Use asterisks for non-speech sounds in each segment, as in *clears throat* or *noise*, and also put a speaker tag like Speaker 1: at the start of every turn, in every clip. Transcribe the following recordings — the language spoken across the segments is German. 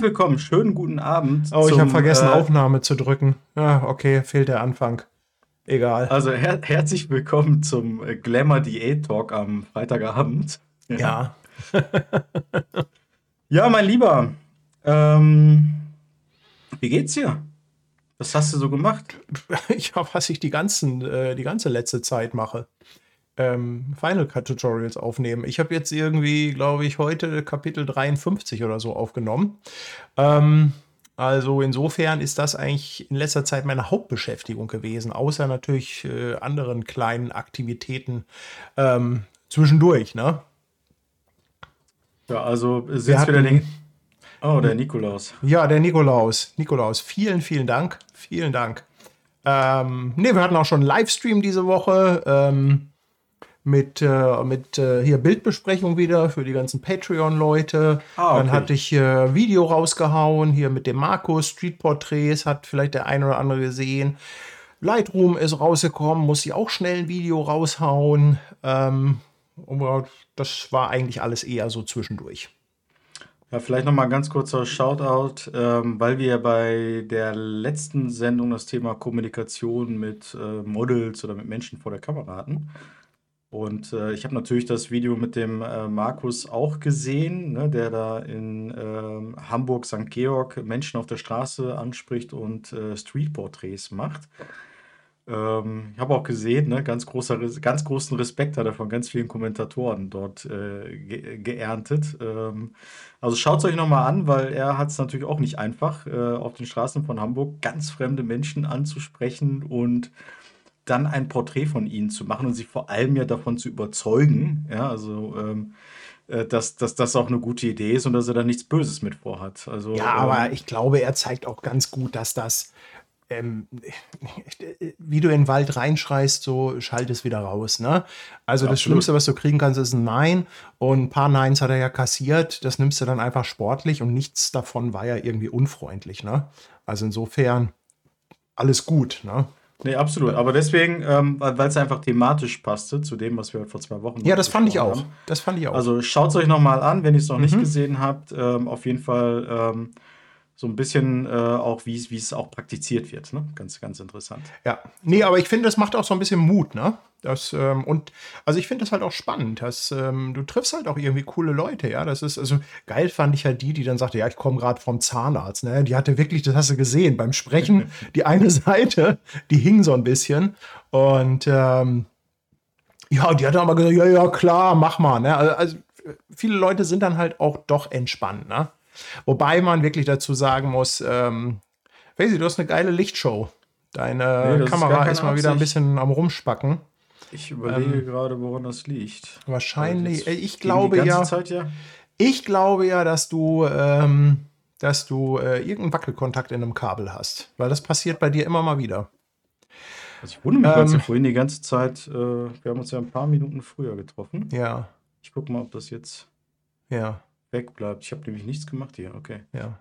Speaker 1: Herzlich willkommen, schönen guten Abend.
Speaker 2: Oh, ich habe vergessen, äh, Aufnahme zu drücken. Ja, okay, fehlt der Anfang. Egal.
Speaker 1: Also her herzlich willkommen zum äh, Glamour Diät Talk am Freitagabend.
Speaker 2: Ja. *laughs*
Speaker 1: Ja, mein Lieber. Ähm, wie geht's dir? Was hast du so gemacht? *laughs*
Speaker 2: Ja, was ich die, ganzen, äh, die ganze letzte Zeit mache. Ähm, Final Cut Tutorials aufnehmen. Ich habe jetzt irgendwie, glaube ich, heute Kapitel 53 oder so aufgenommen. Ähm, also insofern ist das eigentlich in letzter Zeit meine Hauptbeschäftigung gewesen, außer natürlich äh, anderen kleinen Aktivitäten ähm, zwischendurch. Ne?
Speaker 1: Ja, also sitzt wieder den. Oh, der Nikolaus.
Speaker 2: Ja, der Nikolaus. Nikolaus, vielen, vielen Dank. Vielen Dank. Ähm, ne, wir hatten auch schon einen Livestream diese Woche ähm, mit, äh, mit äh, hier Bildbesprechung wieder für die ganzen Patreon-Leute. Ah, okay. Dann hatte ich äh, Video rausgehauen, hier mit dem Markus, Street Portraits, hat vielleicht der ein oder andere gesehen. Lightroom ist rausgekommen, muss ich auch schnell ein Video raushauen. Ähm, das war eigentlich alles eher so zwischendurch.
Speaker 1: Ja, vielleicht nochmal ein ganz kurzer Shoutout, ähm, weil wir bei der letzten Sendung das Thema Kommunikation mit äh, Models oder mit Menschen vor der Kamera hatten. Und äh, ich habe natürlich das Video mit dem äh, Markus auch gesehen, ne, der da in äh, Hamburg St. Georg Menschen auf der Straße anspricht und äh, Streetporträts macht. Ähm, ich habe auch gesehen, ne, ganz, großer, ganz großen Respekt hat er von ganz vielen Kommentatoren dort äh, ge geerntet. Ähm, also schaut es euch nochmal an, weil er hat es natürlich auch nicht einfach, äh, auf den Straßen von Hamburg ganz fremde Menschen anzusprechen und dann ein Porträt von ihnen zu machen und sie vor allem ja davon zu überzeugen, ja, also ähm, äh, dass, dass das auch eine gute Idee ist und dass er da nichts Böses mit vorhat. Also,
Speaker 2: ja, aber ähm, ich glaube, er zeigt auch ganz gut, dass das ähm, *laughs* wie du in den Wald reinschreist, so schalt es wieder raus. Ne? Also das absolut. Schlimmste, was du kriegen kannst, ist ein Nein. Und ein paar Neins hat er ja kassiert. Das nimmst du dann einfach sportlich und nichts davon war ja irgendwie unfreundlich. Ne? Also insofern alles gut. Ne?
Speaker 1: Nee, absolut. Aber deswegen, ähm, weil es einfach thematisch passte zu dem, was wir vor zwei Wochen
Speaker 2: Ja, das fand ich auch. Haben. Das fand ich auch.
Speaker 1: Also schaut es euch nochmal an, wenn ihr es noch mhm. nicht gesehen habt. Ähm, auf jeden Fall ähm, so ein bisschen äh, auch, wie es auch praktiziert wird. Ne? Ganz, ganz interessant.
Speaker 2: Ja, nee, aber ich finde, das macht auch so ein bisschen Mut, ne? Das, ähm, und also ich finde das halt auch spannend, dass ähm, du triffst halt auch irgendwie coole Leute, ja. Das ist, also geil fand ich halt die, die dann sagte, ja, ich komme gerade vom Zahnarzt, ne? Die hatte wirklich, das hast du gesehen, beim Sprechen, *laughs* die eine Seite, die hing so ein bisschen. Und ähm, ja, die hat dann aber gesagt, ja, ja, klar, mach mal, ne? Also, also viele Leute sind dann halt auch doch entspannt, ne? Wobei man wirklich dazu sagen muss, ähm, Faisy, du hast eine geile Lichtshow. Deine nee, Kamera ist, ist mal wieder ein bisschen am Rumspacken.
Speaker 1: Ich überlege ähm, gerade, woran das liegt.
Speaker 2: Wahrscheinlich, äh, ich glaube ja, ja, Ich glaube ja, dass du, ähm, dass du äh, irgendeinen Wackelkontakt in einem Kabel hast. Weil das passiert bei dir immer mal wieder.
Speaker 1: Also ich wundere mich, ähm, weil vorhin die ganze Zeit, äh, wir haben uns ja ein paar Minuten früher getroffen.
Speaker 2: Ja.
Speaker 1: Ich gucke mal, ob das jetzt.
Speaker 2: Ja
Speaker 1: wegbleibt. Ich habe nämlich nichts gemacht hier, okay.
Speaker 2: Ja.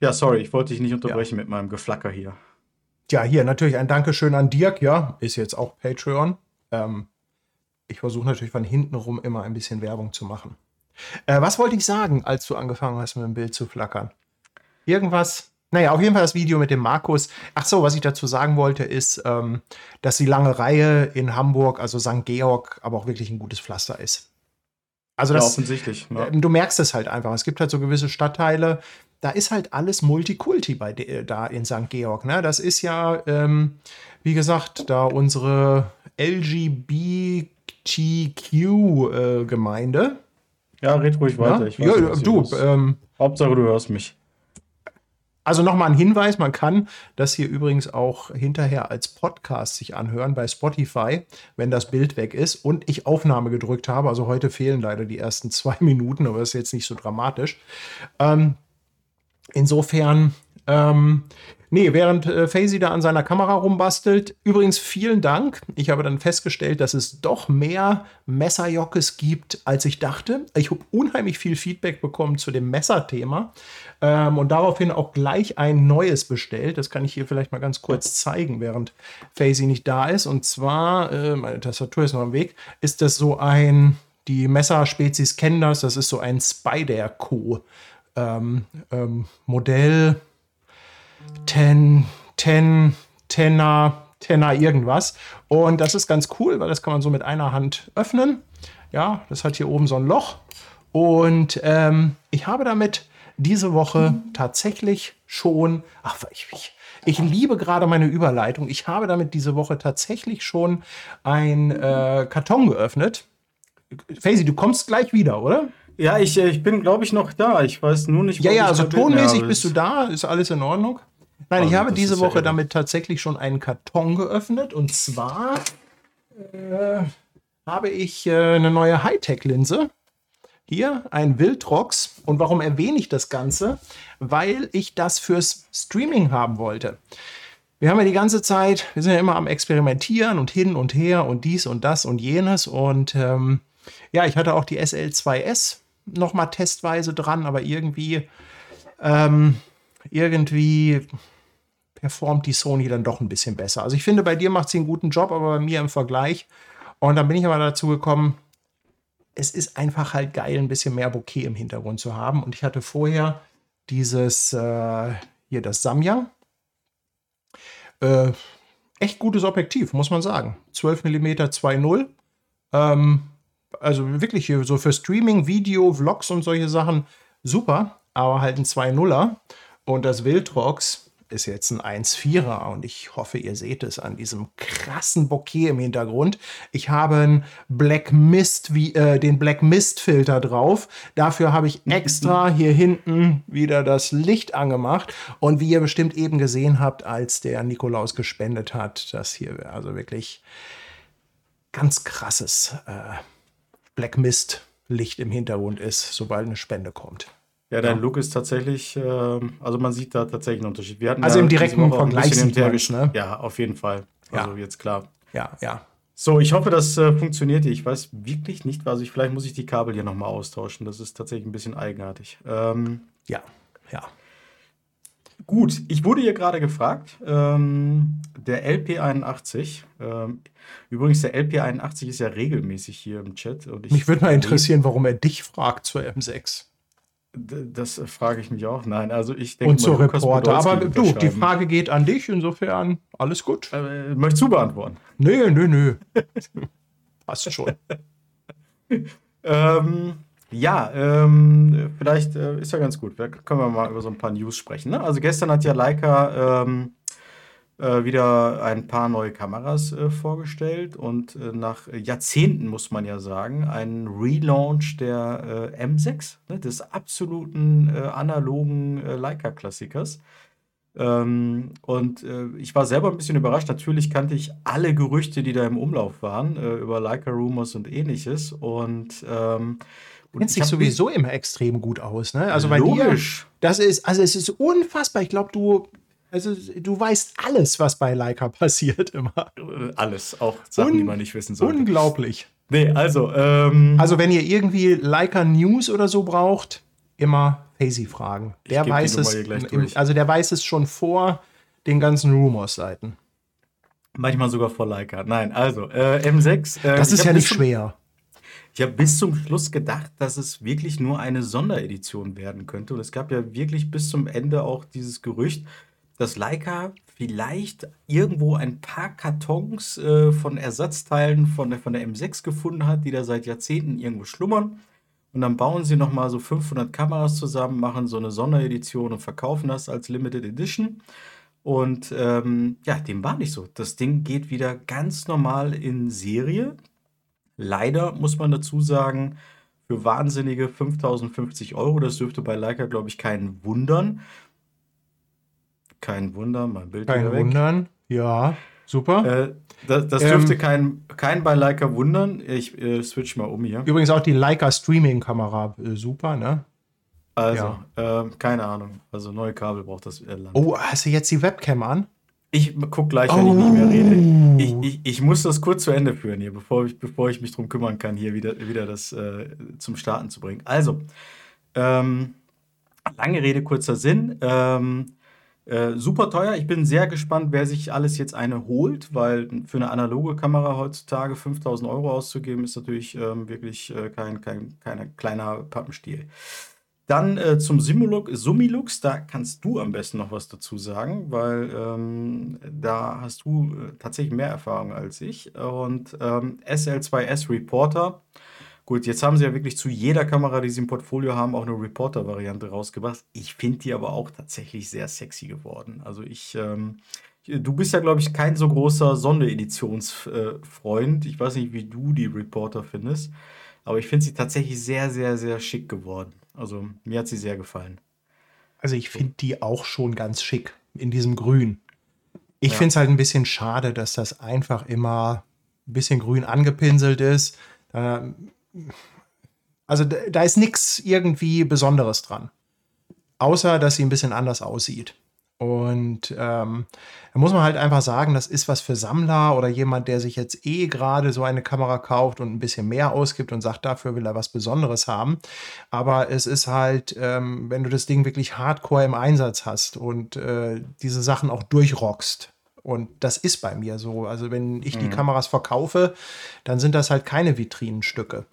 Speaker 1: Ja, sorry, ich wollte dich nicht unterbrechen ja. mit meinem Geflacker hier.
Speaker 2: Ja, hier natürlich ein Dankeschön an Dirk, ja, ist jetzt auch Patreon. Ähm, ich versuche natürlich von hinten rum immer ein bisschen Werbung zu machen. Äh, was wollte ich sagen, als du angefangen hast, mit dem Bild zu flackern? Irgendwas? Naja, auf jeden Fall das Video mit dem Markus. Ach so, was ich dazu sagen wollte, ist, ähm, dass die lange Reihe in Hamburg, also St. Georg, aber auch wirklich ein gutes Pflaster ist. Also das, ja,
Speaker 1: offensichtlich. Ja.
Speaker 2: Ähm, du merkst es halt einfach. Es gibt halt so gewisse Stadtteile, da ist halt alles Multikulti bei de, da in St. Georg. Ne? Das ist ja, ähm, wie gesagt, da unsere LGBTQ-Gemeinde.
Speaker 1: Äh, ja, red ruhig weiter.
Speaker 2: Ja, ja du. Ähm,
Speaker 1: Hauptsache, du hörst mich.
Speaker 2: Also nochmal ein Hinweis, man kann das hier übrigens auch hinterher als Podcast sich anhören bei Spotify, wenn das Bild weg ist und ich Aufnahme gedrückt habe. Also heute fehlen leider die ersten zwei *laughs* Minuten, aber das ist jetzt nicht so dramatisch. Ähm, insofern ähm, nee, während äh, Faisy da an seiner Kamera rumbastelt, übrigens vielen Dank. Ich habe dann festgestellt, dass es doch mehr Messerjockes gibt, als ich dachte. Ich habe unheimlich viel Feedback bekommen zu dem Messerthema ähm, und daraufhin auch gleich ein neues bestellt. Das kann ich hier vielleicht mal ganz kurz zeigen, während Faisy nicht da ist. Und zwar, äh, meine Tastatur ist noch am Weg, ist das so ein, die Messerspezies kennen das, das ist so ein Spider-Co ähm, ähm, Modell 10, 10, 10er, 10er irgendwas. Und das ist ganz cool, weil das kann man so mit einer Hand öffnen. Ja, das hat hier oben so ein Loch. Und ähm, ich habe damit diese Woche tatsächlich schon, ach, ich, ich, ich liebe gerade meine Überleitung. Ich habe damit diese Woche tatsächlich schon ein äh, Karton geöffnet. Faisy, du kommst gleich wieder, oder?
Speaker 1: Ja, ich, äh, ich bin, glaube ich, noch da. Ich weiß nur nicht,
Speaker 2: Ja, ja, also tonmäßig bist du da. Ist alles in Ordnung? Nein, also, ich habe diese Woche ja damit tatsächlich schon einen Karton geöffnet. Und zwar äh, habe ich äh, eine neue Hightech-Linse hier ein Wildrox. Und warum erwähne ich das Ganze? Weil ich das fürs Streaming haben wollte. Wir haben ja die ganze Zeit, wir sind ja immer am Experimentieren und hin und her und dies und das und jenes. Und ähm, ja, ich hatte auch die SL2S nochmal testweise dran, aber irgendwie, ähm, irgendwie performt die Sony dann doch ein bisschen besser. Also ich finde, bei dir macht sie einen guten Job, aber bei mir im Vergleich. Und dann bin ich aber dazu gekommen, es ist einfach halt geil, ein bisschen mehr Bokeh im Hintergrund zu haben. Und ich hatte vorher dieses, äh, hier das Samyang. Äh, echt gutes Objektiv, muss man sagen. 12 mm 2.0. Ähm, also wirklich hier so für Streaming, Video, Vlogs und solche Sachen super, aber halt ein 2.0er. Und das Wildrox ist jetzt ein 1,4er und ich hoffe, ihr seht es an diesem krassen Bokeh im Hintergrund. Ich habe einen Black Mist, wie, äh, den Black Mist Filter drauf. Dafür habe ich extra hier hinten wieder das Licht angemacht und wie ihr bestimmt eben gesehen habt, als der Nikolaus gespendet hat, das hier also wirklich ganz krasses äh, Black Mist Licht im Hintergrund ist, sobald eine Spende kommt.
Speaker 1: Ja, dein ja. Look ist tatsächlich, äh, also man sieht da tatsächlich einen Unterschied.
Speaker 2: Wir hatten also im direkten Vergleich
Speaker 1: sieht ne? Ja, auf jeden Fall. Also
Speaker 2: ja.
Speaker 1: jetzt klar.
Speaker 2: Ja, ja.
Speaker 1: So, ich hoffe, das äh, funktioniert hier. Ich weiß wirklich nicht, also ich, vielleicht muss ich die Kabel hier nochmal austauschen. Das ist tatsächlich ein bisschen eigenartig. Ähm,
Speaker 2: ja, ja.
Speaker 1: Gut, ich wurde hier gerade gefragt, ähm, der LP81, ähm, übrigens der LP81 ist ja regelmäßig hier im Chat.
Speaker 2: Und Mich würde mal interessieren, warum er dich fragt zur M6.
Speaker 1: Das frage ich mich auch. Nein, also ich denke
Speaker 2: Und zur Reporter. Aber du, die Frage geht an dich, insofern alles gut.
Speaker 1: Äh, möchtest du beantworten?
Speaker 2: Nö, nö, nö. Passt schon. *laughs*
Speaker 1: ähm, ja, ähm, vielleicht äh, ist ja ganz gut. Da können wir mal über so ein paar News sprechen. Ne? Also gestern hat ja Leica ähm, äh, wieder ein paar neue Kameras äh, vorgestellt und äh, nach Jahrzehnten, muss man ja sagen, ein Relaunch der äh, M6, ne, des absoluten äh, analogen äh, Leica-Klassikers. Ähm, und ich war selber ein bisschen überrascht. Natürlich kannte ich alle Gerüchte, die da im Umlauf waren, über Leica-Rumors und ähnliches. Und ähm,
Speaker 2: Kennt sich sowieso immer extrem gut aus, ne? Also bei Logisch. dir, das ist, also es ist unfassbar. Ich glaube, du also du weißt alles, was bei Leica *laughs* passiert immer.
Speaker 1: Alles, auch Sachen, Un die man nicht wissen sollte.
Speaker 2: Unglaublich.
Speaker 1: Nee, also. Ähm,
Speaker 2: also wenn ihr irgendwie Leica News oder so braucht, immer Hazy fragen. Der weiß es. Im, also der weiß es schon vor den ganzen Rumors-Seiten.
Speaker 1: Manchmal sogar vor Leica. Nein, also äh, M6.
Speaker 2: Äh, das ist ja nicht schwer.
Speaker 1: Ich habe bis zum Schluss gedacht, dass es wirklich nur eine Sonderedition werden könnte. Und es gab ja wirklich bis zum Ende auch dieses Gerücht, dass Leica vielleicht irgendwo ein paar Kartons äh, von Ersatzteilen von der, von der M6 gefunden hat, die da seit Jahrzehnten irgendwo schlummern. Und dann bauen sie nochmal so 500 Kameras zusammen, machen so eine Sonderedition und verkaufen das als Limited Edition. Und ähm, ja, dem war nicht so. Das Ding geht wieder ganz normal in Serie. Leider muss man dazu sagen, für wahnsinnige 5050 Euro. Das dürfte bei Leica, glaube ich, keinen wundern. Kein Wunder, mein Bild
Speaker 2: Kein Wundern, ja, super.
Speaker 1: Äh, das, das dürfte ähm, kein, kein bei Leica wundern. Ich äh, switch mal um hier.
Speaker 2: Übrigens auch die Leica Streaming-Kamera, äh, super, ne?
Speaker 1: Also, ja. äh, keine Ahnung. Also neue Kabel braucht das
Speaker 2: Land. Oh, hast du jetzt die Webcam an?
Speaker 1: Ich guck gleich, wenn oh. ich nicht mehr rede. Oh. Ich, ich, ich, muss das kurz zu Ende führen hier, bevor ich, bevor ich mich drum kümmern kann, hier wieder, wieder das äh, zum Starten zu bringen. Also, ähm, lange Rede, kurzer Sinn. Ähm, äh, super teuer. Ich bin sehr gespannt, wer sich alles jetzt eine holt, weil für eine analoge Kamera heutzutage 5000 Euro auszugeben, ist natürlich ähm, wirklich äh, kein, kein, kein kleiner Pappenstiel. Dann äh, zum Simulux, Sumilux, da kannst du am besten noch was dazu sagen, weil ähm, da hast du äh, tatsächlich mehr Erfahrung als ich. Und ähm, SL2S Reporter, gut, jetzt haben sie ja wirklich zu jeder Kamera, die sie im Portfolio haben, auch eine Reporter-Variante rausgebracht. Ich finde die aber auch tatsächlich sehr sexy geworden. Also ich, ähm, du bist ja, glaube ich, kein so großer Sondereditionsfreund. ich weiß nicht, wie du die Reporter findest, aber ich finde sie tatsächlich sehr, sehr, sehr schick geworden. Also mir hat sie sehr gefallen.
Speaker 2: Also ich finde die auch schon ganz schick in diesem Grün. Ich ja. finde es halt ein bisschen schade, dass das einfach immer ein bisschen grün angepinselt ist. Also da ist nichts irgendwie Besonderes dran. Außer, dass sie ein bisschen anders aussieht. Und ähm, da muss man halt einfach sagen, das ist was für Sammler oder jemand, der sich jetzt eh gerade so eine Kamera kauft und ein bisschen mehr ausgibt und sagt, dafür will er was Besonderes haben. Aber es ist halt, ähm, wenn du das Ding wirklich hardcore im Einsatz hast und äh, diese Sachen auch durchrockst, und das ist bei mir so. Also wenn ich die mhm. Kameras verkaufe, dann sind das halt keine Vitrinenstücke.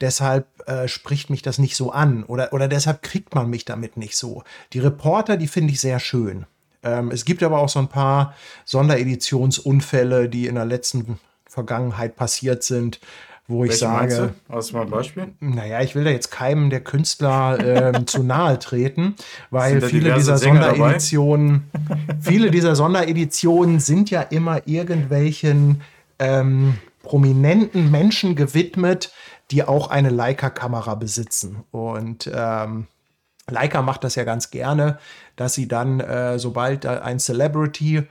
Speaker 2: Deshalb äh, spricht mich das nicht so an oder, oder deshalb kriegt man mich damit nicht so. Die Reporter, die finde ich sehr schön. Ähm, es gibt aber auch so ein paar Sonderedititionsunfälle, die in der letzten Vergangenheit passiert sind, wo Welche ich sage.
Speaker 1: Hast du mal ein Beispiel?
Speaker 2: Naja, ich will da jetzt keinem der Künstler ähm, *laughs* zu nahe treten, weil viele dieser Sänger Sondereditionen, *laughs* viele dieser Sondereditionen sind ja immer irgendwelchen ähm, prominenten Menschen gewidmet, die auch eine Leica-Kamera besitzen. Und ähm, Leica macht das ja ganz gerne, dass sie dann, äh, sobald ein Celebrity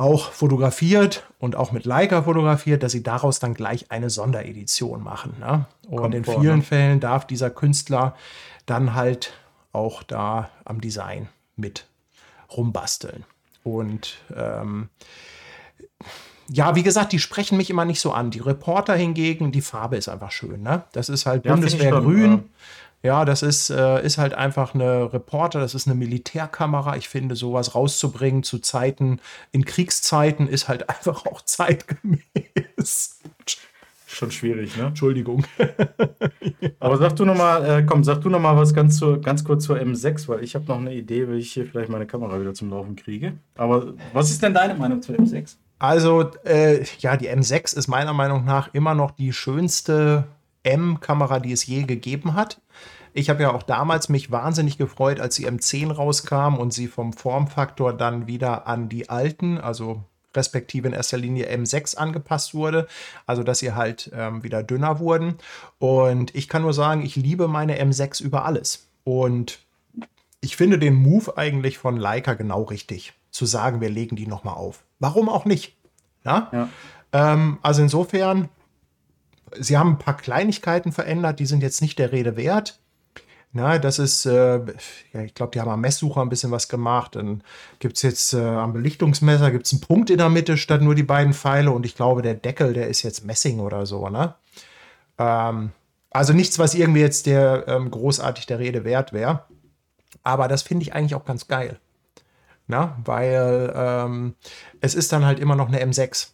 Speaker 2: auch fotografiert und auch mit Leica fotografiert, dass sie daraus dann gleich eine Sonderedition machen. Ne? Und Kommt in vor, vielen ne? Fällen darf dieser Künstler dann halt auch da am Design mit rumbasteln. Und ähm, ja, wie gesagt, die sprechen mich immer nicht so an. Die Reporter hingegen, die Farbe ist einfach schön. Ne? Das ist halt ja, Bundeswehrgrün. Ja, das ist, äh, ist halt einfach eine Reporter, das ist eine Militärkamera. Ich finde, sowas rauszubringen zu Zeiten, in Kriegszeiten, ist halt *laughs* einfach auch zeitgemäß.
Speaker 1: Schon schwierig, ne?
Speaker 2: Entschuldigung. *laughs*
Speaker 1: Aber sag du noch mal, äh, komm, sag du noch mal was ganz, zur, ganz kurz zur M6, weil ich habe noch eine Idee, wie ich hier vielleicht meine Kamera wieder zum Laufen kriege. Aber was ist denn deine Meinung zur M6?
Speaker 2: Also, äh, ja, die M6 ist meiner Meinung nach immer noch die schönste M-Kamera, die es je gegeben hat. Ich habe ja auch damals mich wahnsinnig gefreut, als die M10 rauskam und sie vom Formfaktor dann wieder an die alten, also respektive in erster Linie M6 angepasst wurde, also dass sie halt ähm, wieder dünner wurden. Und ich kann nur sagen, ich liebe meine M6 über alles. Und ich finde den Move eigentlich von Leica genau richtig, zu sagen, wir legen die nochmal auf. Warum auch nicht? Ja? ja. Ähm, also insofern, sie haben ein paar Kleinigkeiten verändert, die sind jetzt nicht der Rede wert. Na, das ist, äh, ja, ich glaube, die haben am Messsucher ein bisschen was gemacht. Dann gibt es jetzt äh, am Belichtungsmesser gibt's einen Punkt in der Mitte statt nur die beiden Pfeile. Und ich glaube, der Deckel, der ist jetzt Messing oder so. Ne? Ähm, also nichts, was irgendwie jetzt der ähm, großartig der Rede wert wäre. Aber das finde ich eigentlich auch ganz geil. Na, weil ähm, es ist dann halt immer noch eine M6.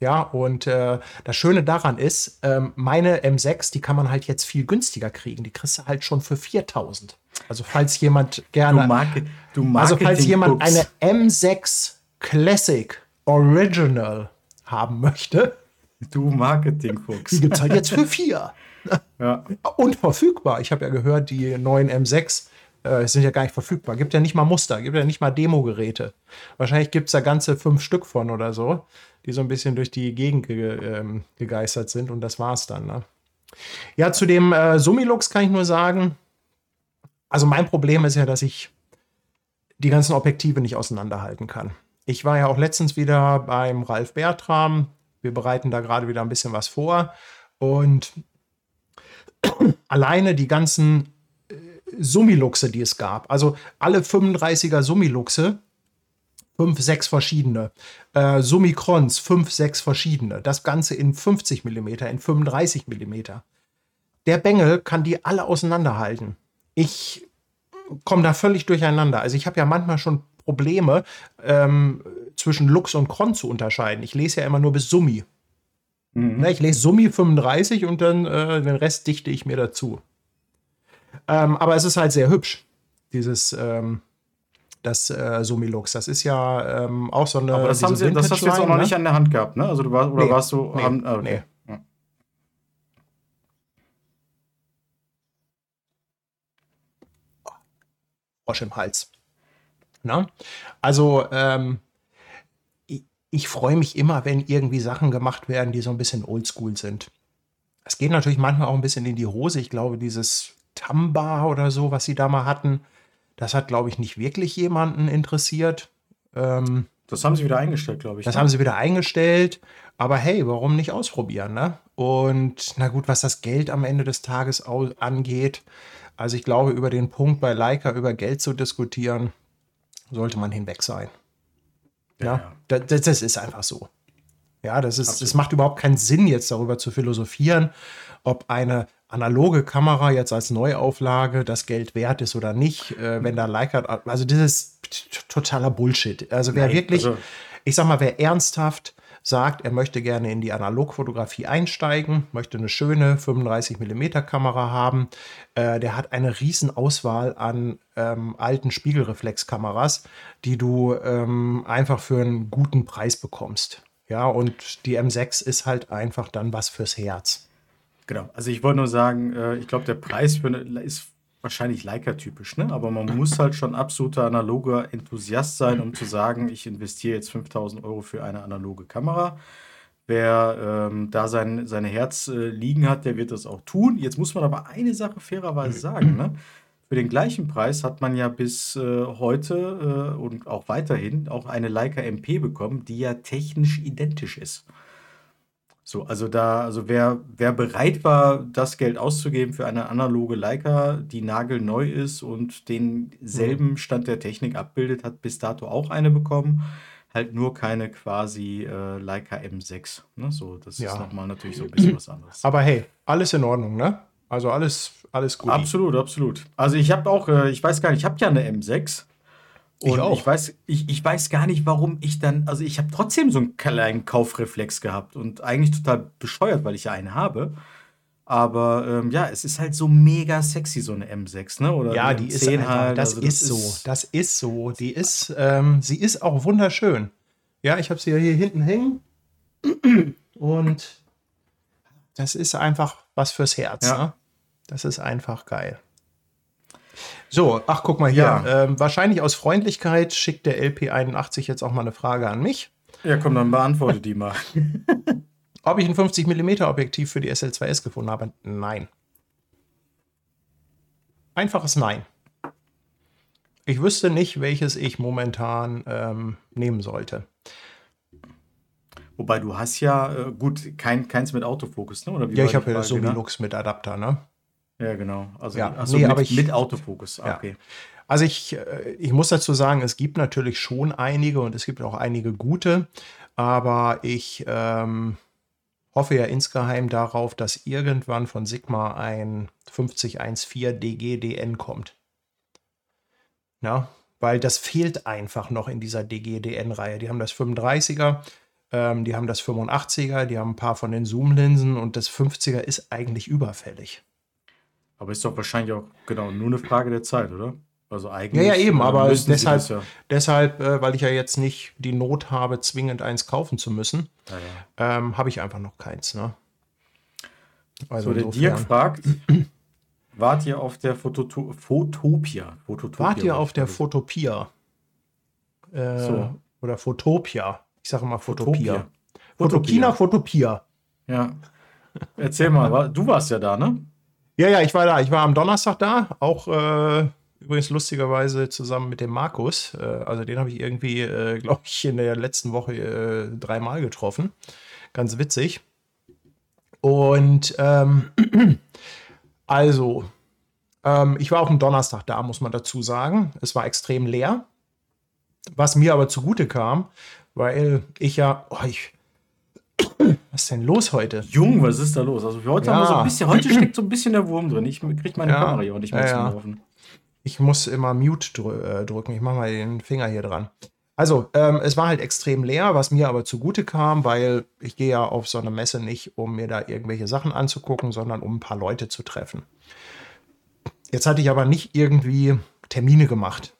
Speaker 2: Ja, und äh, das Schöne daran ist, ähm, meine M6, die kann man halt jetzt viel günstiger kriegen. Die kriegst du halt schon für 4000. Also falls jemand gerne.
Speaker 1: Du, Market, du
Speaker 2: also falls jemand eine M6 Classic Original haben möchte.
Speaker 1: Du Marketingfuchs.
Speaker 2: Die gibt es halt jetzt für vier. *laughs* ja. Und verfügbar. Ich habe ja gehört, die neuen M6 äh, sind ja gar nicht verfügbar. Gibt ja nicht mal Muster, gibt ja nicht mal Demo-Geräte. Wahrscheinlich gibt es da ganze fünf Stück von oder so, die so ein bisschen durch die Gegend ge ähm, gegeistert sind und das war's dann. Ne? Ja, zu dem äh, Summilux kann ich nur sagen, also mein Problem ist ja, dass ich die ganzen Objektive nicht auseinanderhalten kann. Ich war ja auch letztens wieder beim Ralf Bertram. Wir bereiten da gerade wieder ein bisschen was vor. Und *clears throat* alleine die ganzen Summiluxe, die es gab. Also alle 35er Summiluxe, fünf, sechs verschiedene. Äh, Summicrons, fünf, sechs verschiedene. Das Ganze in 50 mm, in 35 mm. Der Bengel kann die alle auseinanderhalten. Ich komme da völlig durcheinander. Also ich habe ja manchmal schon Probleme, ähm, zwischen Lux und Cron zu unterscheiden. Ich lese ja immer nur bis Summi. Mhm. Ne, ich lese Summi 35 und dann äh, den Rest dichte ich mir dazu. Ähm, aber es ist halt sehr hübsch, dieses ähm, das äh, Sumilux. Das ist ja ähm, auch so eine.
Speaker 1: Aber das, haben sie, das hast du jetzt auch noch
Speaker 2: ne?
Speaker 1: nicht an der Hand gehabt, ne? Also du warst, oder
Speaker 2: Nee,
Speaker 1: warst du.
Speaker 2: nee,
Speaker 1: haben, ah, okay. Ja.
Speaker 2: Frosch im Hals. Na? Also, ähm, ich, ich freue mich immer, wenn irgendwie Sachen gemacht werden, die so ein bisschen oldschool sind. Es geht natürlich manchmal auch ein bisschen in die Hose. Ich glaube, dieses Tamba oder so, was sie da mal hatten, das hat, glaube ich, nicht wirklich jemanden interessiert. Ähm,
Speaker 1: Das haben sie wieder eingestellt, glaube ich.
Speaker 2: das
Speaker 1: ne?
Speaker 2: haben sie wieder eingestellt. Aber hey, warum nicht ausprobieren, ne? Und na gut, was das Geld am Ende des Tages angeht, also ich glaube, über den Punkt bei Leica über Geld zu diskutieren, sollte man hinweg sein. Ja,
Speaker 1: Ja,
Speaker 2: Da- Das, das ist einfach so. Ja, das ist, es macht überhaupt keinen Sinn, jetzt darüber zu philosophieren, ob eine analoge Kamera jetzt als Neuauflage das Geld wert ist oder nicht, äh, wenn da Leica, also das ist totaler Bullshit. Also wer
Speaker 1: Nein,
Speaker 2: wirklich,
Speaker 1: also-
Speaker 2: ich sag mal, wer ernsthaft sagt, er möchte gerne in die Analogfotografie einsteigen, möchte eine schöne 35 mm Kamera haben, äh, der hat eine riesen Auswahl an ähm, alten Spiegelreflexkameras, die du ähm, einfach für einen guten Preis bekommst. Ja, und die M6 ist halt einfach dann was fürs Herz.
Speaker 1: Genau. Also ich wollte nur sagen, äh, ich glaube, der Preis für eine, ist wahrscheinlich Leica-typisch, ne? Aber man muss halt schon absoluter analoger Enthusiast sein, um zu sagen, ich investiere jetzt 5000 Euro für eine analoge Kamera. Wer ähm, da sein, sein Herz äh, liegen hat, der wird das auch tun. Jetzt muss man aber eine Sache fairerweise sagen, ne? Für den gleichen Preis hat man ja bis äh, heute äh, und auch weiterhin auch eine Leica MP bekommen, die ja technisch identisch ist. So, also da, also wer, wer bereit war, das Geld auszugeben für eine analoge Leica, die nagelneu ist und denselben Stand der Technik abbildet, hat bis dato auch eine bekommen. Halt nur keine quasi äh, Leica M6. Ne? So, das
Speaker 2: Ja.
Speaker 1: ist nochmal natürlich so ein bisschen was anderes. *clears throat*
Speaker 2: Aber hey, alles in Ordnung, ne? Also alles, alles gut.
Speaker 1: Absolut, absolut. Also ich habe auch, äh, ich weiß gar nicht, ich habe ja eine M6.
Speaker 2: Ich
Speaker 1: Und
Speaker 2: auch.
Speaker 1: ich weiß, ich, ich weiß gar nicht, warum ich dann, also ich habe trotzdem so einen kleinen Kaufreflex gehabt und eigentlich total bescheuert, weil ich ja eine habe. Aber ähm, ja, es ist halt so mega sexy, so eine M6, ne? Oder
Speaker 2: Ja, die ist
Speaker 1: M10
Speaker 2: einfach,
Speaker 1: halt.
Speaker 2: das,
Speaker 1: also
Speaker 2: ist so, das ist so. Die ist, ähm, sie ist auch wunderschön. Ja, ich habe sie ja hier hinten hängen und das ist einfach was fürs Herz.
Speaker 1: Ja.
Speaker 2: Ne? Das ist einfach geil. So, ach guck mal hier.
Speaker 1: Ja.
Speaker 2: Ähm, wahrscheinlich aus Freundlichkeit schickt der LP81 jetzt auch mal eine Frage an mich.
Speaker 1: Ja, komm, dann beantworte die mal. *laughs*
Speaker 2: Ob ich ein 50 mm Objektiv für die SL2S gefunden habe? Nein. Einfaches Nein. Ich wüsste nicht, welches ich momentan ähm, nehmen sollte.
Speaker 1: Wobei du hast ja, äh, gut, kein, keins mit Autofokus, ne?
Speaker 2: Ja, ich habe ja das
Speaker 1: Frage, ne?
Speaker 2: Mit Adapter, ne?
Speaker 1: Ja, genau. Also,
Speaker 2: Ja,
Speaker 1: achso,
Speaker 2: nee,
Speaker 1: mit,
Speaker 2: aber ich-
Speaker 1: mit Autofokus. Ah. Okay.
Speaker 2: Also ich, äh, ich muss dazu sagen, es gibt natürlich schon einige und es gibt auch einige gute, aber ich ähm, hoffe ja insgeheim darauf, dass irgendwann von Sigma ein 5014 DGDN kommt. Ja, weil das fehlt einfach noch in dieser DGDN-Reihe. Die haben das 35er, ähm, die haben das 85er, die haben ein paar von den Zoom-Linsen und das 50er ist eigentlich überfällig.
Speaker 1: Aber ist doch wahrscheinlich auch, genau, nur eine Frage der Zeit, oder? Also
Speaker 2: Ja,
Speaker 1: eigentlich.
Speaker 2: ja, eben,
Speaker 1: äh,
Speaker 2: aber deshalb,
Speaker 1: ja.
Speaker 2: deshalb äh, weil ich ja jetzt nicht die Not habe, zwingend eins kaufen zu müssen,
Speaker 1: Ja, ja.
Speaker 2: ähm, habe ich einfach noch keins. Ne? Also
Speaker 1: So, der
Speaker 2: insofern-
Speaker 1: Dirk fragt, wart ihr auf der Fototo Fotopia? Fototopia
Speaker 2: Wart ihr auf der Fotopia? Äh,
Speaker 1: So.
Speaker 2: Oder Fotopia. Ich sage immer Fotopia.
Speaker 1: Fotopia.
Speaker 2: Fotokina, Fotopia.
Speaker 1: Ja. Erzähl mal, *laughs* du warst ja da, ne?
Speaker 2: Ja, ja, ich war da. Ich war am Donnerstag da. Auch äh, übrigens lustigerweise zusammen mit dem Markus. Äh, also den habe ich irgendwie, äh, glaube ich, in der letzten Woche äh, dreimal getroffen. Ganz witzig. Und ähm, *clears throat* also, ähm, ich war auch am Donnerstag da, muss man dazu sagen. Es war extrem leer. Was mir aber zugute kam, weil ich ja, oh, ich, was ist denn los heute?
Speaker 1: Jung, was ist da los? Also für heute
Speaker 2: Ja.
Speaker 1: haben wir so ein bisschen, heute steckt so ein bisschen der Wurm drin. Ich krieg meine
Speaker 2: Ja.
Speaker 1: Kamera hier und nicht mehr
Speaker 2: Ja.
Speaker 1: Laufen.
Speaker 2: Ich muss immer Mute drü äh, drücken. Ich mache mal den Finger hier dran. Also, ähm, es war halt extrem leer, was mir aber zugute kam, weil ich gehe ja auf so eine Messe nicht, um mir da irgendwelche Sachen anzugucken, sondern um ein paar Leute zu treffen. Jetzt hatte ich aber nicht irgendwie Termine gemacht,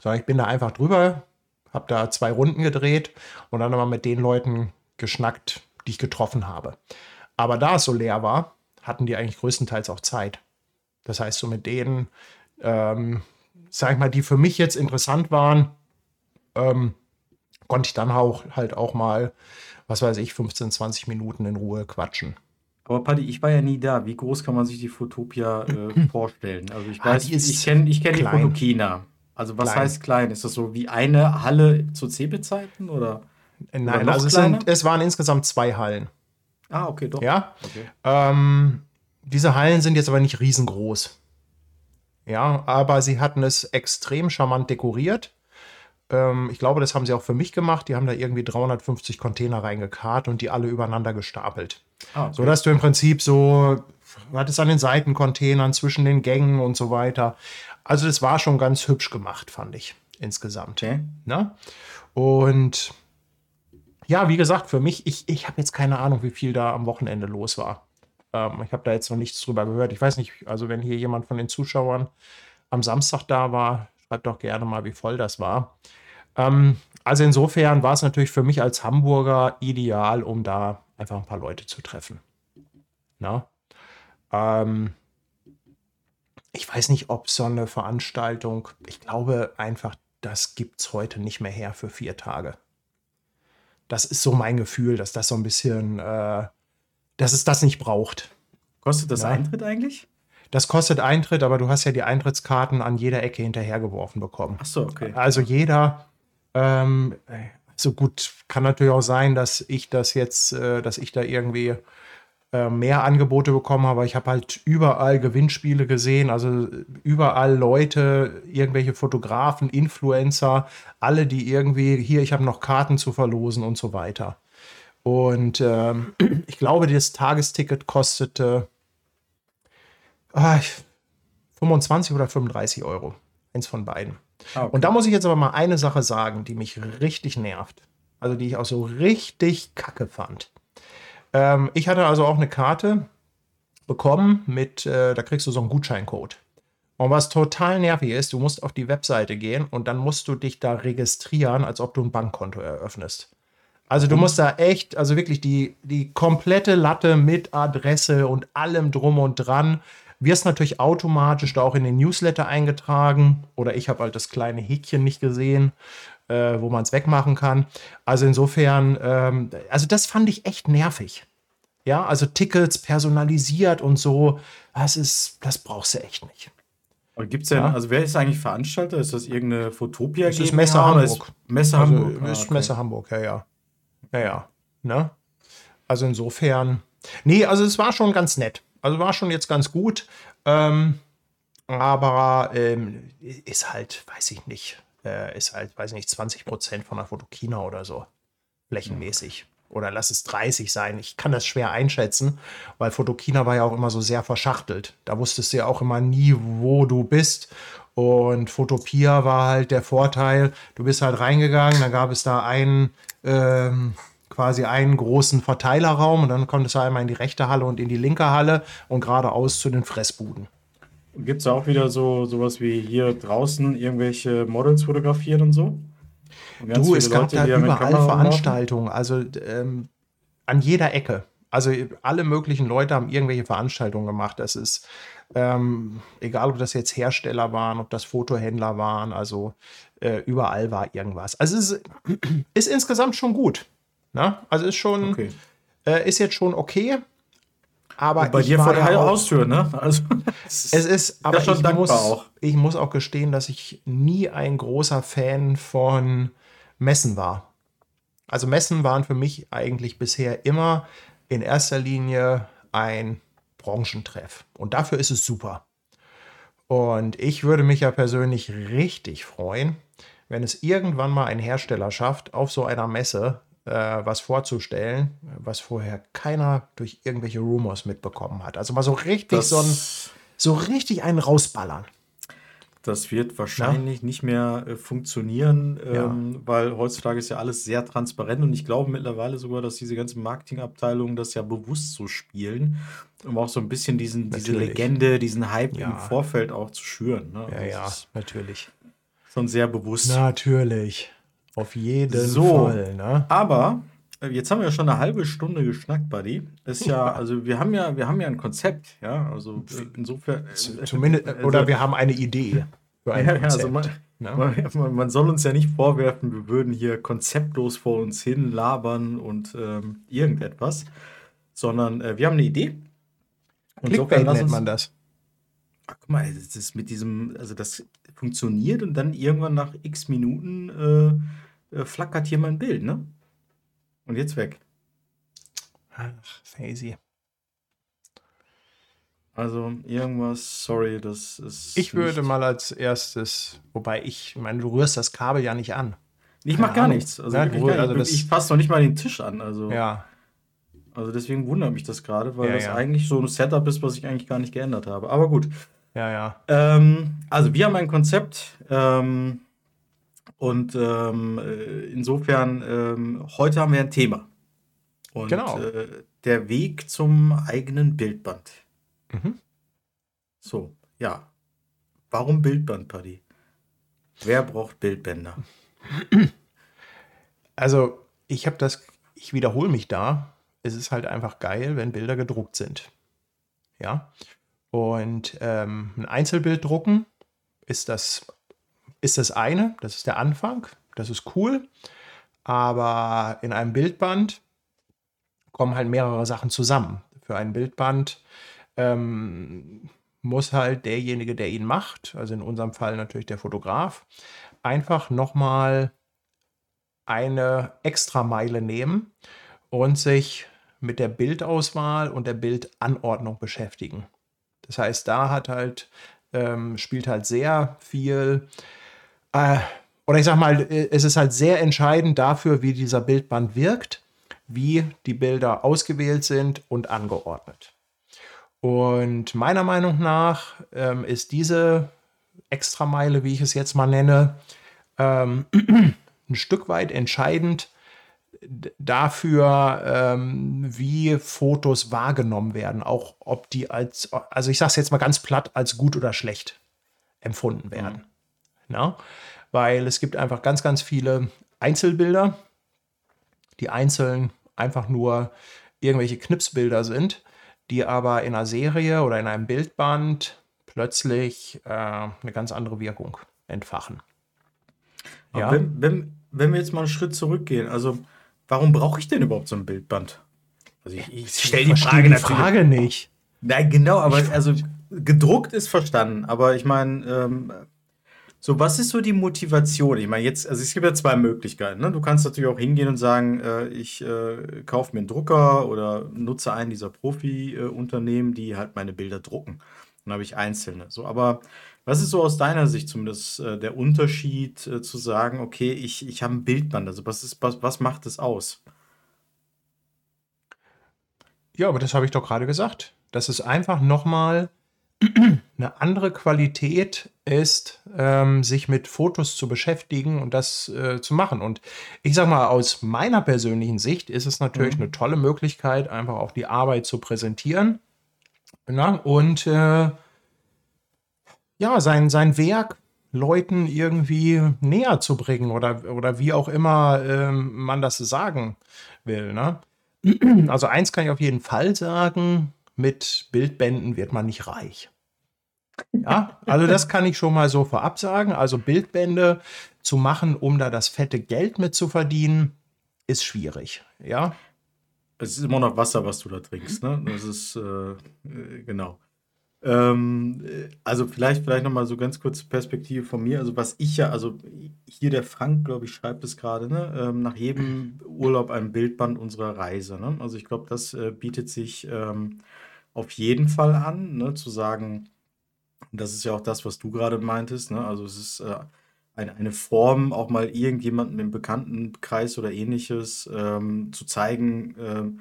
Speaker 2: sondern ich bin da einfach drüber, habe da zwei Runden gedreht und dann nochmal mit den Leuten geschnackt, die ich getroffen habe. Aber da es so leer war, hatten die eigentlich größtenteils auch Zeit. Das heißt, so mit denen, ähm, sag ich mal, die für mich jetzt interessant waren, ähm, konnte ich dann auch halt auch mal, was weiß ich, 15, 20 Minuten in Ruhe quatschen.
Speaker 1: Aber Paddy, ich war ja nie da. Wie groß kann man sich die Fotopia äh, *clears throat* vorstellen? Also ich
Speaker 2: Ah,
Speaker 1: weiß,
Speaker 2: ist
Speaker 1: ich kenne ich kenn die. Fotokina. Also was
Speaker 2: Klein.
Speaker 1: heißt klein? Ist das so wie eine Halle zu CeBIT-Zeiten oder?
Speaker 2: Nein,
Speaker 1: noch
Speaker 2: also es, sind, es waren insgesamt zwei Hallen.
Speaker 1: Ah, okay, doch.
Speaker 2: Ja,
Speaker 1: Okay.
Speaker 2: Ähm, diese Hallen sind jetzt aber nicht riesengroß. Ja, aber sie hatten es extrem charmant dekoriert. Ähm, ich glaube, das haben sie auch für mich gemacht. Die haben da irgendwie 350 Container reingekarrt und die alle übereinander gestapelt.
Speaker 1: Ah, okay.
Speaker 2: So dass du im Prinzip so, du hattest an den Seitencontainern zwischen den Gängen und so weiter. Also das war schon ganz hübsch gemacht, fand ich insgesamt.
Speaker 1: Okay.
Speaker 2: Ne? Und ja, wie gesagt, für mich, ich, ich habe jetzt keine Ahnung, wie viel da am Wochenende los war. Ähm, ich habe da jetzt noch nichts drüber gehört. Ich weiß nicht, also wenn hier jemand von den Zuschauern am Samstag da war, schreibt doch gerne mal, wie voll das war. Ähm, also insofern war es natürlich für mich als Hamburger ideal, um da einfach ein paar Leute zu treffen. Na? Ähm, ich weiß nicht, ob so eine Veranstaltung, ich glaube einfach, das gibt es heute nicht mehr her für vier Tage. Das ist so mein Gefühl, dass das so ein bisschen, äh, dass es das nicht braucht.
Speaker 1: Kostet das
Speaker 2: Ja.
Speaker 1: Eintritt eigentlich?
Speaker 2: Das kostet Eintritt, aber du hast ja die Eintrittskarten an jeder Ecke hinterhergeworfen bekommen.
Speaker 1: Ach so, okay.
Speaker 2: Also jeder, ähm, so gut, kann natürlich auch sein, dass ich das jetzt, äh, dass ich da irgendwie äh, mehr Angebote bekommen habe. aber Ich habe halt überall Gewinnspiele gesehen, also überall Leute, irgendwelche Fotografen, Influencer, alle, die irgendwie, hier, ich habe noch Karten zu verlosen und so weiter. Und ähm, *clears throat* ich glaube, das Tagesticket kostete ah, ich- 25 oder 35 Euro. Eins von beiden.
Speaker 1: Ah, okay.
Speaker 2: Und da muss ich jetzt aber mal eine Sache sagen, die mich richtig nervt. Also die ich auch so richtig kacke fand. Ähm, ich hatte also auch eine Karte bekommen mit, äh, da kriegst du so einen Gutscheincode. Und was total nervig ist, du musst auf die Webseite gehen und dann musst du dich da registrieren, als ob du ein Bankkonto eröffnest. Also du musst da echt, also wirklich die, die komplette Latte mit Adresse und allem drum und dran. Wirst natürlich automatisch da auch in den Newsletter eingetragen. Oder ich habe halt das kleine Häkchen nicht gesehen, äh, wo man es wegmachen kann. Also insofern, ähm, also das fand ich echt nervig. Ja, also Tickets personalisiert und so, das ist, das brauchst du echt nicht.
Speaker 1: Und gibt's denn,
Speaker 2: Ja.
Speaker 1: also wer ist eigentlich Veranstalter? Ist das irgendeine Fotopia?
Speaker 2: Das ist Messe Hamburg.
Speaker 1: Messe
Speaker 2: Also,
Speaker 1: Hamburg. Ah,
Speaker 2: ist
Speaker 1: okay.
Speaker 2: Messe Hamburg, ja, ja. Ja, ja. Ne? Also insofern. Nee, also es war schon ganz nett. Also war schon jetzt ganz gut. Ähm, aber ähm, ist halt, weiß ich nicht, äh, ist halt, weiß ich nicht, 20 Prozent von der Fotokina oder so. Flächenmäßig. Oder lass es 30 sein. Ich kann das schwer einschätzen, weil Fotokina war ja auch immer so sehr verschachtelt. Da wusstest du ja auch immer nie, wo du bist. Und Fotopia war halt der Vorteil, du bist halt reingegangen, dann gab es da einen, ähm, quasi einen großen Verteilerraum und dann konntest du einmal in die rechte Halle und in die linke Halle und geradeaus zu den Fressbuden.
Speaker 1: Gibt es auch wieder so sowas wie hier draußen irgendwelche Models fotografieren und so? Und
Speaker 2: Du, es gab
Speaker 1: Leute,
Speaker 2: da überall? Veranstaltungen, also ähm, an jeder Ecke. Also alle möglichen Leute haben irgendwelche Veranstaltungen gemacht. Das ist ähm, egal, ob das jetzt Hersteller waren, ob das Fotohändler waren, also äh, überall war irgendwas. Also es ist, *clears throat* ist insgesamt schon gut. Ne? Also ist schon,
Speaker 1: Okay.
Speaker 2: äh, ist jetzt schon okay. Aber
Speaker 1: Und bei
Speaker 2: ich
Speaker 1: dir vor der
Speaker 2: ja
Speaker 1: Haustür, ne? Also, *laughs*
Speaker 2: es *laughs* ist, aber ich muss,
Speaker 1: auch.
Speaker 2: ich muss auch gestehen, dass ich nie ein großer Fan von Messen war. Also Messen waren für mich eigentlich bisher immer in erster Linie ein Branchentreff. Und dafür ist es super. Und ich würde mich ja persönlich richtig freuen, wenn es irgendwann mal ein Hersteller schafft, auf so einer Messe was vorzustellen, was vorher keiner durch irgendwelche Rumors mitbekommen hat. Also mal so richtig
Speaker 1: das,
Speaker 2: so, ein, so richtig einen rausballern.
Speaker 1: Das wird wahrscheinlich nicht mehr äh, funktionieren,
Speaker 2: Ja.
Speaker 1: ähm, weil heutzutage ist ja alles sehr transparent und ich glaube mittlerweile sogar, dass diese ganzen Marketingabteilungen das ja bewusst so spielen, um auch so ein bisschen diesen, diese. Legende, diesen Hype
Speaker 2: Ja.
Speaker 1: im Vorfeld auch zu schüren. Ne?
Speaker 2: Ja,
Speaker 1: Also
Speaker 2: ja, natürlich.
Speaker 1: schon sehr bewusst.
Speaker 2: Natürlich. Auf jeden
Speaker 1: So.
Speaker 2: Fall. Ne?
Speaker 1: Aber äh, jetzt haben wir ja schon eine halbe Stunde geschnackt, Buddy. Ist ja, also wir haben ja, wir haben ja ein Konzept, ja. Also äh, insofern. äh,
Speaker 2: Zumindest,
Speaker 1: also-
Speaker 2: oder wir haben eine Idee für ein *laughs*
Speaker 1: Ja, ja,
Speaker 2: Konzept.
Speaker 1: also man,
Speaker 2: ne?
Speaker 1: man, man- soll uns ja nicht vorwerfen, wir würden hier konzeptlos vor uns hin labern und ähm, irgendetwas, sondern äh, wir haben eine Idee. Und
Speaker 2: Clickbait
Speaker 1: lass
Speaker 2: nennt man das.
Speaker 1: Ach, guck mal, das ist mit diesem, also das funktioniert und dann irgendwann nach x Minuten äh, äh, flackert hier mein Bild, ne? Und jetzt weg.
Speaker 2: Ach, Faisy.
Speaker 1: Also irgendwas, sorry, das ist.
Speaker 2: Ich würde mal als erstes, wobei ich, ich meine, du rührst das Kabel ja nicht an.
Speaker 1: Ich mach
Speaker 2: keine
Speaker 1: gar
Speaker 2: Ahnung.
Speaker 1: nichts. Also,
Speaker 2: Ja, wohl,
Speaker 1: gar
Speaker 2: also
Speaker 1: nicht. ich fasse noch nicht mal den Tisch an. Also,
Speaker 2: Ja,
Speaker 1: also deswegen wundert mich das gerade, weil
Speaker 2: Ja,
Speaker 1: das
Speaker 2: ja.
Speaker 1: eigentlich so ein Setup ist, was ich eigentlich gar nicht geändert habe. Aber gut.
Speaker 2: ja, ja.
Speaker 1: Ähm, also wir haben ein Konzept ähm, und ähm, äh, insofern ähm, heute haben wir ein Thema. Und
Speaker 2: Genau.
Speaker 1: äh, der Weg zum eigenen Bildband.
Speaker 2: Mhm.
Speaker 1: So, ja. Warum Bildband, Paddy? Wer braucht Bildbänder?
Speaker 2: Also, ich habe das, ich wiederhole mich da. Es ist halt einfach geil, wenn Bilder gedruckt sind. Ja. Und ähm, ein Einzelbild drucken ist das, ist das eine, das ist der Anfang, das ist cool. Aber in einem Bildband kommen halt mehrere Sachen zusammen. Für ein Bildband ähm, muss halt derjenige, der ihn macht, also in unserem Fall natürlich der Fotograf, einfach nochmal eine Extrameile nehmen und sich mit der Bildauswahl und der Bildanordnung beschäftigen. Das heißt, da hat halt, ähm, spielt halt sehr viel, äh, oder ich sag mal, äh, es ist halt sehr entscheidend dafür, wie dieser Bildband wirkt, wie die Bilder ausgewählt sind und angeordnet. Und meiner Meinung nach ähm, ist diese Extrameile, wie ich es jetzt mal nenne, ähm, *clears throat* ein Stück weit entscheidend dafür, ähm, wie Fotos wahrgenommen werden, auch ob die als, also ich sage es jetzt mal ganz platt, als gut oder schlecht empfunden werden. Na? Weil es gibt einfach ganz, ganz viele Einzelbilder, die einzeln einfach nur irgendwelche Knipsbilder sind, die aber in einer Serie oder in einem Bildband plötzlich äh, eine ganz andere Wirkung entfachen. Ja.
Speaker 1: Wenn, wenn, wenn wir jetzt mal einen Schritt zurückgehen, also warum brauche ich denn überhaupt so ein Bildband? Also ich, ich stelle die Frage
Speaker 2: die. Frage nicht.
Speaker 1: Nein, genau, aber also gedruckt ist verstanden. Aber ich meine, ähm, so was ist so die Motivation? Ich meine, jetzt, also es gibt ja zwei Möglichkeiten. Ne? Du kannst natürlich auch hingehen und sagen, äh, ich äh, kaufe mir einen Drucker oder nutze einen dieser Profi-Unternehmen, die halt meine Bilder drucken. Dann habe ich einzelne. So, aber was ist so aus deiner Sicht zumindest äh, der Unterschied äh, zu sagen, okay, ich, ich habe ein Bildband? Also was ist, was, was macht es aus?
Speaker 2: Ja, aber das habe ich doch gerade gesagt. Dass es einfach nochmal *clears throat* eine andere Qualität ist, ähm, sich mit Fotos zu beschäftigen und das äh, zu machen. Und ich sage mal, aus meiner persönlichen Sicht ist es natürlich eine tolle Möglichkeit, einfach auch die Arbeit zu präsentieren na? und äh, ja, sein, sein Werk Leuten irgendwie näher zu bringen oder, oder wie auch immer ähm, man das sagen will. Ne? Also eins kann ich auf jeden Fall sagen, mit Bildbänden wird man nicht reich. Ja, also das kann ich schon mal so vorab sagen. Also Bildbände zu machen, um da das fette Geld mit zu verdienen, ist schwierig. Ja,
Speaker 1: Es ist immer noch Wasser, was du da trinkst, ne? Das ist, äh, äh, genau. Ähm, äh, also vielleicht, vielleicht nochmal so ganz kurze Perspektive von mir. Also was ich ja, also hier der Frank, glaube ich, schreibt es gerade, ne? Ähm, nach jedem Urlaub ein Bildband unserer Reise, ne? Also ich glaube, das äh, bietet sich ähm, auf jeden Fall an, ne? Zu sagen, das ist ja auch das, was du gerade meintest, ne? Also es ist äh, eine, eine Form, auch mal irgendjemandem im Bekanntenkreis oder ähnliches ähm, zu zeigen, ähm,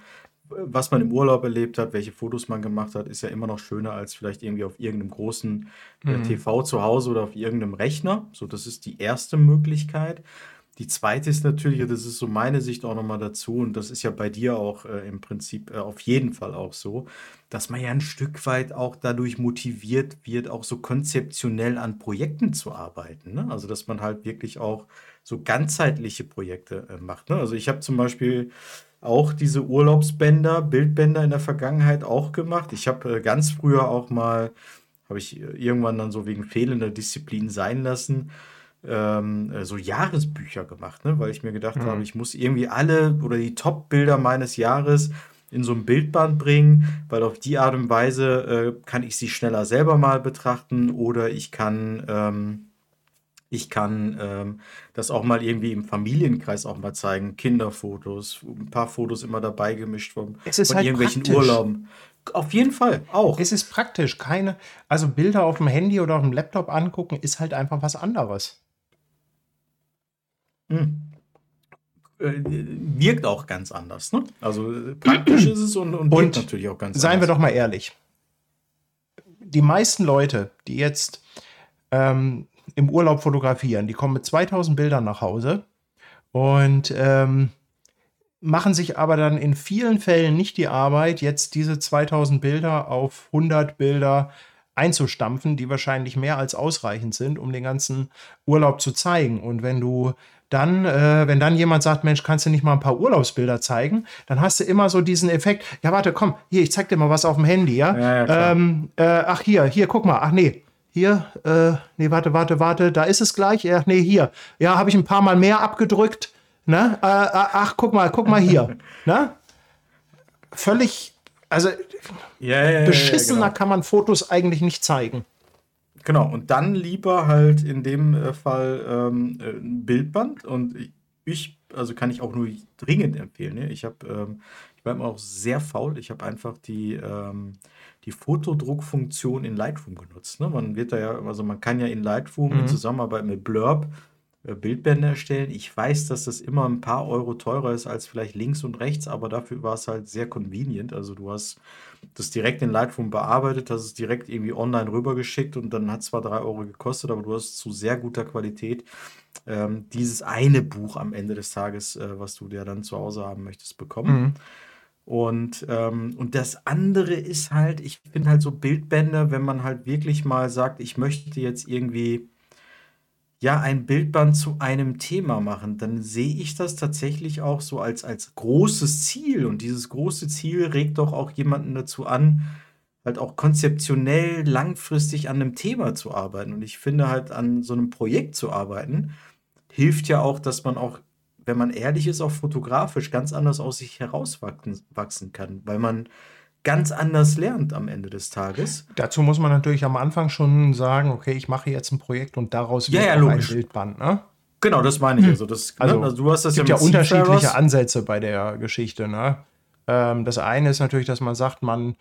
Speaker 1: was man im Urlaub erlebt hat, welche Fotos man gemacht hat, ist ja immer noch schöner als vielleicht irgendwie auf irgendeinem großen äh,
Speaker 2: Mhm.
Speaker 1: TV zu Hause oder auf irgendeinem Rechner. So, das ist die erste Möglichkeit. Die zweite ist natürlich, das ist so meine Sicht auch nochmal dazu, und das ist ja bei dir auch äh, im Prinzip äh, auf jeden Fall auch so, dass man ja ein Stück weit auch dadurch motiviert wird, auch so konzeptionell an Projekten zu arbeiten. Ne? Also, dass man halt wirklich auch so ganzheitliche Projekte äh, macht. Ne? Also, ich habe zum Beispiel auch diese Urlaubsbänder, Bildbänder in der Vergangenheit auch gemacht. Ich habe äh, ganz früher auch mal, habe ich äh, irgendwann dann so wegen fehlender Disziplin sein lassen, ähm, äh, so Jahresbücher gemacht, ne? Weil ich mir gedacht habe,
Speaker 2: Mhm.
Speaker 1: ich muss irgendwie alle oder die Top-Bilder meines Jahres in so ein Bildband bringen, weil auf die Art und Weise äh, kann ich sie schneller selber mal betrachten oder ich kann, ähm, ich kann ähm, das auch mal irgendwie im Familienkreis auch mal zeigen. Kinderfotos, ein paar Fotos immer dabei gemischt
Speaker 2: ist
Speaker 1: von
Speaker 2: halt
Speaker 1: irgendwelchen
Speaker 2: praktisch.
Speaker 1: Urlauben. Auf jeden Fall, auch.
Speaker 2: Es ist praktisch. Keine, also Bilder auf dem Handy oder auf dem Laptop angucken, ist halt einfach was anderes.
Speaker 1: Hm. Äh, wirkt auch ganz anders, ne? Also äh, praktisch ist es und, und wirkt
Speaker 2: Und
Speaker 1: natürlich auch ganz
Speaker 2: Seien wir
Speaker 1: anders.
Speaker 2: doch mal ehrlich. Die meisten Leute, die jetzt ähm, im Urlaub fotografieren, die kommen mit 2000 Bildern nach Hause und ähm, machen sich aber dann in vielen Fällen nicht die Arbeit, jetzt diese 2000 Bilder auf 100 Bilder einzustampfen, die wahrscheinlich mehr als ausreichend sind, um den ganzen Urlaub zu zeigen. Und wenn du dann, äh, wenn dann jemand sagt, Mensch, kannst du nicht mal ein paar Urlaubsbilder zeigen, dann hast du immer so diesen Effekt, ja, warte, komm, hier, ich zeig dir mal was auf dem Handy, ja.
Speaker 1: Ja, ja,
Speaker 2: ähm, äh, ach, hier, hier, guck mal, ach nee. Hier, äh, nee, warte, warte, warte, da ist es gleich. Ach nee, hier. Ja, habe ich ein paar Mal mehr abgedrückt. Ne? Äh, äh, ach, guck mal, guck mal hier. *laughs* ne? Völlig, also
Speaker 1: ja,
Speaker 2: beschissener
Speaker 1: genau.
Speaker 2: kann man Fotos eigentlich nicht zeigen.
Speaker 1: Genau, und dann lieber halt in dem äh, Fall ähm, äh, ein Bildband. Und ich, also kann ich auch nur dringend empfehlen. Ne? Ich habe, ähm, ich war immer auch sehr faul. Ich habe einfach die, ähm, die Fotodruckfunktion in Lightroom genutzt. Ne? Man wird da ja, also man kann ja in Lightroom in
Speaker 2: Mhm.
Speaker 1: Zusammenarbeit mit Blurb äh, Bildbände erstellen. Ich weiß, dass das immer ein paar Euro teurer ist als vielleicht links und rechts, aber dafür war es halt sehr convenient. Also du hast das direkt in Lightroom bearbeitet, hast es direkt irgendwie online rübergeschickt und dann hat es zwar drei Euro gekostet, aber du hast zu sehr guter Qualität ähm, dieses eine Buch am Ende des Tages, äh, was du dir dann zu Hause haben möchtest, bekommen.
Speaker 2: Mhm.
Speaker 1: Und, ähm, und das andere ist halt, ich finde halt so Bildbände, wenn man halt wirklich mal sagt, ich möchte jetzt irgendwie ja ein Bildband zu einem Thema machen, dann sehe ich das tatsächlich auch so als, als großes Ziel. Und dieses große Ziel regt doch auch jemanden dazu an, halt auch konzeptionell langfristig an einem Thema zu arbeiten. Und ich finde halt an so einem Projekt zu arbeiten, hilft ja auch, dass man auch, wenn man ehrlich ist, auch fotografisch ganz anders aus sich herauswachsen wachsen kann, weil man ganz anders lernt am Ende des Tages.
Speaker 2: Dazu muss man natürlich am Anfang schon sagen, okay, ich mache jetzt ein Projekt und daraus
Speaker 1: Ja,
Speaker 2: wird
Speaker 1: ja,
Speaker 2: auch ein. Bildband. Ne?
Speaker 1: Genau, das meine ich. Also, das,
Speaker 2: Also,
Speaker 1: ne? also du hast das
Speaker 2: Es gibt
Speaker 1: ja
Speaker 2: ja unterschiedliche
Speaker 1: Seafarers.
Speaker 2: Ansätze bei der Geschichte. Ne? Ähm, das eine ist natürlich, dass man sagt, man,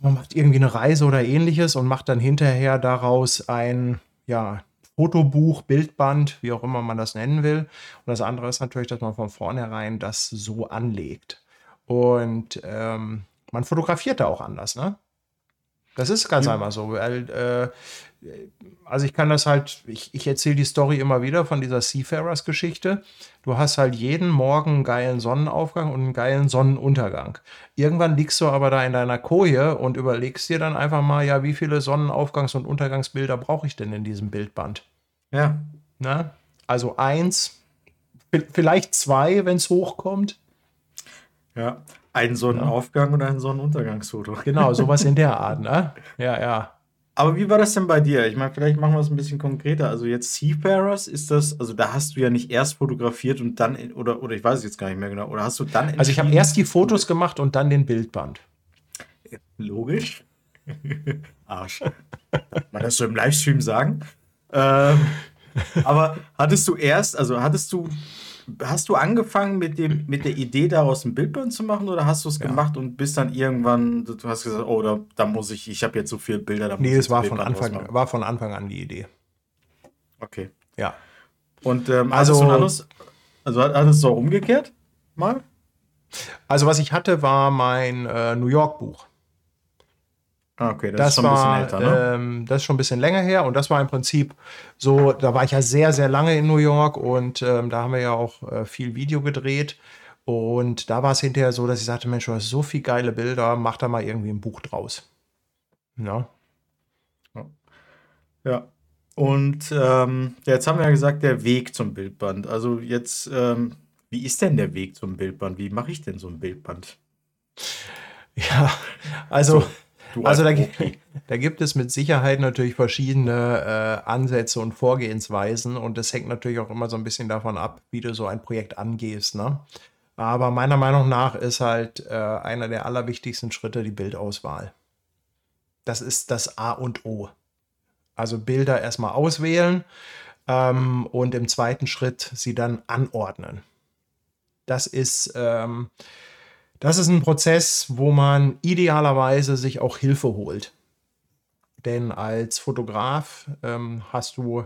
Speaker 2: man macht irgendwie eine Reise oder ähnliches und macht dann hinterher daraus ein ja, Fotobuch, Bildband, wie auch immer man das nennen will. Und das andere ist natürlich, dass man von vornherein das so anlegt. Und ähm, man fotografiert da auch anders. Ne? Das ist ganz
Speaker 1: Ja.
Speaker 2: einfach so. Weil, äh, also ich kann das halt, ich, ich erzähle die Story immer wieder von dieser Seafarers-Geschichte. Du hast halt jeden Morgen einen geilen Sonnenaufgang und einen geilen Sonnenuntergang. Irgendwann liegst du aber da in deiner Koje und überlegst dir dann einfach mal, ja, wie viele Sonnenaufgangs- und Untergangsbilder brauche ich denn in diesem Bildband?
Speaker 1: Ja,
Speaker 2: Ne? Also eins, vi- vielleicht zwei, wenn es hochkommt.
Speaker 1: ja. Ein Sonnenaufgang und ein Sonnenuntergangsfoto. *laughs*
Speaker 2: Genau, sowas in der Art, ne? Ja, ja.
Speaker 1: Aber wie war das denn bei dir? Ich meine, vielleicht machen wir es ein bisschen konkreter. Also jetzt Seafarers, ist das, also da hast du ja nicht erst fotografiert und dann, in, oder, oder ich weiß es jetzt gar nicht mehr genau, oder hast du dann
Speaker 2: Also ich habe erst die Fotos gemacht und dann den Bildband.
Speaker 1: Logisch. *laughs* Arsch. Man das so im Livestream sagen. Ähm, aber hattest du erst, also hattest du, hast du angefangen mit dem, mit der Idee daraus ein Bildband zu machen oder hast du es
Speaker 2: Ja.
Speaker 1: gemacht und bist dann irgendwann, du hast gesagt, oh, da, da muss ich, ich habe jetzt so viele Bilder, da muss
Speaker 2: Nee, es war von, Anfang, war von Anfang an die Idee.
Speaker 1: Okay.
Speaker 2: Ja.
Speaker 1: Und ähm,
Speaker 2: Also-
Speaker 1: also, anderes, also hat- du auch umgekehrt mal?
Speaker 2: Also was ich hatte, war mein äh, New York Buch.
Speaker 1: Ah, okay,
Speaker 2: Das,
Speaker 1: schon ein bisschen
Speaker 2: war,
Speaker 1: älter, ne?
Speaker 2: ähm, das ist schon ein bisschen länger her und das war im Prinzip so, da war ich ja sehr, sehr lange in New York und ähm, da haben wir ja auch äh, viel Video gedreht und da war es hinterher so, dass ich sagte, Mensch, du hast so viele geile Bilder, mach da mal irgendwie ein Buch draus. Ja,
Speaker 1: Ja. Und ähm, jetzt haben wir ja gesagt, der Weg zum Bildband. Also jetzt, ähm, wie ist denn der Weg zum Bildband? Wie mache ich denn so ein Bildband?
Speaker 2: ja also...
Speaker 1: Du
Speaker 2: Also da, da gibt es mit Sicherheit natürlich verschiedene äh, Ansätze und Vorgehensweisen und das hängt natürlich auch immer so ein bisschen davon ab, wie du so ein Projekt angehst. Ne? Aber meiner Meinung nach ist halt äh, einer der allerwichtigsten Schritte die Bildauswahl. Das ist das A und O. Also Bilder erstmal auswählen ähm, und im zweiten Schritt sie dann anordnen. Das ist ähm, das ist ein Prozess, wo man idealerweise sich auch Hilfe holt. Denn als Fotograf ähm, hast du,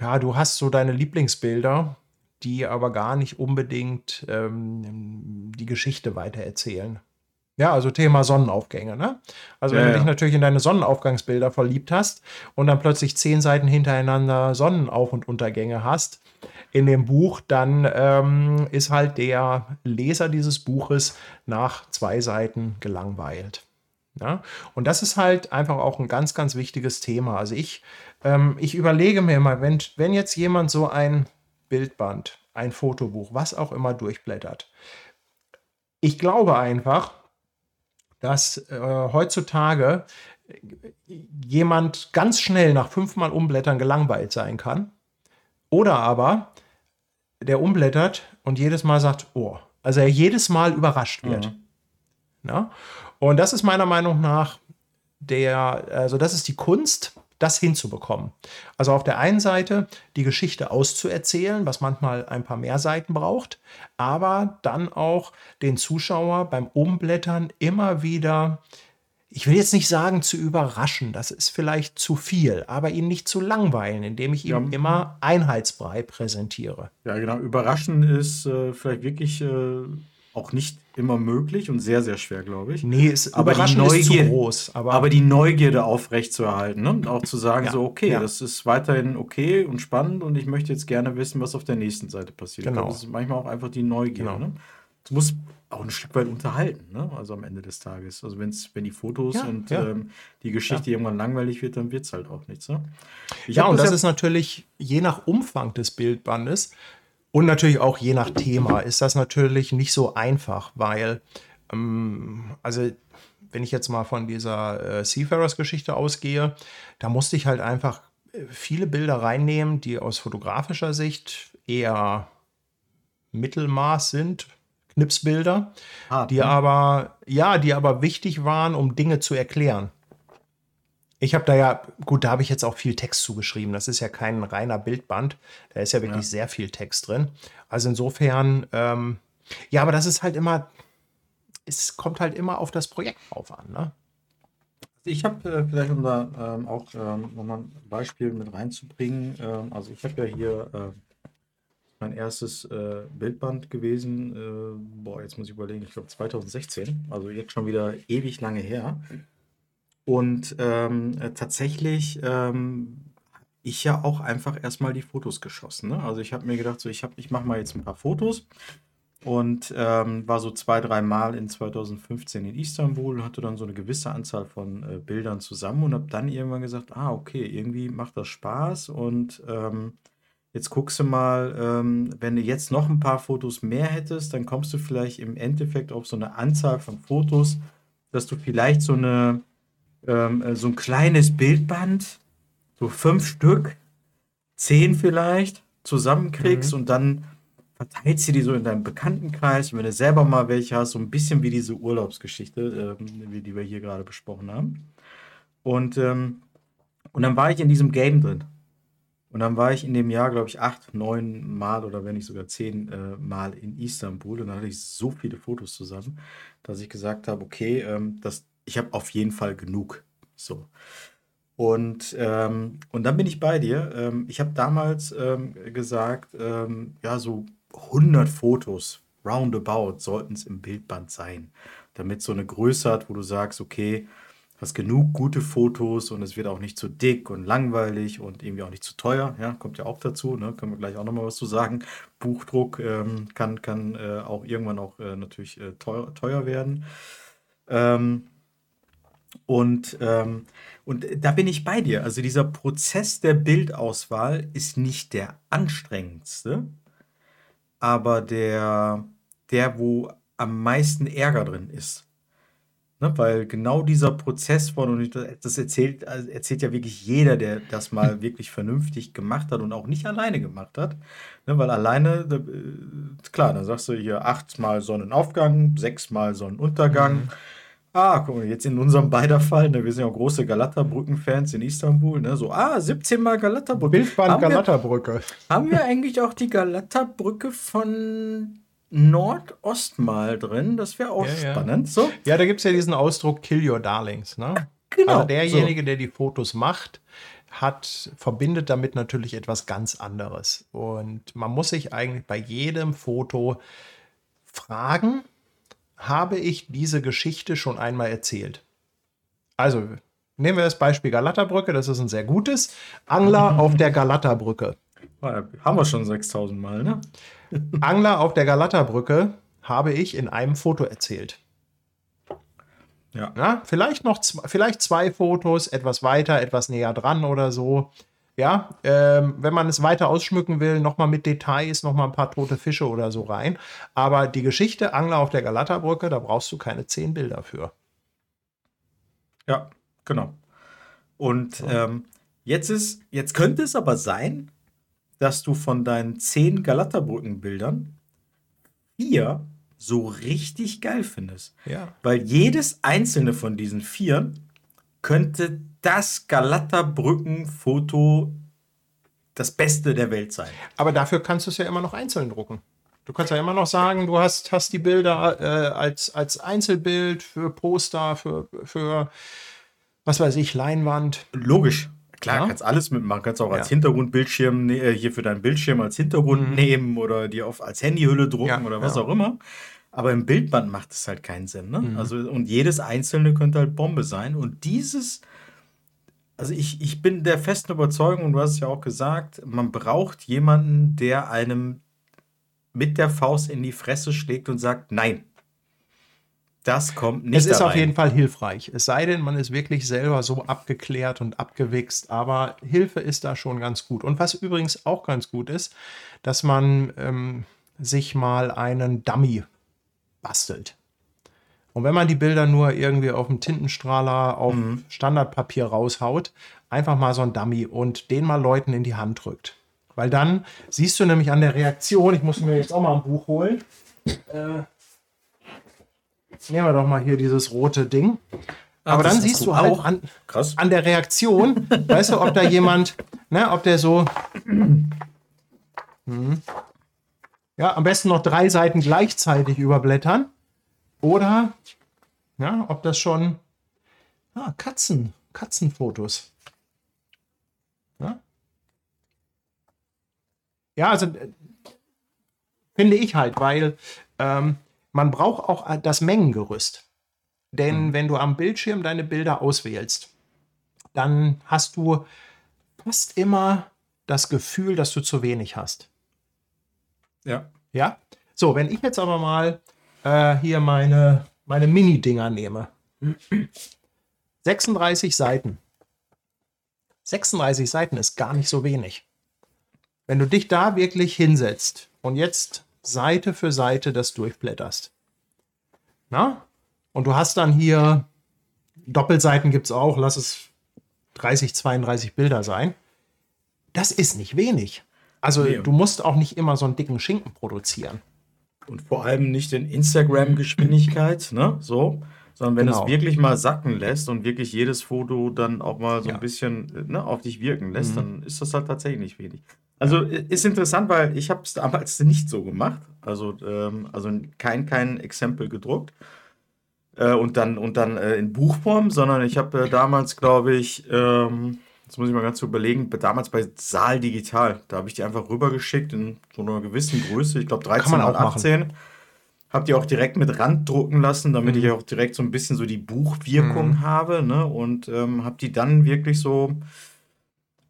Speaker 2: ja, du hast so deine Lieblingsbilder, die aber gar nicht unbedingt ähm, die Geschichte weitererzählen. Ja, also Thema Sonnenaufgänge, ne? Also wenn
Speaker 1: Ja,
Speaker 2: du dich natürlich in deine Sonnenaufgangsbilder verliebt hast und dann plötzlich zehn Seiten hintereinander Sonnenauf- und Untergänge hast in dem Buch, dann ähm, ist halt der Leser dieses Buches nach zwei Seiten gelangweilt. Ja? Und das ist halt einfach auch ein ganz, ganz wichtiges Thema. Also ich, ähm, ich überlege mir immer, wenn, wenn jetzt jemand so ein Bildband, ein Fotobuch, was auch immer durchblättert, ich glaube einfach, dass äh, heutzutage jemand ganz schnell nach fünfmal Umblättern gelangweilt sein kann. Oder aber der umblättert und jedes Mal sagt, oh, also er jedes Mal überrascht wird.
Speaker 1: Mhm.
Speaker 2: Ja? Und das ist meiner Meinung nach der, also das ist die Kunst, das hinzubekommen. Also auf der einen Seite die Geschichte auszuerzählen, was manchmal ein paar mehr Seiten braucht, aber dann auch den Zuschauer beim Umblättern immer wieder, ich will jetzt nicht sagen zu überraschen, das ist vielleicht zu viel, aber ihn nicht zu langweilen, indem ich ihm
Speaker 1: Ja.
Speaker 2: immer Einheitsbrei präsentiere.
Speaker 1: Ja, genau. Überraschen ist äh, vielleicht wirklich äh, auch nicht immer möglich und sehr, sehr schwer, glaube ich.
Speaker 2: Nee, ist,
Speaker 1: Aber die
Speaker 2: überraschen ist zu
Speaker 1: Neugier-
Speaker 2: groß. Aber,
Speaker 1: Aber die Neugierde aufrechtzuerhalten ne? und auch zu sagen,
Speaker 2: Ja,
Speaker 1: so, okay,
Speaker 2: ja.
Speaker 1: das ist weiterhin okay und spannend und ich möchte jetzt gerne wissen, was auf der nächsten Seite passiert.
Speaker 2: Genau.
Speaker 1: Das ist manchmal auch einfach die Neugierde.
Speaker 2: Genau.
Speaker 1: Ne? Es muss auch ein Stück weit unterhalten, ne? also am Ende des Tages. Also wenn's, wenn die Fotos
Speaker 2: Ja,
Speaker 1: und
Speaker 2: ja.
Speaker 1: ähm, die Geschichte irgendwann langweilig wird, dann wird es halt auch nichts. Ne?
Speaker 2: Ja, und das
Speaker 1: ja-
Speaker 2: ist natürlich je nach Umfang des Bildbandes und natürlich auch je nach Thema ist das natürlich nicht so einfach, weil, ähm, also wenn ich jetzt mal von dieser äh, Seafarers-Geschichte ausgehe, da musste ich halt einfach äh, viele Bilder reinnehmen, die aus fotografischer Sicht eher Mittelmaß sind, Knipsbilder,
Speaker 1: hart,
Speaker 2: die aber, ja, die aber wichtig waren, um Dinge zu erklären. Ich habe da ja, gut, da habe ich jetzt auch viel Text zugeschrieben. Das ist ja kein reiner Bildband. Da ist ja wirklich
Speaker 1: Ja.
Speaker 2: sehr viel Text drin. Also insofern, ähm, ja, aber das ist halt immer, es kommt halt immer auf das Projekt drauf an. Ne?
Speaker 1: Ich habe äh, vielleicht, um da ähm, auch ähm, nochmal ein Beispiel mit reinzubringen. Ähm, also ich habe ja hier äh, mein erstes äh, Bildband gewesen. Äh, boah, jetzt muss ich überlegen, ich glaube 2016. Also jetzt schon wieder ewig lange her. Und ähm, äh, tatsächlich ähm, ich ja auch einfach erstmal die Fotos geschossen. Ne? Also ich habe mir gedacht, so ich, ich mache mal jetzt ein paar Fotos. Und ähm, war so zwei, drei Mal in 2015 in Istanbul, hatte dann so eine gewisse Anzahl von äh, Bildern zusammen und habe dann irgendwann gesagt, ah, okay, irgendwie macht das Spaß und ähm, jetzt guckst du mal, ähm, wenn du jetzt noch ein paar Fotos mehr hättest, dann kommst du vielleicht im Endeffekt auf so eine Anzahl von Fotos, dass du vielleicht so eine ähm, äh, so ein kleines Bildband, so fünf Stück, zehn vielleicht, zusammenkriegst und dann verteilst du die so in deinem Bekanntenkreis. Und wenn du selber mal welche hast, so ein bisschen wie diese Urlaubsgeschichte, wie die wir hier gerade besprochen haben. Und, ähm, und dann war ich in diesem Game drin. Und dann war ich in dem Jahr, glaube ich, acht, neun Mal oder wenn nicht sogar zehn äh, Mal in Istanbul. Und dann hatte ich so viele Fotos zusammen, dass ich gesagt habe, okay, ähm, das, ich habe auf jeden Fall genug. So. Und, ähm, und dann bin ich bei dir. Ähm, ich habe damals ähm, gesagt, ähm, ja, so 100 Fotos roundabout sollten es im Bildband sein, damit so eine Größe hat, wo du sagst, okay, hast genug gute Fotos und es wird auch nicht zu dick und langweilig und irgendwie auch nicht zu teuer. Ja, kommt ja auch dazu, ne? Können wir gleich auch nochmal was zu sagen. Buchdruck ähm, kann, kann äh, auch irgendwann auch äh, natürlich äh, teuer, teuer werden. Ähm, und, ähm, und da bin ich bei dir. Also dieser Prozess der Bildauswahl ist nicht der anstrengendste, aber der, der wo am meisten Ärger drin ist. Ne, weil genau dieser Prozess von, und das erzählt, also erzählt ja wirklich jeder, der das mal *laughs* wirklich vernünftig gemacht hat und auch nicht alleine gemacht hat. Ne, weil alleine, äh, klar, dann sagst du hier achtmal Sonnenaufgang, sechsmal Sonnenuntergang. Mhm. Ah, guck mal, jetzt in unserem beider Fall, ne, wir sind ja auch große Galata-Brücken-Fans in Istanbul, ne, so, ah, 17 mal Galata-Brücke.
Speaker 2: Bildband Galata-Brücke.
Speaker 1: Haben wir eigentlich auch die Galata-Brücke von Nordost mal drin. Das wäre auch ja, spannend.
Speaker 2: Ja. So. ja, da gibt es ja diesen Ausdruck Kill Your Darlings. Ne? Genau. Also derjenige, so. der die Fotos macht, hat, verbindet damit natürlich etwas ganz anderes. Und man muss sich eigentlich bei jedem Foto fragen, habe ich diese Geschichte schon einmal erzählt? Also, nehmen wir das Beispiel Galata-Brücke, das ist ein sehr gutes. Angler *laughs* auf der Galata-Brücke.
Speaker 1: Haben wir schon 6000 Mal, ne?
Speaker 2: Angler auf der Galata-Brücke habe ich in einem Foto erzählt. Ja. ja. vielleicht noch zwei, vielleicht zwei Fotos, etwas weiter, etwas näher dran oder so. Ja, ähm, wenn man es weiter ausschmücken will, nochmal mit Details, nochmal ein paar tote Fische oder so rein. Aber die Geschichte Angler auf der Galata-Brücke, da brauchst du keine zehn Bilder für.
Speaker 1: Ja, genau. Und ähm, jetzt ist, jetzt könnte es aber sein, dass du von deinen zehn Galata-Brückenbildern vier so richtig geil findest.
Speaker 2: Ja.
Speaker 1: Weil jedes einzelne von diesen vier könnte das Galata-Brücken-Foto das Beste der Welt sein.
Speaker 2: Aber dafür kannst du es ja immer noch einzeln drucken. Du kannst ja immer noch sagen, du hast, hast die Bilder äh, als, als Einzelbild für Poster, für, für was weiß ich, Leinwand.
Speaker 1: Logisch. Klar, ja? kannst alles mitmachen. Kannst auch als Hintergrundbildschirm ne, äh, hier für deinen Bildschirm als Hintergrund mhm. nehmen oder dir auf, als Handyhülle drucken ja, oder was auch immer. Aber im Bildband macht es halt keinen Sinn. Ne? Mhm. Also, und jedes einzelne könnte halt Bombe sein. Und dieses, also ich, ich bin der festen Überzeugung, und du hast es ja auch gesagt, man braucht jemanden, der einem mit der Faust in die Fresse schlägt und sagt, nein, das kommt nicht.
Speaker 2: Es ist auf jeden Fall hilfreich. Es sei denn, man ist wirklich selber so abgeklärt und abgewichst. Aber Hilfe ist da schon ganz gut. Und was übrigens auch ganz gut ist, dass man ähm, sich mal einen Dummy bastelt. Und wenn man die Bilder nur irgendwie auf dem Tintenstrahler, auf mhm. Standardpapier raushaut, einfach mal so ein Dummy und den mal Leuten in die Hand drückt. Weil dann siehst du nämlich an der Reaktion, ich muss mir jetzt auch mal ein Buch holen. Äh, nehmen wir doch mal hier dieses rote Ding. Ach, Aber dann siehst du halt auch. An, an, der Reaktion, *laughs* weißt du, ob da jemand, ne, ob der so. *clears throat* Hm, ja, am besten noch drei Seiten gleichzeitig überblättern. Oder, ja, ob das schon. Ah, Katzen, Katzenfotos. Ja, ja also äh, finde ich halt, weil ähm, man braucht auch äh, das Mengengerüst. Denn mhm. wenn du am Bildschirm deine Bilder auswählst, dann hast du fast immer das Gefühl, dass du zu wenig hast.
Speaker 1: Ja.
Speaker 2: Ja? So, wenn ich jetzt aber mal äh, hier meine, meine Mini-Dinger nehme. 36 Seiten. 36 Seiten ist gar nicht so wenig. Wenn du dich da wirklich hinsetzt und jetzt Seite für Seite das durchblätterst. Na? Und du hast dann hier Doppelseiten gibt es auch, lass es 30, 32 Bilder sein. Das ist nicht wenig. Also nee. du musst auch nicht immer so einen dicken Schinken produzieren.
Speaker 1: Und vor allem nicht in Instagram-Geschwindigkeit, ne? So. Sondern wenn genau. es wirklich mal sacken lässt und wirklich jedes Foto dann auch mal so ja. ein bisschen ne, auf dich wirken lässt, mhm. dann ist das halt tatsächlich nicht wenig. Also ist interessant, weil ich habe es damals *laughs* nicht so gemacht. Also, ähm, also kein, kein Exempel gedruckt. Äh, und dann, und dann äh, in Buchform, sondern ich habe äh, damals, glaube ich, ähm, jetzt muss ich mal ganz überlegen, damals bei Saal Digital, da habe ich die einfach rübergeschickt in so einer gewissen Größe, ich glaube 13 mal 18. Hab die auch direkt mit Rand drucken lassen, damit
Speaker 2: Mhm.
Speaker 1: ich auch direkt so ein bisschen so die Buchwirkung
Speaker 2: Mhm.
Speaker 1: habe, ne? Und ähm, habe die dann wirklich so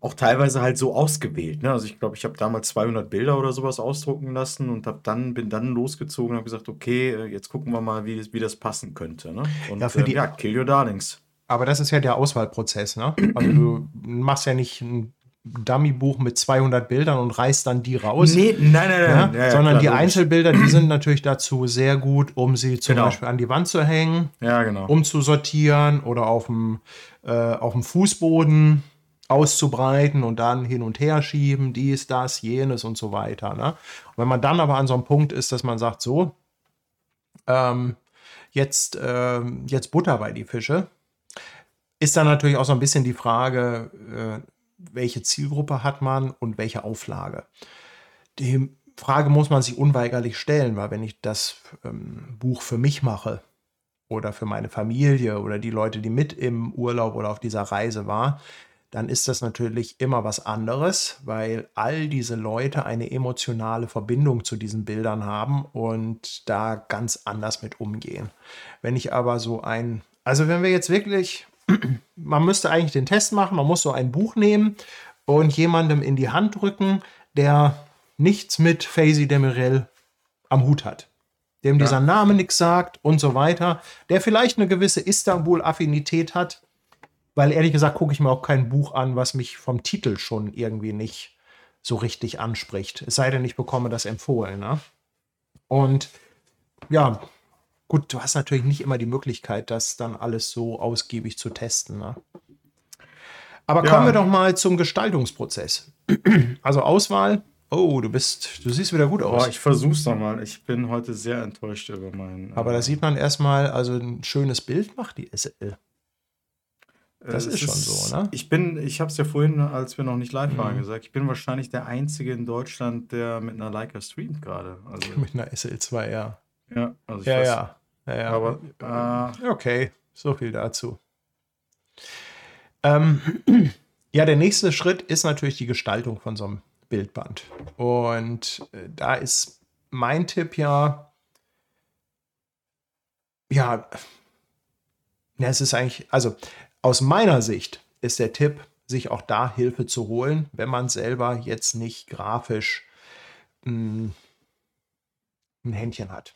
Speaker 1: auch teilweise halt so ausgewählt, ne? Also ich glaube, ich habe damals 200 Bilder oder sowas ausdrucken lassen und hab dann bin dann losgezogen und habe gesagt, okay, äh, jetzt gucken wir mal, wie, wie das passen könnte, ne? Und
Speaker 2: Ja, für
Speaker 1: ähm,
Speaker 2: die-
Speaker 1: ja, Kill Your Darlings.
Speaker 2: Aber das ist ja der Auswahlprozess, ne? Also du machst ja nicht ein Dummy-Buch mit 200 Bildern und reißt dann die raus.
Speaker 1: Nee, nein, nein, nein,
Speaker 2: Ja,
Speaker 1: nein. Ja,
Speaker 2: sondern
Speaker 1: klar,
Speaker 2: die
Speaker 1: logisch.
Speaker 2: Einzelbilder, die sind natürlich dazu sehr gut, um sie zum
Speaker 1: Genau.
Speaker 2: Beispiel an die Wand zu hängen,
Speaker 1: Ja, genau.
Speaker 2: umzusortieren oder auf dem, äh, auf dem Fußboden auszubreiten und dann hin und her schieben, dies, das, jenes und so weiter. Ne? Und wenn man dann aber an so einem Punkt ist, dass man sagt, so, ähm, jetzt, ähm, jetzt Butter bei die Fische, ist dann natürlich auch so ein bisschen die Frage, äh, welche Zielgruppe hat man und welche Auflage. Die Frage muss man sich unweigerlich stellen, weil wenn ich das ähm, Buch für mich mache oder für meine Familie oder die Leute, die mit im Urlaub oder auf dieser Reise war, dann ist das natürlich immer was anderes, weil all diese Leute eine emotionale Verbindung zu diesen Bildern haben und da ganz anders mit umgehen. Wenn ich aber so ein, also wenn wir jetzt wirklich, man müsste eigentlich den Test machen, man muss so ein Buch nehmen und jemandem in die Hand drücken, der nichts mit Faisy Demirel am Hut hat dem
Speaker 1: Ja.
Speaker 2: dieser Name nichts sagt und so weiter, der vielleicht eine gewisse Istanbul-Affinität hat, weil ehrlich gesagt gucke ich mir auch kein Buch an, was mich vom Titel schon irgendwie nicht so richtig anspricht. Es sei denn, ich bekomme das empfohlen. Ne? Und ja, gut, du hast natürlich nicht immer die Möglichkeit, das dann alles so ausgiebig zu testen. Ne? Aber
Speaker 1: Ja.
Speaker 2: kommen wir doch mal zum Gestaltungsprozess. *clears throat* Also Auswahl. Oh, du bist, du siehst wieder gut aus.
Speaker 1: Boah, ich versuch's nochmal. Ich bin heute sehr enttäuscht über meinen.
Speaker 2: Aber
Speaker 1: äh,
Speaker 2: da sieht man erstmal, also ein schönes Bild macht die SL. das
Speaker 1: äh,
Speaker 2: ist
Speaker 1: es
Speaker 2: schon so, ne?
Speaker 1: Ich bin, ich habe es ja vorhin, als wir noch nicht live waren,
Speaker 2: Mhm.
Speaker 1: gesagt, ich bin wahrscheinlich der Einzige in Deutschland, der mit einer Leica streamt gerade. Also, *laughs*
Speaker 2: Mit einer SL2, ja.
Speaker 1: ja, also ich
Speaker 2: Ja,
Speaker 1: weiß,
Speaker 2: ja. Ja, ja.
Speaker 1: Aber äh,
Speaker 2: Okay, so viel dazu. Ähm, *clears throat* ja, der nächste Schritt ist natürlich die Gestaltung von so einem Bildband. Und äh, da ist mein Tipp ja, ja, ja, es ist eigentlich, also aus meiner Sicht ist der Tipp, sich auch da Hilfe zu holen, wenn man selber jetzt nicht grafisch mh, ein Händchen hat.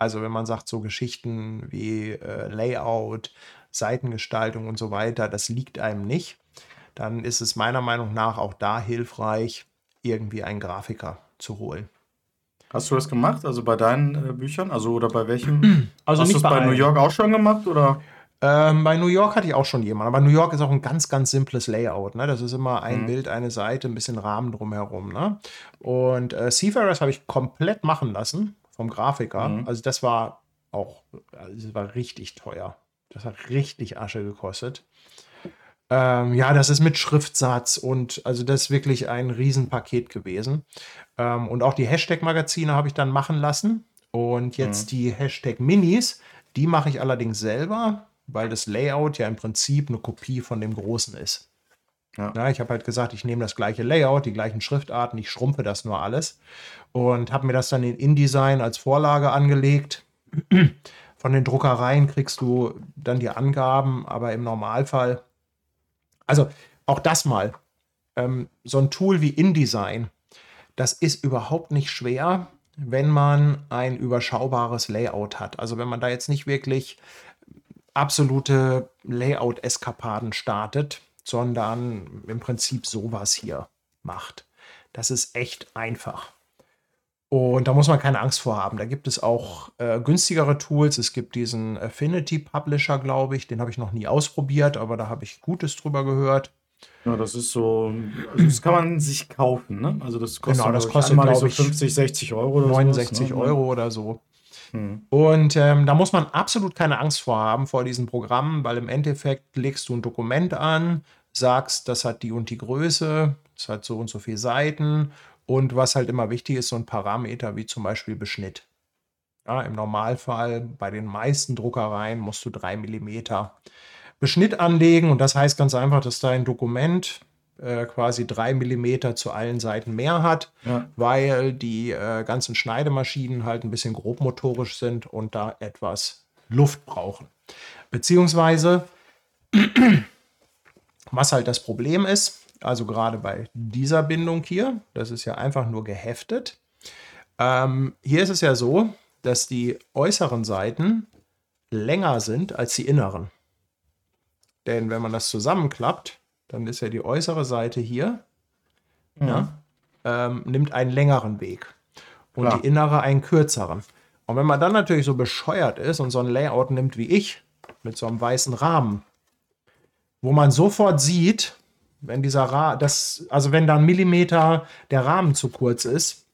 Speaker 2: Also wenn man sagt, so Geschichten wie äh, Layout, Seitengestaltung und so weiter, das liegt einem nicht, dann ist es meiner Meinung nach auch da hilfreich, irgendwie einen Grafiker zu holen.
Speaker 1: hast du das gemacht? Also bei deinen äh, Büchern? Also oder bei welchem? *clears throat*
Speaker 2: Also
Speaker 1: hast du es bei
Speaker 2: bei
Speaker 1: New. York auch schon gemacht? Oder?
Speaker 2: Ähm, bei New York hatte ich auch schon jemanden, aber New York ist auch ein ganz, ganz simples Layout. Ne? Das ist immer ein
Speaker 1: Mhm.
Speaker 2: Bild, eine Seite, ein bisschen Rahmen drumherum. Ne? Und äh, Seafarers habe ich komplett machen lassen vom Grafiker.
Speaker 1: Mhm.
Speaker 2: Also das war auch, also das war richtig teuer. Das hat richtig Asche gekostet. Ähm, ja, das ist mit Schriftsatz und also das ist wirklich ein Riesenpaket gewesen. Ähm, und auch die Hashtag-Magazine habe ich dann machen lassen. Und jetzt die Hashtag-Minis, die mache ich allerdings selber, weil das Layout ja im Prinzip eine Kopie von dem großen ist.
Speaker 1: Ja.
Speaker 2: Ja, ich habe halt gesagt, ich nehme das gleiche Layout, die gleichen Schriftarten, ich schrumpfe das nur alles und habe mir das dann in InDesign als Vorlage angelegt. Von den Druckereien kriegst du dann die Angaben, aber im Normalfall, also auch das mal, ähm, so ein Tool wie InDesign, das ist überhaupt nicht schwer, wenn man ein überschaubares Layout hat. Also wenn man da jetzt nicht wirklich absolute Layout-Eskapaden startet, sondern im Prinzip sowas hier macht. Das ist echt einfach. Und da muss man keine Angst vor haben. Da gibt es auch äh, günstigere Tools. Es gibt diesen Affinity Publisher, glaube ich. Den habe ich noch nie ausprobiert, aber da habe ich Gutes drüber gehört.
Speaker 1: Ja, das ist so, also das kann man sich kaufen, ne? Also das kostet,
Speaker 2: Genau, das kostet,
Speaker 1: einmalig
Speaker 2: glaub ich,
Speaker 1: so 50, 60 Euro oder
Speaker 2: 69
Speaker 1: sowas, ne?
Speaker 2: Euro oder so.
Speaker 1: Hm.
Speaker 2: Und ähm, da muss man absolut keine Angst vor haben, vor diesen Programmen, weil im Endeffekt legst du ein Dokument an, sagst, das hat die und die Größe, das hat so und so viele Seiten und was halt immer wichtig ist, so ein Parameter wie zum Beispiel Beschnitt. Ja, Im Normalfall bei den meisten Druckereien musst du drei Millimeter Beschnitt anlegen und das heißt ganz einfach, dass dein Dokument äh, quasi drei Millimeter zu allen Seiten mehr hat,
Speaker 1: Ja.
Speaker 2: weil die äh, ganzen Schneidemaschinen halt ein bisschen grobmotorisch sind und da etwas Luft brauchen. Beziehungsweise, was halt das Problem ist, also gerade bei dieser Bindung hier, das ist ja einfach nur geheftet. Ähm, hier ist es ja so, dass die äußeren Seiten länger sind als die inneren. Denn wenn man das zusammenklappt, dann ist ja die äußere Seite hier, ja, ähm, nimmt einen längeren Weg und
Speaker 1: Klar.
Speaker 2: die innere einen kürzeren. Und wenn man dann natürlich so bescheuert ist und so ein Layout nimmt wie ich, mit so einem weißen Rahmen, wo man sofort sieht, wenn dieser Rahmen, das, also wenn da ein Millimeter der Rahmen zu kurz ist,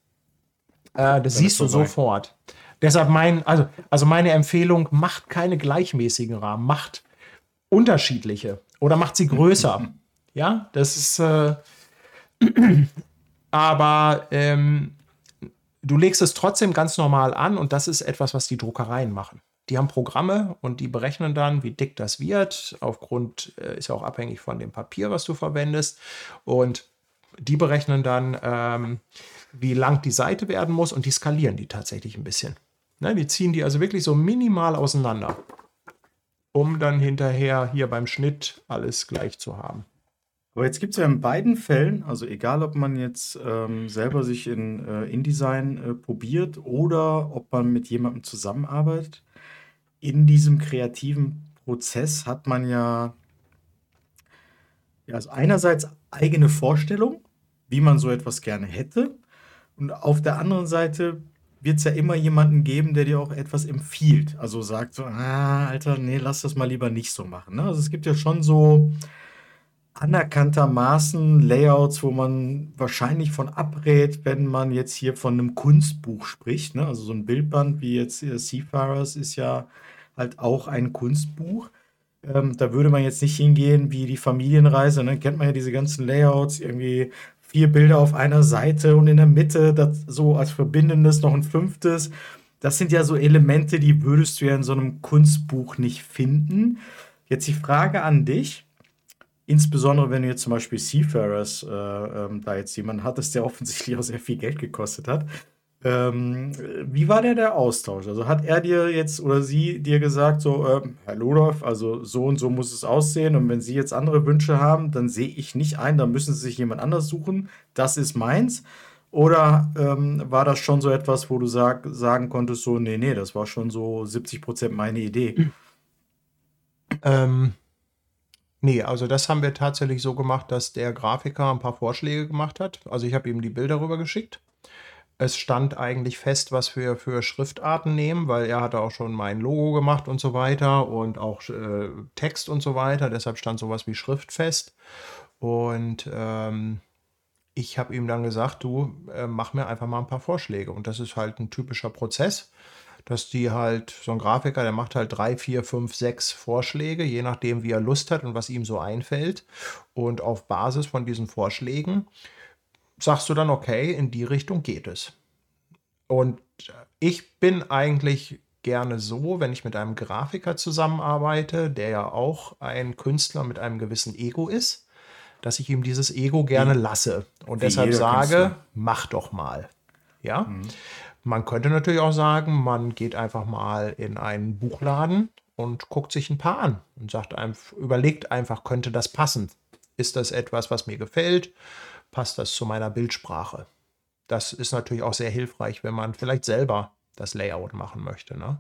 Speaker 2: äh, das siehst du sofort. Deshalb mein, also, also meine Empfehlung, macht keine gleichmäßigen Rahmen, macht unterschiedliche oder macht sie größer. *laughs* ja, das ist, äh, *clears throat* aber ähm, du legst es trotzdem ganz normal an und das ist etwas, was die Druckereien machen. Die haben Programme und die berechnen dann, wie dick das wird. Aufgrund äh, ist ja auch abhängig von dem Papier, was du verwendest. Und die berechnen dann, ähm, wie lang die Seite werden muss und die skalieren die tatsächlich ein bisschen. Ne, die ziehen die also wirklich so minimal auseinander, um dann hinterher hier beim Schnitt alles gleich zu haben.
Speaker 1: Aber jetzt gibt es ja in beiden Fällen, also egal ob man jetzt ähm, selber sich in äh, InDesign äh, probiert oder ob man mit jemandem zusammenarbeitet, in diesem kreativen Prozess hat man ja, ja also einerseits eigene Vorstellung, wie man so etwas gerne hätte. Und auf der anderen Seite wird es ja immer jemanden geben, der dir auch etwas empfiehlt. Also sagt so, ah, Alter, nee, lass das mal lieber nicht so machen. Ne? Also es gibt ja schon so anerkanntermaßen Layouts, wo man wahrscheinlich von abrät, wenn man jetzt hier von einem Kunstbuch spricht. Ne? Also so ein Bildband wie jetzt Seafarers ist ja halt auch ein Kunstbuch. Ähm, da würde man jetzt nicht hingehen wie die Familienreise. Ne? Kennt man ja diese ganzen Layouts, irgendwie vier Bilder auf einer Seite und in der Mitte das so als verbindendes noch ein fünftes. Das sind ja so Elemente, die würdest du ja in so einem Kunstbuch nicht finden. Jetzt die Frage an dich. Insbesondere wenn du jetzt zum Beispiel Seafarers äh, ähm, da jetzt jemanden hattest, der *laughs* offensichtlich auch sehr viel Geld gekostet hat. Ähm, wie war der der Austausch? Also hat er dir jetzt oder sie dir gesagt, so, ähm, Herr Ludolf, also so und so muss es aussehen und wenn Sie jetzt andere Wünsche haben, dann sehe ich nicht ein, dann müssen Sie sich jemand anders suchen, das ist meins. Oder ähm, war das schon so etwas, wo du sag, sagen konntest, so, nee, nee, das war schon so 70% meine Idee?
Speaker 2: Ähm, nee, also das haben wir tatsächlich so gemacht, dass der Grafiker ein paar Vorschläge gemacht hat. Also ich habe ihm die Bilder rübergeschickt. Es stand eigentlich fest, was wir für Schriftarten nehmen, weil er hatte auch schon mein Logo gemacht und so weiter und auch äh, Text und so weiter. Deshalb stand sowas wie Schrift fest. Und ähm, ich habe ihm dann gesagt, du äh, mach mir einfach mal ein paar Vorschläge. Und das ist halt ein typischer Prozess, dass die halt, so ein Grafiker, der macht halt drei, vier, fünf, sechs Vorschläge, je nachdem, wie er Lust hat und was ihm so einfällt. Und auf Basis von diesen Vorschlägen sagst du dann, okay, in die Richtung geht es. Und ich bin eigentlich gerne so, wenn ich mit einem Grafiker zusammenarbeite, der ja auch ein Künstler mit einem gewissen Ego ist, dass ich ihm dieses Ego gerne lasse und
Speaker 1: Wie
Speaker 2: deshalb sage,
Speaker 1: Künstler.
Speaker 2: mach doch mal. Ja. Man könnte natürlich auch sagen, man geht einfach mal in einen Buchladen und guckt sich ein paar an und sagt einfach, überlegt einfach, könnte das passen? Ist das etwas, was mir gefällt? Passt das zu meiner Bildsprache? Das ist natürlich auch sehr hilfreich, wenn man vielleicht selber das Layout machen möchte, ne?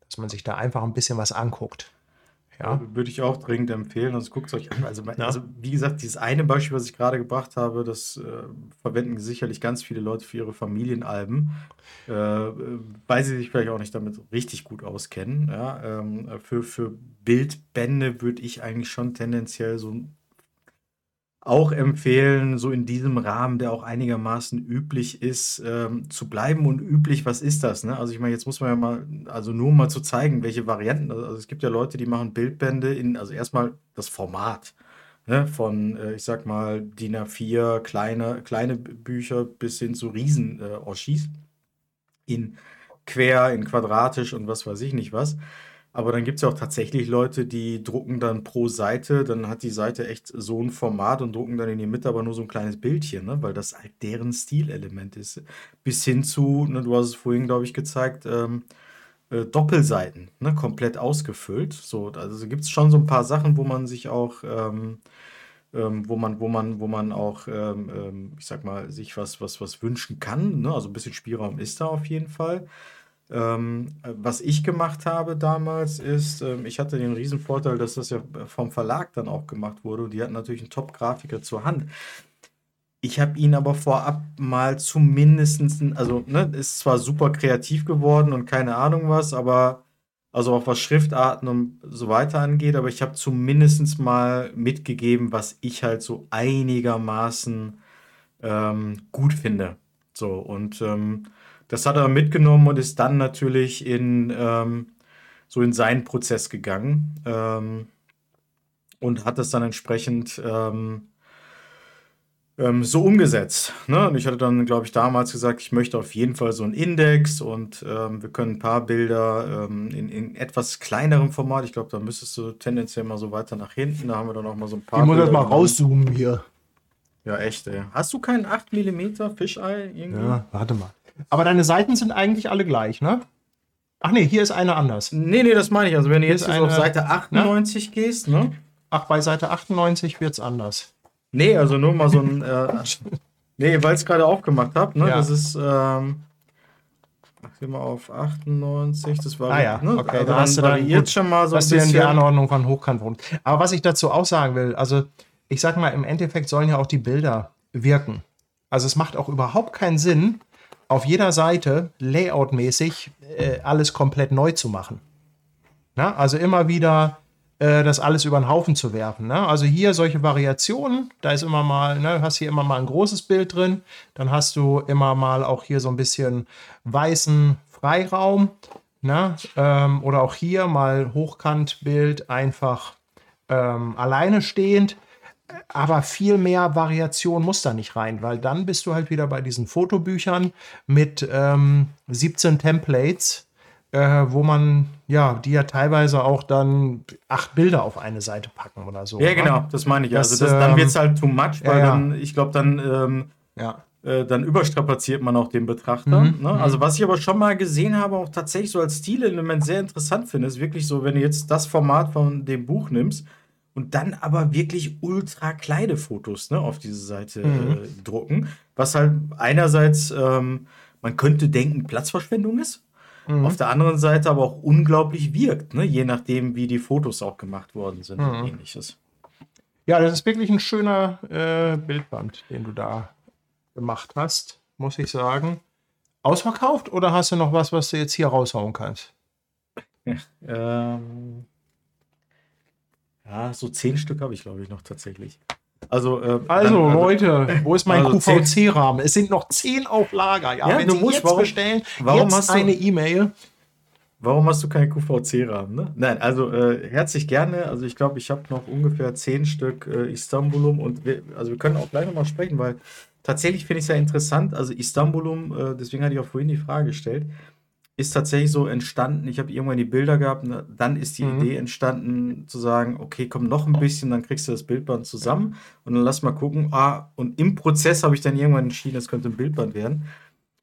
Speaker 2: Dass man sich da einfach ein bisschen was anguckt. Ja.
Speaker 1: Würde ich auch dringend empfehlen. Also guckt es euch an. Also,
Speaker 2: Ja.
Speaker 1: also wie gesagt, dieses eine Beispiel, was ich gerade gebracht habe, das äh, verwenden sicherlich ganz viele Leute für ihre Familienalben, äh, äh, weil sie sich vielleicht auch nicht damit richtig gut auskennen. Ja? Ähm, für, für Bildbände würde ich eigentlich schon tendenziell so auch empfehlen, so in diesem Rahmen, der auch einigermaßen üblich ist, ähm, zu bleiben. Und üblich, was ist das? Ne? Also ich meine, jetzt muss man ja mal, also nur um mal zu zeigen, welche Varianten. Also es gibt ja Leute, die machen Bildbände in, also erstmal das Format. Ne? Von, äh, ich sag mal, DIN A4, kleine, kleine Bücher bis hin zu riesen äh. In quer, in quadratisch und was weiß ich nicht was. Aber dann gibt es ja auch tatsächlich Leute, die drucken dann pro Seite, dann hat die Seite echt so ein Format und drucken dann in die Mitte aber nur so ein kleines Bildchen, ne? weil das halt deren Stilelement ist. Bis hin zu, ne, du hast es vorhin, glaube ich, gezeigt, ähm, äh, Doppelseiten, ne? komplett ausgefüllt. So, also gibt es schon so ein paar Sachen, wo man sich auch, ähm, ähm, wo man, wo man, wo man auch, ähm, ähm, ich sag mal, sich was, was, was wünschen kann. Ne? Also ein bisschen Spielraum ist da auf jeden Fall. Ähm, was ich gemacht habe damals ist, ähm, ich hatte den riesen Vorteil, dass das ja vom Verlag dann auch gemacht wurde die hatten natürlich einen Top-Grafiker zur Hand. Ich habe ihn aber vorab mal zumindest, also ne, ist zwar super kreativ geworden und keine Ahnung was, aber also auch was Schriftarten und so weiter angeht, aber ich habe zumindest mal mitgegeben, was ich halt so einigermaßen ähm, gut finde. So und ähm, das hat er mitgenommen und ist dann natürlich in ähm, so in seinen Prozess gegangen ähm, und hat das dann entsprechend ähm, ähm, so umgesetzt. Ne? Und ich hatte dann, glaube ich, damals gesagt, ich möchte auf jeden Fall so einen Index und ähm, wir können ein paar Bilder ähm, in, in, etwas kleinerem Format. Ich glaube, da müsstest du tendenziell mal so weiter nach hinten. Da haben wir dann auch mal so ein paar.
Speaker 2: Ich muss das mal rauszoomen hier.
Speaker 1: Ja, echt, ey. Hast du keinen 8 mm Fischei
Speaker 2: irgendwie? Ja, warte mal. Aber deine Seiten sind eigentlich alle gleich, ne? Ach nee, hier ist eine anders.
Speaker 1: Nee, nee, das meine ich. Also wenn du jetzt eine, auf Seite 98 ne? gehst, ne?
Speaker 2: Ach, bei Seite 98 wird es anders.
Speaker 1: Nee, also nur mal so ein. Äh, *laughs* nee, weil ich es gerade aufgemacht habe, ne? Ja. Das ist. Ähm, gehen wir auf 98, das war.
Speaker 2: Ah ja, ne? okay, also da hast du dann jetzt schon mal so ein bisschen. die Anordnung von Hochkant. Aber was ich dazu auch sagen will, also ich sag mal, im Endeffekt sollen ja auch die Bilder wirken. Also es macht auch überhaupt keinen Sinn, auf jeder Seite layoutmäßig äh, alles komplett neu zu machen. Na, also immer wieder äh, das alles über den Haufen zu werfen. Ne? Also hier solche Variationen, da ist immer mal, ne, hast hier immer mal ein großes Bild drin, dann hast du immer mal auch hier so ein bisschen weißen Freiraum. Ne? Ähm, oder auch hier mal Hochkantbild einfach ähm, alleine stehend aber viel mehr Variation muss da nicht rein, weil dann bist du halt wieder bei diesen Fotobüchern mit ähm, 17 Templates, äh, wo man, ja, die ja teilweise auch dann acht Bilder auf eine Seite packen oder so.
Speaker 1: Ja, ne? genau, das meine ich. Das, also das, dann ähm, wird es halt too much, weil ja, dann, ich glaube, dann, ähm, ja. Äh, dann überstrapaziert man auch den Betrachter. Mhm, ne? Mhm. Also was ich aber schon mal gesehen habe, auch tatsächlich so als Stilelement sehr interessant finde, ist wirklich so, wenn du jetzt das Format von dem Buch nimmst, und dann aber wirklich ultra kleine Fotos ne, auf diese Seite mhm. äh, drucken. Was halt einerseits, ähm, man könnte denken, Platzverschwendung ist. Mhm. Auf der anderen Seite aber auch unglaublich wirkt, ne, je nachdem, wie die Fotos auch gemacht worden sind mhm. und ähnliches.
Speaker 2: Ja, das ist wirklich ein schöner äh, Bildband, den du da gemacht hast, muss ich sagen. Ausverkauft oder hast du noch was, was du jetzt hier raushauen kannst? *laughs*
Speaker 1: ähm, ja, so zehn Stück habe ich, glaube ich, noch tatsächlich. Also, äh,
Speaker 2: also dann, Leute, wo ist mein also QVC-Rahmen? Es sind noch zehn auf Lager. Ja,
Speaker 1: ja wenn du musst, jetzt warum, bestellen,
Speaker 2: warum jetzt hast du, eine E-Mail.
Speaker 1: Warum hast du keinen QVC-Rahmen? Ne? Nein, also äh, herzlich gerne. Also ich glaube, ich habe noch ungefähr zehn Stück äh, Istanbulum und wir, also wir können auch gleich nochmal sprechen, weil tatsächlich finde ich es ja interessant. Also Istanbulum, äh, deswegen hatte ich auch vorhin die Frage gestellt ist tatsächlich so entstanden, ich habe irgendwann die Bilder gehabt, ne, dann ist die mhm. Idee entstanden zu sagen, okay, komm noch ein bisschen, dann kriegst du das Bildband zusammen und dann lass mal gucken. Ah, und im Prozess habe ich dann irgendwann entschieden, es könnte ein Bildband werden.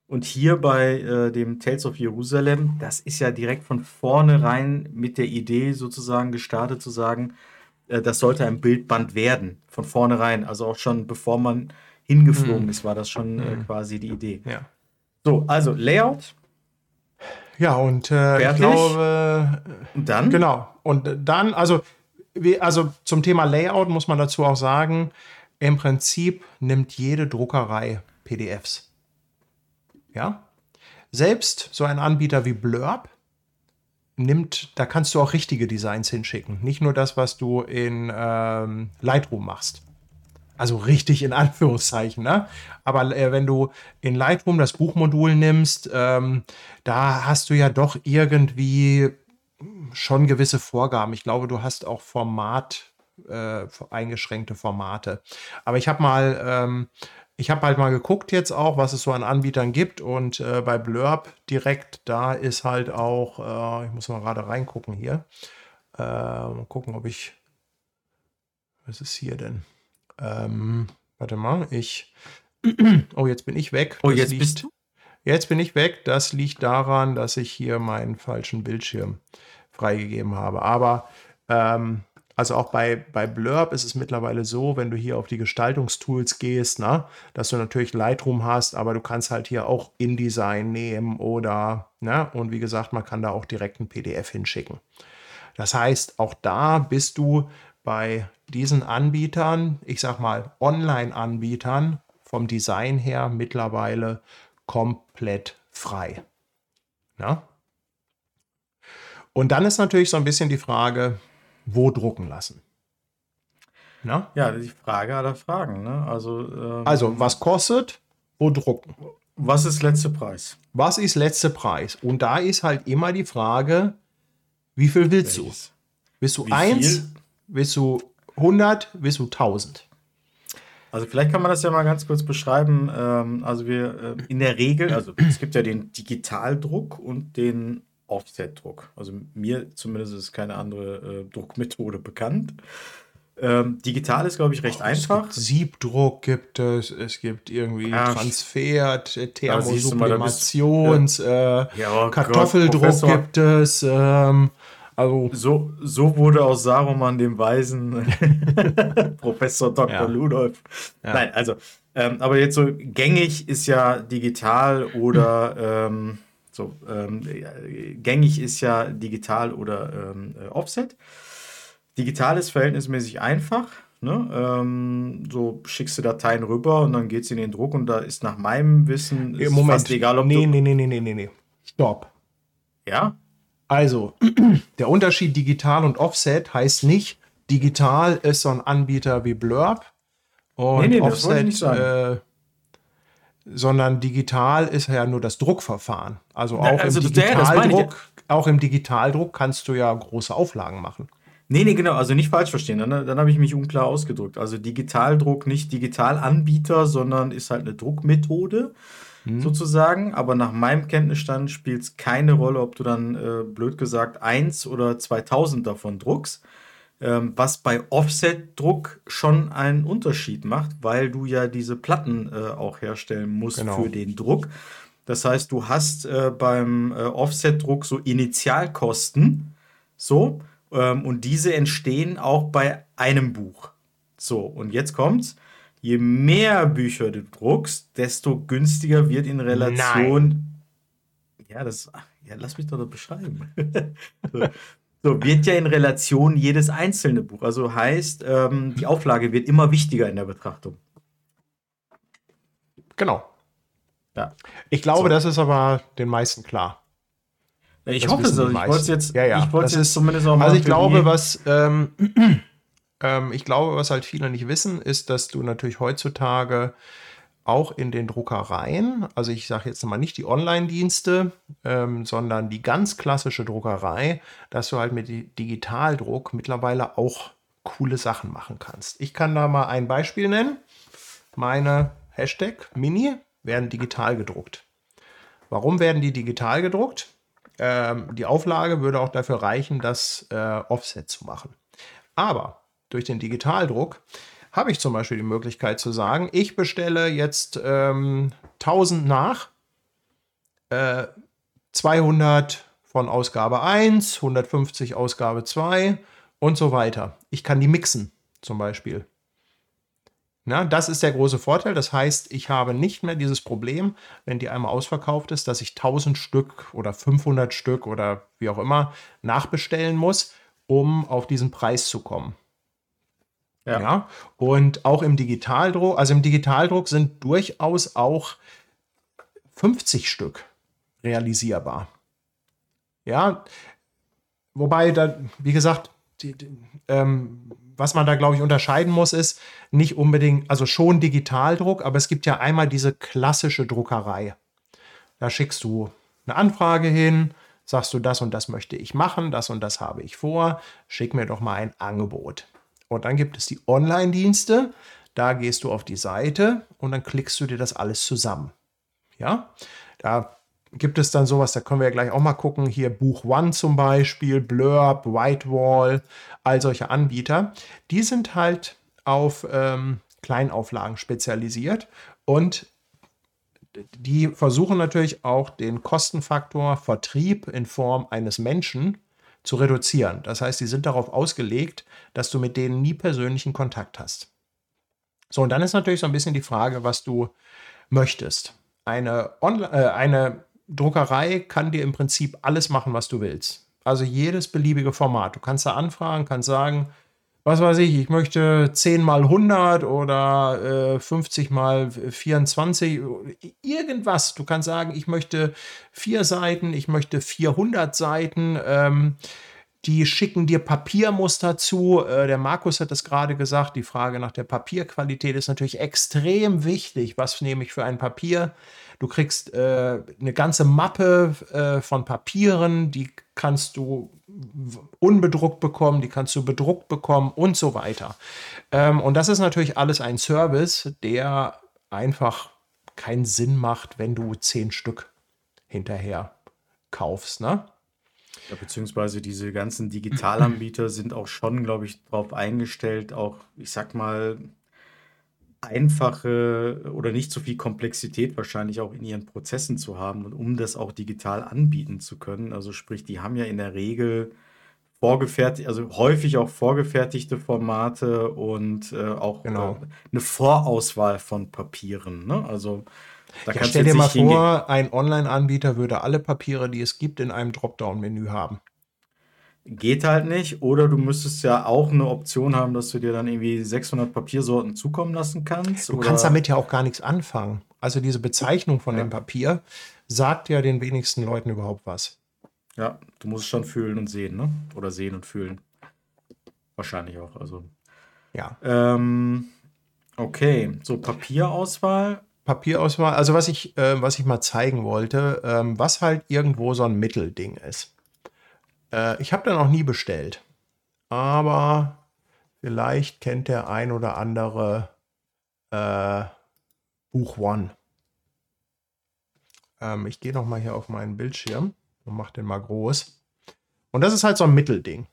Speaker 1: Und hier bei äh, dem Tales of Jerusalem, das ist ja direkt von vornherein mit der Idee sozusagen gestartet zu sagen, äh, das sollte ein Bildband werden, von vornherein. Also auch schon bevor man hingeflogen mhm. ist, war das schon äh, mhm. quasi die Idee.
Speaker 2: Ja.
Speaker 1: So, also Layout,
Speaker 2: ja, und äh, ich glaube.
Speaker 1: Und dann?
Speaker 2: Genau. Und dann, also, wie, also zum Thema Layout muss man dazu auch sagen, im Prinzip nimmt jede Druckerei PDFs. Ja? Selbst so ein Anbieter wie Blurb nimmt, da kannst du auch richtige Designs hinschicken. Nicht nur das, was du in ähm, Lightroom machst. Also richtig in Anführungszeichen, ne? Aber äh, wenn du in Lightroom das Buchmodul nimmst, ähm, da hast du ja doch irgendwie schon gewisse Vorgaben. Ich glaube, du hast auch Format, äh, eingeschränkte Formate. Aber ich habe mal ähm, ich habe halt mal geguckt jetzt auch, was es so an Anbietern gibt und äh, bei Blurb direkt, da ist halt auch, äh, ich muss mal gerade reingucken hier, äh, mal gucken, ob ich, was ist hier denn? Ähm, warte mal, ich, *clears throat* oh, jetzt bin ich weg.
Speaker 1: Oh,
Speaker 2: Das
Speaker 1: jetzt
Speaker 2: liegt-
Speaker 1: bist du?
Speaker 2: Jetzt bin ich weg. Das liegt daran, dass ich hier meinen falschen Bildschirm freigegeben habe. Aber ähm, also auch bei, bei Blurb ist es mittlerweile so, wenn du hier auf die Gestaltungstools gehst, na, dass du natürlich Lightroom hast, aber du kannst halt hier auch InDesign nehmen oder, ne, und wie gesagt, man kann da auch direkt ein PDF hinschicken. Das heißt, auch da bist du bei diesen Anbietern, ich sag mal Online-Anbietern, vom Design her mittlerweile komplett frei. Ja? Und dann ist natürlich so ein bisschen die Frage, wo drucken lassen. Na?
Speaker 1: Ja, die Frage aller Fragen. Ne? Also, ähm,
Speaker 2: Also, was kostet, wo drucken?
Speaker 1: was ist letzter Preis?
Speaker 2: Was ist letzter Preis? Und da ist halt immer die Frage, wie viel willst du?
Speaker 1: Welches?
Speaker 2: Willst du
Speaker 1: Wie
Speaker 2: eins?
Speaker 1: viel?
Speaker 2: Willst du 100? Willst du 1000?
Speaker 1: Also vielleicht kann man das ja mal ganz kurz beschreiben. Ähm, also wir äh, in der Regel, also es gibt ja den Digitaldruck und den Offsetdruck. Also mir zumindest ist keine andere äh, Druckmethode bekannt. Ähm, digital ist, glaube ich, recht einfach.
Speaker 2: Es gibt Siebdruck gibt es, es gibt irgendwie
Speaker 1: Ja,
Speaker 2: Transfer,
Speaker 1: da siehst du mal, bist-
Speaker 2: Thermosublimations, äh,
Speaker 1: Ja, oh
Speaker 2: Kartoffeldruck
Speaker 1: Gott,
Speaker 2: gibt es. Ähm, also
Speaker 1: So, so wurde aus Saruman dem Weisen *laughs* Professor Dr.
Speaker 2: Ja.
Speaker 1: Ludolf.
Speaker 2: Ja.
Speaker 1: Nein, also, ähm, aber jetzt so gängig ist ja digital oder *clears throat* ähm, so ähm, äh, gängig ist ja digital oder ähm, äh, Offset. Digital ist verhältnismäßig einfach. Ne? Ähm, so schickst du Dateien rüber und dann geht es in den Druck und da ist nach meinem Wissen ist
Speaker 2: im Moment.
Speaker 1: fast egal, ob
Speaker 2: nee,
Speaker 1: du.
Speaker 2: nee, nee, nee, nee, nee, nee. Stopp.
Speaker 1: Ja?
Speaker 2: Also, *clears throat* der Unterschied digital und Offset heißt nicht, digital ist so ein Anbieter wie Blurb und
Speaker 1: Nee, nee,
Speaker 2: Offset,
Speaker 1: nicht
Speaker 2: äh, sondern digital ist ja nur das Druckverfahren. Also auch
Speaker 1: also
Speaker 2: im
Speaker 1: das- ja.
Speaker 2: Digitaldruck, auch im Digitaldruck kannst du ja große Auflagen machen.
Speaker 1: Nee, nee, genau, also nicht falsch verstehen, dann, dann habe ich mich unklar ausgedrückt. Also Digitaldruck nicht Digitalanbieter, sondern ist halt eine Druckmethode sozusagen. Aber nach meinem Kenntnisstand spielt es keine Rolle, ob du dann, äh, blöd gesagt, 1 oder 2000 davon druckst. Ähm, was bei Offset-Druck schon einen Unterschied macht, weil du ja diese Platten äh, auch herstellen musst
Speaker 2: Genau.
Speaker 1: für den Druck. Das heißt, du hast äh, beim äh, Offset-Druck so Initialkosten, so, ähm, und diese entstehen auch bei einem Buch. So, und jetzt kommt's. Je mehr Bücher du druckst, desto günstiger wird in Relation. Ja, das. Ja, lass mich doch das beschreiben. *laughs* so, so, wird ja in Relation jedes einzelne Buch. Also heißt, ähm, die Auflage wird immer wichtiger in der Betrachtung.
Speaker 2: Genau.
Speaker 1: Ja.
Speaker 2: Ich glaube,
Speaker 1: So.
Speaker 2: das ist aber den meisten klar.
Speaker 1: Ich
Speaker 2: Das
Speaker 1: hoffe
Speaker 2: die
Speaker 1: ich wollte es jetzt,
Speaker 2: Ja, ja,
Speaker 1: ich
Speaker 2: das
Speaker 1: jetzt
Speaker 2: ist-
Speaker 1: zumindest auch mal
Speaker 2: Also ich glaube, was ähm, ähm, ich glaube, was halt viele nicht wissen, ist, dass du natürlich heutzutage auch in den Druckereien, also ich sage jetzt mal nicht die Online-Dienste, ähm, sondern die ganz klassische Druckerei, dass du halt mit Di- Digitaldruck mittlerweile auch coole Sachen machen kannst. Ich kann da mal ein Beispiel nennen. Meine Hashtag Mini werden digital gedruckt. Warum werden die digital gedruckt? Ähm, die Auflage würde auch dafür reichen, das äh, Offset zu machen. Aber durch den Digitaldruck habe ich zum Beispiel die Möglichkeit zu sagen, ich bestelle jetzt ähm, 1000 nach, äh, 200 von Ausgabe 1, 150 Ausgabe 2 und so weiter. Ich kann die mixen zum Beispiel. Na, das ist der große Vorteil. Das heißt, ich habe nicht mehr dieses Problem, wenn die einmal ausverkauft ist, dass ich 1000 Stück oder 500 Stück oder wie auch immer nachbestellen muss, um auf diesen Preis zu kommen.
Speaker 1: Ja.
Speaker 2: Ja. Und auch im Digitaldruck, also im Digitaldruck sind durchaus auch 50 Stück realisierbar. Ja, wobei da, wie gesagt, die, die, ähm, was man da, glaube ich, unterscheiden muss, ist nicht unbedingt, also schon Digitaldruck, aber es gibt ja einmal diese klassische Druckerei. Da schickst du eine Anfrage hin, sagst du, das und das möchte ich machen, das und das habe ich vor, schick mir doch mal ein Angebot. Und dann gibt es die Online-Dienste, Da gehst du auf die Seite und dann klickst du dir das alles zusammen. Ja, da gibt es dann sowas, da können wir ja gleich auch mal gucken. Hier Buch One zum Beispiel, Blurb, Whitewall, all solche Anbieter. Die sind halt auf ähm, Kleinauflagen spezialisiert und die versuchen natürlich auch den Kostenfaktor Vertrieb in Form eines Menschen zu reduzieren. Das heißt, sie sind darauf ausgelegt, dass du mit denen nie persönlichen Kontakt hast. So, und dann ist natürlich so ein bisschen die Frage, was du möchtest. Eine, Onla äh, eine Druckerei kann dir im Prinzip alles machen, was du willst. Also jedes beliebige Format. Du kannst da anfragen, kannst sagen, was weiß ich, ich möchte 10 mal 100 oder äh, 50 mal 24, irgendwas. Du kannst sagen, ich möchte vier Seiten, ich möchte 400 Seiten. Ähm, die schicken dir Papiermuster zu. Äh, der Markus hat das gerade gesagt. Die Frage nach der Papierqualität ist natürlich extrem wichtig. Was nehme ich für ein Papier? Du kriegst äh, eine ganze Mappe äh, von Papieren, die kannst du unbedruckt bekommen, die kannst du bedruckt bekommen und so weiter. Ähm, und das ist natürlich alles ein Service, der einfach keinen Sinn macht, wenn du zehn Stück hinterher kaufst. Ne?
Speaker 1: Ja, beziehungsweise diese ganzen *clears throat* Digitalanbieter sind auch schon, glaube ich, darauf eingestellt, auch, ich sag mal, einfache oder nicht so viel Komplexität wahrscheinlich auch in ihren Prozessen zu haben und um das auch digital anbieten zu können. Also sprich, die haben ja in der Regel vorgefertigt, also häufig auch vorgefertigte Formate und äh, auch
Speaker 2: Genau.
Speaker 1: äh, eine Vorauswahl von Papieren. Ne? Also da
Speaker 2: Ja, stell dir mal vor, ein Online-Anbieter würde alle Papiere, die es gibt, in einem Dropdown-Menü haben.
Speaker 1: Geht halt nicht. Oder du müsstest ja auch eine Option haben, dass du dir dann irgendwie 600 Papiersorten zukommen lassen kannst.
Speaker 2: Du kannst damit ja auch gar nichts anfangen. Also diese Bezeichnung von
Speaker 1: ja,
Speaker 2: dem Papier sagt ja den wenigsten Leuten überhaupt was.
Speaker 1: ja, du musst es schon fühlen und sehen, ne? Oder sehen und fühlen. Wahrscheinlich auch. Also,
Speaker 2: Ja.
Speaker 1: ähm, okay, so Papierauswahl.
Speaker 2: Papierauswahl, also was ich, äh, was ich mal zeigen wollte, ähm, was halt irgendwo so ein Mittelding ist. Äh, ich habe da noch nie bestellt, aber vielleicht kennt der ein oder andere äh, Buch One. Ähm, ich gehe noch mal hier auf meinen Bildschirm und mache den mal groß. Und das ist halt so ein Mittelding.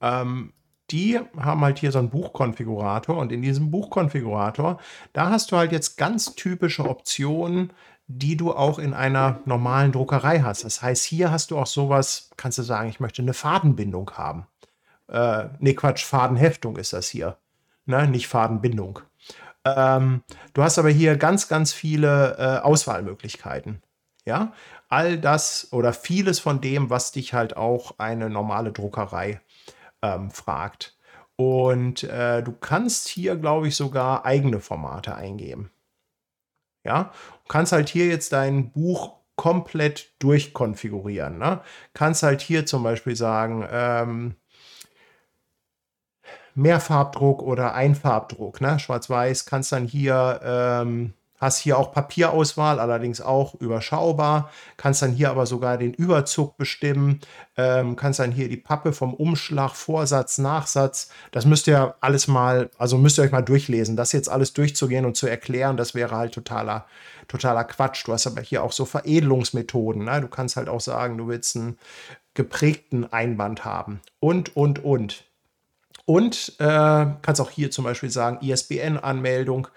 Speaker 2: Ähm, die haben halt hier so einen Buchkonfigurator und in diesem Buchkonfigurator, da hast du halt jetzt ganz typische Optionen, die du auch in einer normalen Druckerei hast. Das heißt, hier hast du auch sowas, kannst du sagen, ich möchte eine Fadenbindung haben. Äh, nee, Quatsch, Fadenheftung ist das hier. Ne? Nicht Fadenbindung. Ähm, du hast aber hier ganz, ganz viele äh, Auswahlmöglichkeiten. Ja, all das oder vieles von dem, was dich halt auch eine normale Druckerei ähm, fragt. Und äh, du kannst hier, glaube ich, sogar eigene Formate eingeben. Ja, du kannst halt hier jetzt dein Buch komplett durchkonfigurieren. Ne? Kannst halt hier zum Beispiel sagen, ähm, Mehrfarbdruck oder Einfarbdruck, ne? Schwarz-Weiß, kannst dann hier, ähm, hast hier auch Papierauswahl, allerdings auch überschaubar, kannst dann hier aber sogar den Überzug bestimmen, ähm, kannst dann hier die Pappe vom Umschlag, Vorsatz, Nachsatz, das müsst ihr alles mal, also müsst ihr euch mal durchlesen. Das jetzt alles durchzugehen und zu erklären, das wäre halt totaler, totaler Quatsch. Du hast aber hier auch so Veredelungsmethoden, ne? Du kannst halt auch sagen, du willst einen geprägten Einband haben und, und, und. Und äh, kannst auch hier zum Beispiel sagen, ISBN-Anmeldung.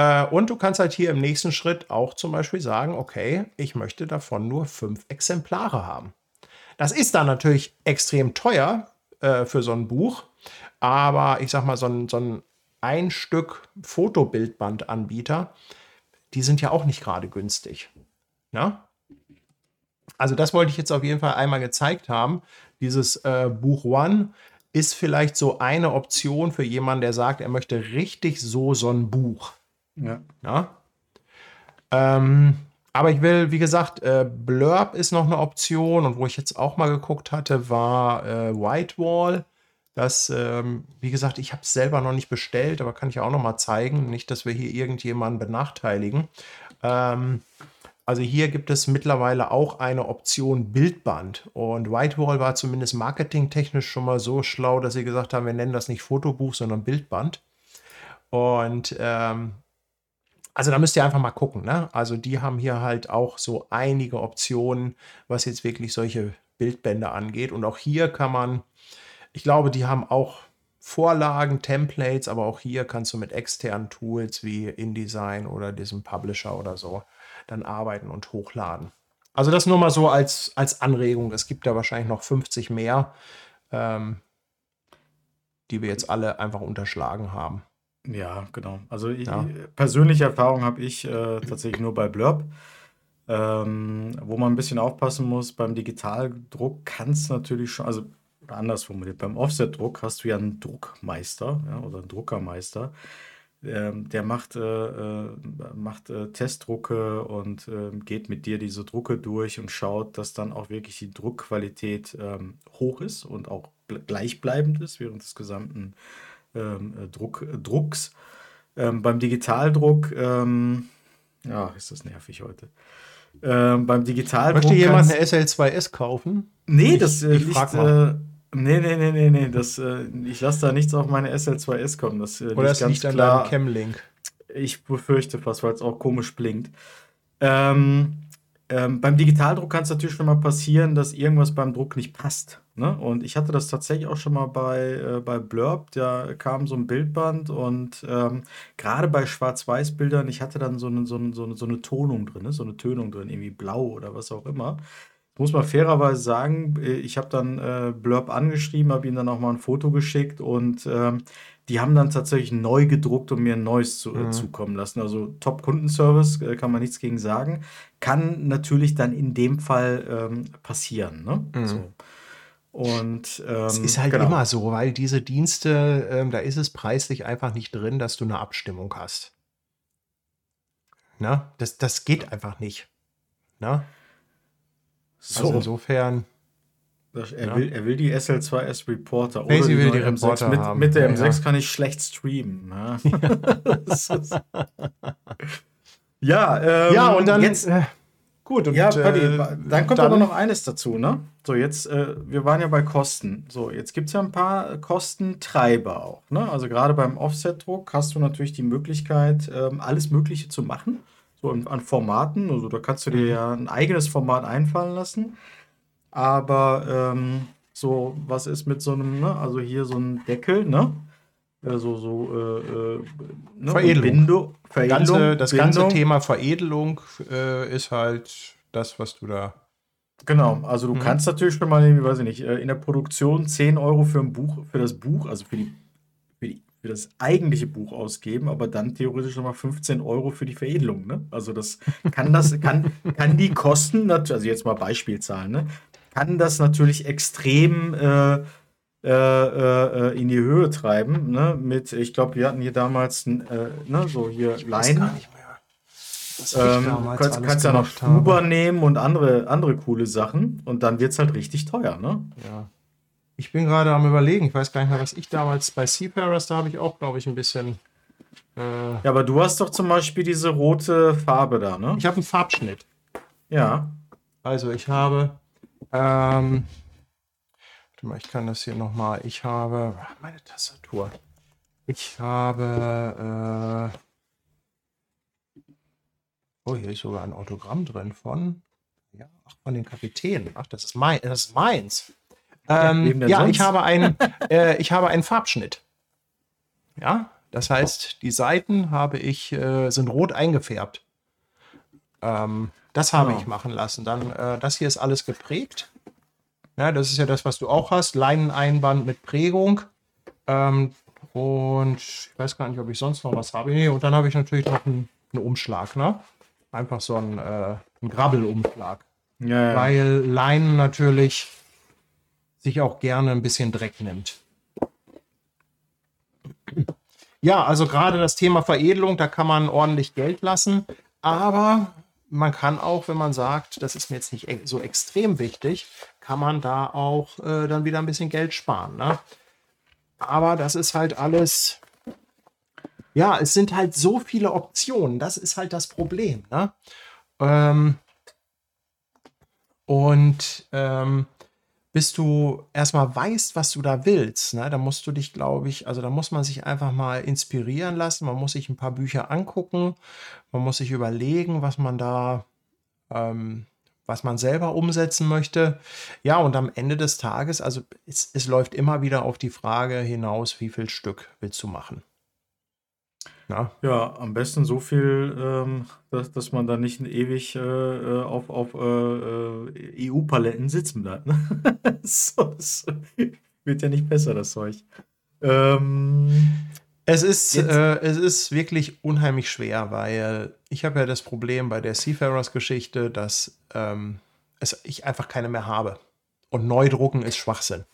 Speaker 2: Äh, und du kannst halt hier im nächsten Schritt auch zum Beispiel sagen, okay, ich möchte davon nur fünf Exemplare haben. Das ist dann natürlich extrem teuer äh, für so ein Buch, aber ich sag mal, so ein, so ein ein Stück Fotobildbandanbieter, die sind ja auch nicht gerade günstig. Na? Also das wollte ich jetzt auf jeden Fall einmal gezeigt haben. Dieses äh, Buch One ist vielleicht so eine Option für jemanden, der sagt, er möchte richtig so so ein Buch.
Speaker 1: Ja.
Speaker 2: Ja? Ähm, aber ich will, wie gesagt, äh, Blurb ist noch eine Option und wo ich jetzt auch mal geguckt hatte, war äh, Whitewall. Das, ähm, wie gesagt, ich habe es selber noch nicht bestellt, aber kann ich auch noch mal zeigen. Nicht, dass wir hier irgendjemanden benachteiligen. Ähm, also hier gibt es mittlerweile auch eine Option Bildband. Und Whitewall war zumindest marketingtechnisch schon mal so schlau, dass sie gesagt haben, wir nennen das nicht Fotobuch, sondern Bildband. Und ähm, also da müsst ihr einfach mal gucken. Ne? Also die haben hier halt auch so einige Optionen, was jetzt wirklich solche Bildbände angeht. Und auch hier kann man, ich glaube, die haben auch Vorlagen, Templates, aber auch hier kannst du mit externen Tools wie InDesign oder diesem Publisher oder so dann arbeiten und hochladen. Also das nur mal so als, als Anregung. Es gibt da wahrscheinlich noch 50 mehr, ähm, die wir jetzt alle einfach unterschlagen haben.
Speaker 1: Ja, genau. Also ja. persönliche Erfahrung habe ich äh, tatsächlich nur bei Blurb. Ähm, wo man ein bisschen aufpassen muss, beim Digitaldruck kann es natürlich schon, also anders formuliert, beim Offset-Druck hast du ja einen Druckmeister ja, oder einen Druckermeister. Ähm, der macht, äh, äh, macht äh, Testdrucke und äh, geht mit dir diese Drucke durch und schaut, dass dann auch wirklich die Druckqualität ähm, hoch ist und auch gleichbleibend ist während des gesamten ähm, äh, Druck, äh, Drucks. Ähm, beim Digitaldruck, ähm, ja, ist das nervig heute. Ähm, beim Digitaldruck.
Speaker 2: Möchte jemand eine SL2S kaufen?
Speaker 1: Nee, das ich, ich liegt, äh, Nee, nee, nee, nee, nee. Das, äh, ich lasse da nichts auf meine SL2S kommen. Das,
Speaker 2: äh, Oder es liegt an deinem Cam-Link.
Speaker 1: Ich befürchte fast, weil es auch komisch blinkt. Ähm, ähm, beim Digitaldruck kann es natürlich schon mal passieren, dass irgendwas beim Druck nicht passt. Ne? Und ich hatte das tatsächlich auch schon mal bei, äh, bei Blurb. Da kam so ein Bildband und ähm, gerade bei Schwarz-Weiß-Bildern, ich hatte dann so eine, so, eine, so, eine, so eine Tonung drin, ne? so eine Tönung drin, irgendwie blau oder was auch immer muss man fairerweise sagen, äh, ich habe dann äh, Blurb angeschrieben, habe ihnen dann auch mal ein Foto geschickt und ähm, die haben dann tatsächlich neu gedruckt und mir ein neues zu, äh, mhm. zukommen lassen. Also Top-Kundenservice, äh, kann man nichts gegen sagen. Kann natürlich dann in dem Fall ähm, passieren. Ne? Mhm. So. Und ähm,
Speaker 2: es ist halt genau. immer so, weil diese Dienste, ähm, da ist es preislich einfach nicht drin, dass du eine Abstimmung hast. Na, das, das geht einfach nicht. Na? So. Also insofern.
Speaker 1: Er, ja. will, er will die SL2S Reporter.
Speaker 2: Oder die will die Reporter
Speaker 1: mit,
Speaker 2: haben.
Speaker 1: mit der M6 ja. kann ich schlecht streamen. Ne? *laughs* *laughs* Ja, ja, ähm,
Speaker 2: ja und dann.
Speaker 1: Jetzt,
Speaker 2: äh, gut, und,
Speaker 1: ja, Paddy, äh, dann kommt dann, aber noch eines dazu, ne? So, jetzt, äh, wir waren ja bei Kosten. So, jetzt gibt es ja ein paar Kostentreiber auch. Ne? Also gerade beim Offset-Druck hast du natürlich die Möglichkeit, ähm, alles Mögliche zu machen so an Formaten. Also da kannst du dir mhm. ja ein eigenes Format einfallen lassen. Aber ähm, so, was ist mit so einem, ne? also hier so ein Deckel, ne? Also so äh, äh,
Speaker 2: ne? Veredelung. Bindo, Veredelung ganze, das Bindung. ganze Thema Veredelung äh, ist halt das, was du da.
Speaker 1: Genau, also du mhm. kannst natürlich schon mal, weiß ich nicht, äh, in der Produktion 10 Euro für ein Buch, für das Buch, also für die für das eigentliche Buch ausgeben, aber dann theoretisch nochmal 15 Euro für die Veredelung. Ne? Also das kann das, kann, kann die Kosten, also jetzt mal Beispielzahlen, ne? kann das natürlich extrem äh, äh, äh, in die Höhe treiben. Ne? Mit, ich glaube, wir hatten hier damals äh, ne, so hier Leinen. Ähm, kannst, kannst ja noch Huber nehmen und andere, andere coole Sachen und dann wird es halt richtig teuer, ne?
Speaker 2: Ja. Ich bin gerade am überlegen, ich weiß gar nicht mehr, was ich damals bei Seafarers, da habe ich auch, glaube ich, ein bisschen.
Speaker 1: Äh ja, aber du hast doch zum Beispiel diese rote Farbe da, ne?
Speaker 2: Ich habe einen Farbschnitt.
Speaker 1: Ja.
Speaker 2: Also ich habe. Ähm, ich kann das hier nochmal. Ich habe. Meine Tastatur. Ich habe. Äh, oh, hier ist sogar ein Autogramm drin von. Ja, ach, von den Kapitänen. Ach, das ist, mein, das ist meins. Ähm, ja, ich habe, ein, *laughs* äh, ich habe einen Farbschnitt. Ja, das heißt, die Seiten habe ich, äh, sind rot eingefärbt. Ähm, das habe oh. ich machen lassen. Dann, äh, das hier ist alles geprägt. Ja, das ist ja das, was du auch hast. Leineneinband mit Prägung. Ähm, und ich weiß gar nicht, ob ich sonst noch was habe. Nee, und dann habe ich natürlich noch einen, einen Umschlag, ne? Einfach so ein, äh, ein Grabbelumschlag. Ja, ja. Weil Leinen natürlich sich auch gerne ein bisschen Dreck nimmt. Ja, also gerade das Thema Veredelung, da kann man ordentlich Geld lassen, aber man kann auch, wenn man sagt, das ist mir jetzt nicht e-, so extrem wichtig, kann man da auch äh, dann wieder ein bisschen Geld sparen. Ne? Aber das ist halt alles, ja, es sind halt so viele Optionen, das ist halt das Problem. Ne? Ähm, und ähm, bis du erstmal weißt, was du da willst, ne, da musst du dich, glaube ich, also da muss man sich einfach mal inspirieren lassen, man muss sich ein paar Bücher angucken, man muss sich überlegen, was man da, ähm, was man selber umsetzen möchte. Ja, und am Ende des Tages, also es, es läuft immer wieder auf die Frage hinaus, wie viel Stück willst du machen?
Speaker 1: Ja. Ja, am besten so viel, ähm, dass, dass man da nicht ewig äh, äh auf, auf äh, äh EU-Paletten sitzen bleibt. Ne? *laughs* so, wird ja nicht besser, das Zeug. Ähm,
Speaker 2: es ist, äh, es ist wirklich unheimlich schwer, weil ich habe ja das Problem bei der Seafarers-Geschichte, dass ähm, es, ich einfach keine mehr habe. Und neu drucken ist Schwachsinn.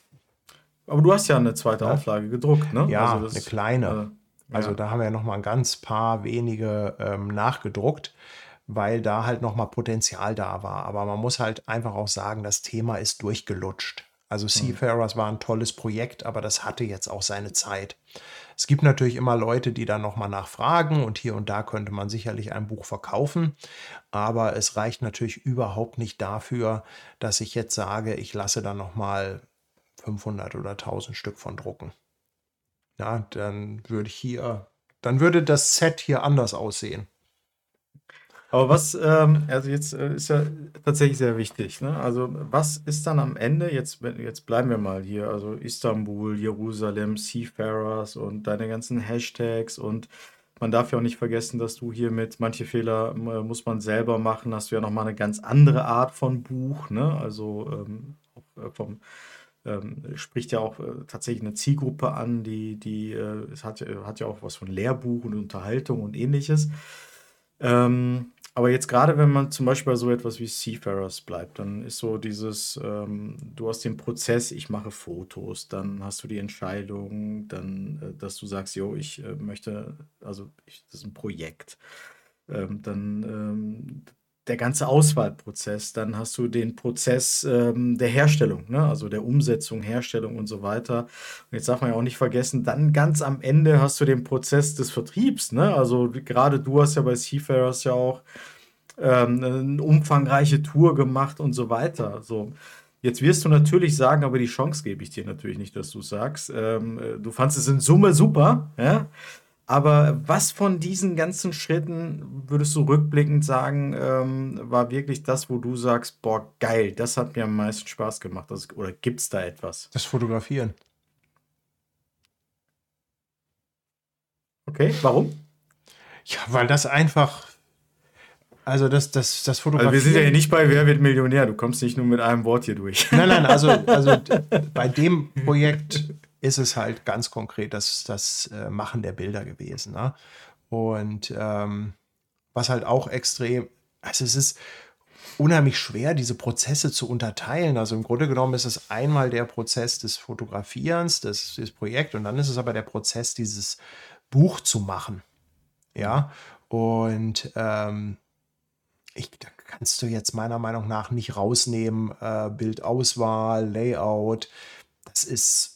Speaker 1: Aber du hast ja eine zweite Auflage gedruckt, ne?
Speaker 2: Ja, also eine kleine. Äh, also ja. da haben wir ja noch mal ein ganz paar wenige ähm, nachgedruckt, weil da halt noch mal Potenzial da war. Aber man muss halt einfach auch sagen, das Thema ist durchgelutscht. Also hm. Seafarers war ein tolles Projekt, aber das hatte jetzt auch seine Zeit. Es gibt natürlich immer Leute, die da noch mal nachfragen und hier und da könnte man sicherlich ein Buch verkaufen, aber es reicht natürlich überhaupt nicht dafür, dass ich jetzt sage, ich lasse da noch mal 500 oder 1000 Stück von drucken ja, dann würde hier, dann würde das Set hier anders aussehen.
Speaker 1: Aber was, ähm, also jetzt äh, ist ja tatsächlich sehr wichtig, ne? Also was ist dann am Ende, jetzt, jetzt bleiben wir mal hier, also Istanbul, Jerusalem, Seafarers und deine ganzen Hashtags und man darf ja auch nicht vergessen, dass du hier mit manche Fehler äh, muss man selber machen, hast du ja nochmal eine ganz andere Art von Buch, ne? Also ähm, äh, vom ähm, spricht ja auch äh, tatsächlich eine Zielgruppe an, die, die äh, es hat, hat ja auch was von Lehrbuch und Unterhaltung und ähnliches. Ähm, aber jetzt gerade, wenn man zum Beispiel bei so etwas wie Seafarers bleibt, dann ist so dieses, ähm, du hast den Prozess, ich mache Fotos, dann hast du die Entscheidung, dann, äh, dass du sagst, jo, ich äh, möchte, also ich, das ist ein Projekt. Ähm, dann ähm, der ganze Auswahlprozess, dann hast du den Prozess ähm, der Herstellung, ne? also der Umsetzung, Herstellung und so weiter. Und jetzt darf man ja auch nicht vergessen, dann ganz am Ende hast du den Prozess des Vertriebs. Ne? Also gerade du hast ja bei Seafarers ja auch ähm, eine umfangreiche Tour gemacht und so weiter. So. Jetzt wirst du natürlich sagen, aber die Chance gebe ich dir natürlich nicht, dass du sagst. Ähm, äh, du fandest es in Summe super, ja. Aber was von diesen ganzen Schritten würdest du rückblickend sagen, ähm, war wirklich das, wo du sagst, boah, geil, das hat mir am meisten Spaß gemacht? Das, oder gibt es da etwas?
Speaker 2: Das Fotografieren.
Speaker 1: Okay, warum?
Speaker 2: Ja, weil das einfach. Also das, das, das Fotografieren.
Speaker 1: Also wir sind ja hier nicht bei Wer wird Millionär. Du kommst nicht nur mit einem Wort hier durch.
Speaker 2: Nein, nein, also, also *laughs* bei dem Projekt ist es halt ganz konkret das, das äh, Machen der Bilder gewesen. Ne? Und ähm, was halt auch extrem, also es ist unheimlich schwer, diese Prozesse zu unterteilen. Also im Grunde genommen ist es einmal der Prozess des Fotografierens, des, des Projekts, und dann ist es aber der Prozess, dieses Buch zu machen. Ja, und ähm, ich, da kannst du jetzt meiner Meinung nach nicht rausnehmen, äh, Bildauswahl, Layout. Das ist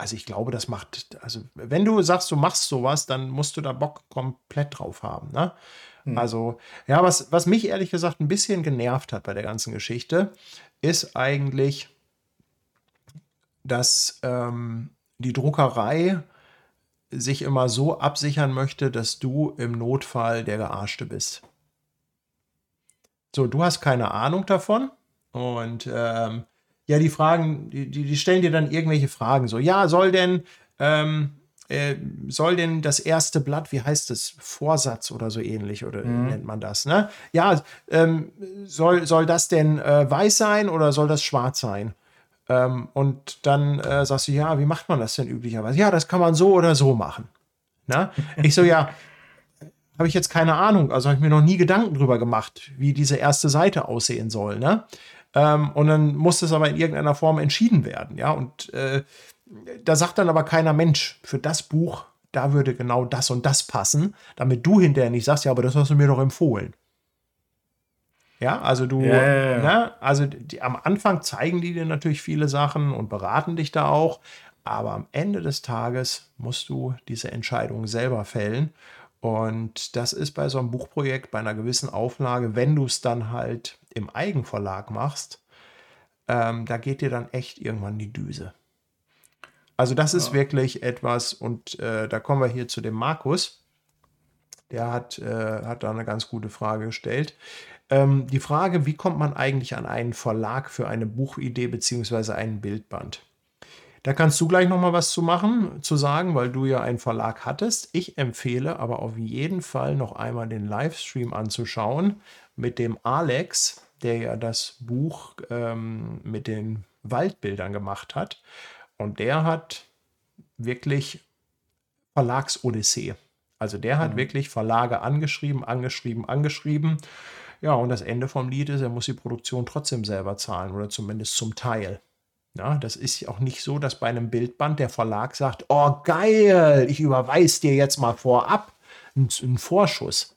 Speaker 2: also ich glaube, das macht, also wenn du sagst, du machst sowas, dann musst du da Bock komplett drauf haben. Ne? Hm. Also, ja, was, was mich ehrlich gesagt ein bisschen genervt hat bei der ganzen Geschichte, ist eigentlich, dass ähm, die Druckerei sich immer so absichern möchte, dass du im Notfall der Gearschte bist. So, du hast keine Ahnung davon und ähm, ja, die Fragen, die, die, stellen dir dann irgendwelche Fragen. So, ja, soll denn, ähm, äh, soll denn das erste Blatt, wie heißt es, Vorsatz oder so ähnlich, oder mhm. nennt man das, ne? Ja, ähm, soll, soll das denn äh, weiß sein oder soll das schwarz sein? Ähm, und dann äh, sagst du, ja, wie macht man das denn üblicherweise? Ja, das kann man so oder so machen. Na? Ich so, ja, habe ich jetzt keine Ahnung. Also habe ich mir noch nie Gedanken drüber gemacht, wie diese erste Seite aussehen soll. Ne? Ähm, und dann muss es aber in irgendeiner Form entschieden werden. Ja, und äh, da sagt dann aber keiner Mensch, für das Buch, da würde genau das und das passen, damit du hinterher nicht sagst, ja, aber das hast du mir doch empfohlen. Ja, also du, ja, ja, ja. Ne, also die, am Anfang zeigen die dir natürlich viele Sachen und beraten dich da auch, aber am Ende des Tages musst du diese Entscheidung selber fällen. Und das ist bei so einem Buchprojekt, bei einer gewissen Auflage, wenn du es dann halt im Eigenverlag machst, ähm, da geht dir dann echt irgendwann die Düse. Also das ist wirklich etwas, und äh, da kommen wir hier zu dem Markus. Der hat, äh, hat da eine ganz gute Frage gestellt. Ähm, die Frage, wie kommt man eigentlich an einen Verlag für eine Buchidee beziehungsweise einen Bildband? Da kannst du gleich noch mal was zu machen, zu sagen, weil du ja einen Verlag hattest. Ich empfehle aber auf jeden Fall noch einmal den Livestream anzuschauen mit dem Alex, der ja das Buch ähm, mit den Waldbildern gemacht hat. Und der hat wirklich Verlagsodyssee. Also der hat mhm. wirklich Verlage angeschrieben, angeschrieben, angeschrieben. Ja, und das Ende vom Lied ist, er muss die Produktion trotzdem selber zahlen oder zumindest zum Teil. Ja, das ist auch nicht so, dass bei einem Bildband der Verlag sagt, oh geil, ich überweise dir jetzt mal vorab einen, Vorschuss.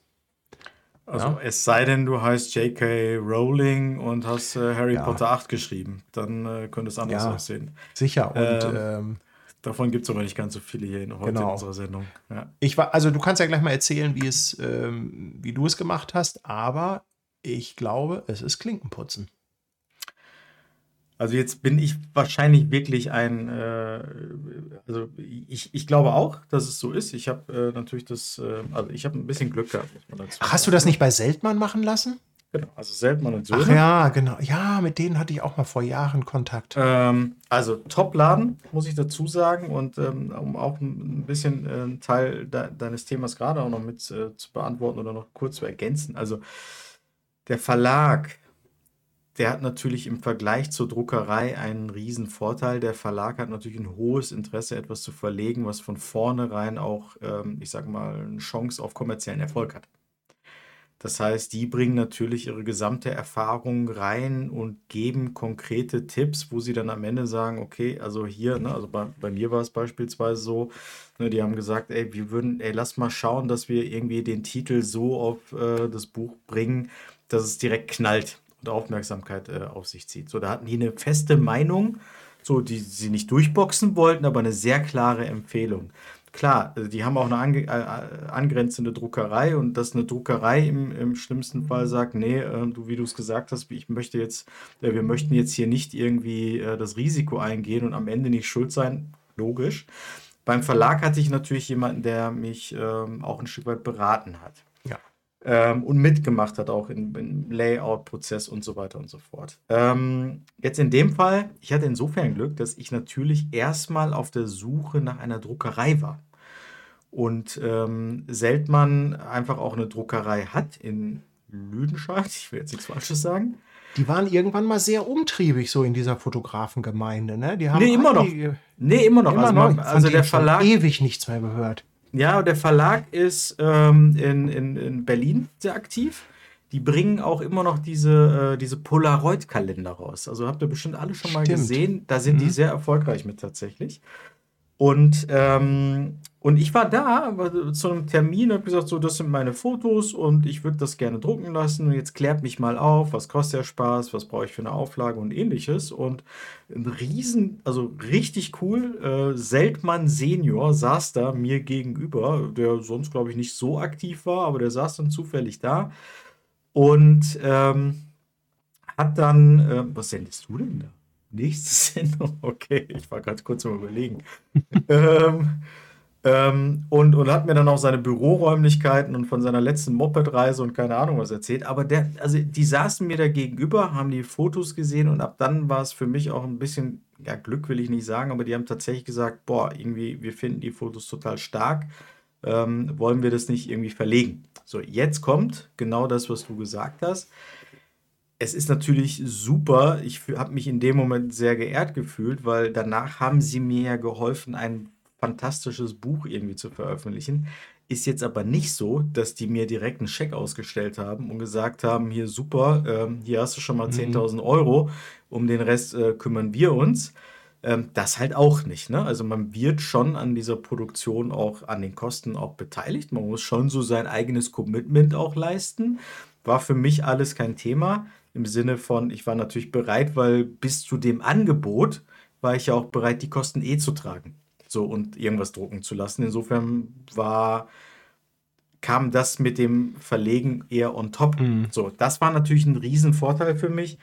Speaker 1: Also ja. es sei denn, du heißt J.K. Rowling und hast äh, Harry ja. Potter 8 geschrieben. Dann äh, könnte es anders ja, aussehen.
Speaker 2: Sicher. Und ähm,
Speaker 1: ähm, davon gibt es aber nicht ganz so viele hier in, heute genau. in unserer Sendung.
Speaker 2: Ich war, also du kannst ja gleich mal erzählen, wie es, ähm, wie du es gemacht hast, aber ich glaube, es ist Klinkenputzen.
Speaker 1: Also jetzt bin ich wahrscheinlich wirklich ein, äh, also ich, ich glaube auch, dass es so ist. Ich habe äh, natürlich das, äh, also ich habe ein bisschen Glück gehabt, muss
Speaker 2: man dazu Ach, hast du das nicht bei Seltmann machen lassen?
Speaker 1: Genau, also Seltmann und Söhne.
Speaker 2: Ach ja, genau. Ja, mit denen hatte ich auch mal vor Jahren Kontakt.
Speaker 1: Ähm, also Top-Laden, muss ich dazu sagen. Und ähm, um auch ein bisschen einen Teil de deines Themas gerade auch noch mit äh, zu beantworten oder noch kurz zu ergänzen. Also der Verlag, der hat natürlich im Vergleich zur Druckerei einen riesen Vorteil. Der Verlag hat natürlich ein hohes Interesse, etwas zu verlegen, was von vornherein auch, ähm, ich sag mal, eine Chance auf kommerziellen Erfolg hat. Das heißt, die bringen natürlich ihre gesamte Erfahrung rein und geben konkrete Tipps, wo sie dann am Ende sagen, okay, also hier, ne, also bei, bei mir war es beispielsweise so, ne, die haben gesagt, ey, wir würden, ey, lass mal schauen, dass wir irgendwie den Titel so auf äh, das Buch bringen, dass es direkt knallt und Aufmerksamkeit äh, auf sich zieht. So, da hatten die eine feste Meinung, so die sie nicht durchboxen wollten, aber eine sehr klare Empfehlung. Klar, also die haben auch eine ange äh, angrenzende Druckerei und dass eine Druckerei im, im schlimmsten Fall sagt, nee, äh, du, wie du es gesagt hast, ich möchte jetzt, äh, wir möchten jetzt hier nicht irgendwie äh, das Risiko eingehen und am Ende nicht schuld sein, logisch. Beim Verlag hatte ich natürlich jemanden, der mich ähm, auch ein Stück weit beraten hat ähm, und mitgemacht hat, auch im, im Layout-Prozess und so weiter und so fort. Ähm, jetzt in dem Fall, ich hatte insofern Glück, dass ich natürlich erstmal auf der Suche nach einer Druckerei war. Und ähm, Seltmann einfach auch eine Druckerei hat in Lüdenscheid, ich will jetzt nichts Falsches sagen.
Speaker 2: Die waren irgendwann mal sehr umtriebig so in dieser Fotografengemeinde, ne? Die
Speaker 1: haben nee, immer noch. Nee, immer noch.
Speaker 2: Immer also, noch. also der Verlag ewig nichts mehr gehört.
Speaker 1: Ja, der Verlag ist ähm, in, in, in Berlin sehr aktiv. Die bringen auch immer noch diese, äh, diese Polaroid-Kalender raus. Also habt ihr bestimmt alle schon mal Stimmt. gesehen. Da sind mhm. die sehr erfolgreich mit tatsächlich. Und, ähm, und ich war da zu einem Termin und habe gesagt, so, das sind meine Fotos und ich würde das gerne drucken lassen. Und jetzt klärt mich mal auf, was kostet der Spaß, was brauche ich für eine Auflage und ähnliches. Und ein riesen, also richtig cool, äh, Seltmann Senior saß da mir gegenüber, der sonst, glaube ich, nicht so aktiv war, aber der saß dann zufällig da und ähm, hat dann, äh, was sendest du denn da? Nächste *laughs* Sendung? Okay, ich war gerade kurz am Überlegen. *laughs* ähm, ähm, und, und hat mir dann auch seine Büroräumlichkeiten und von seiner letzten Moped-Reise und keine Ahnung was erzählt. Aber der, also die saßen mir da gegenüber, haben die Fotos gesehen und ab dann war es für mich auch ein bisschen, ja, Glück will ich nicht sagen, aber die haben tatsächlich gesagt, boah, irgendwie, wir finden die Fotos total stark. Ähm, wollen wir das nicht irgendwie verlegen? So, jetzt kommt genau das, was du gesagt hast es ist natürlich super. Ich habe mich in dem Moment sehr geehrt gefühlt, weil danach haben sie mir ja geholfen, ein fantastisches Buch irgendwie zu veröffentlichen. Ist jetzt aber nicht so, dass die mir direkt einen Scheck ausgestellt haben und gesagt haben, hier super, ähm, hier hast du schon mal 10.000 mhm. Euro, um den Rest äh, kümmern wir uns. Ähm, das halt auch nicht. Ne? Also man wird schon an dieser Produktion auch, an den Kosten auch beteiligt. Man muss schon so sein eigenes Commitment auch leisten. War für mich alles kein Thema im Sinne von, ich war natürlich bereit, weil bis zu dem Angebot war ich ja auch bereit, die Kosten eh zu tragen. So und irgendwas drucken zu lassen. Insofern war kam das mit dem Verlegen eher on top.
Speaker 2: Mhm.
Speaker 1: So, das war natürlich ein Riesenvorteil für mich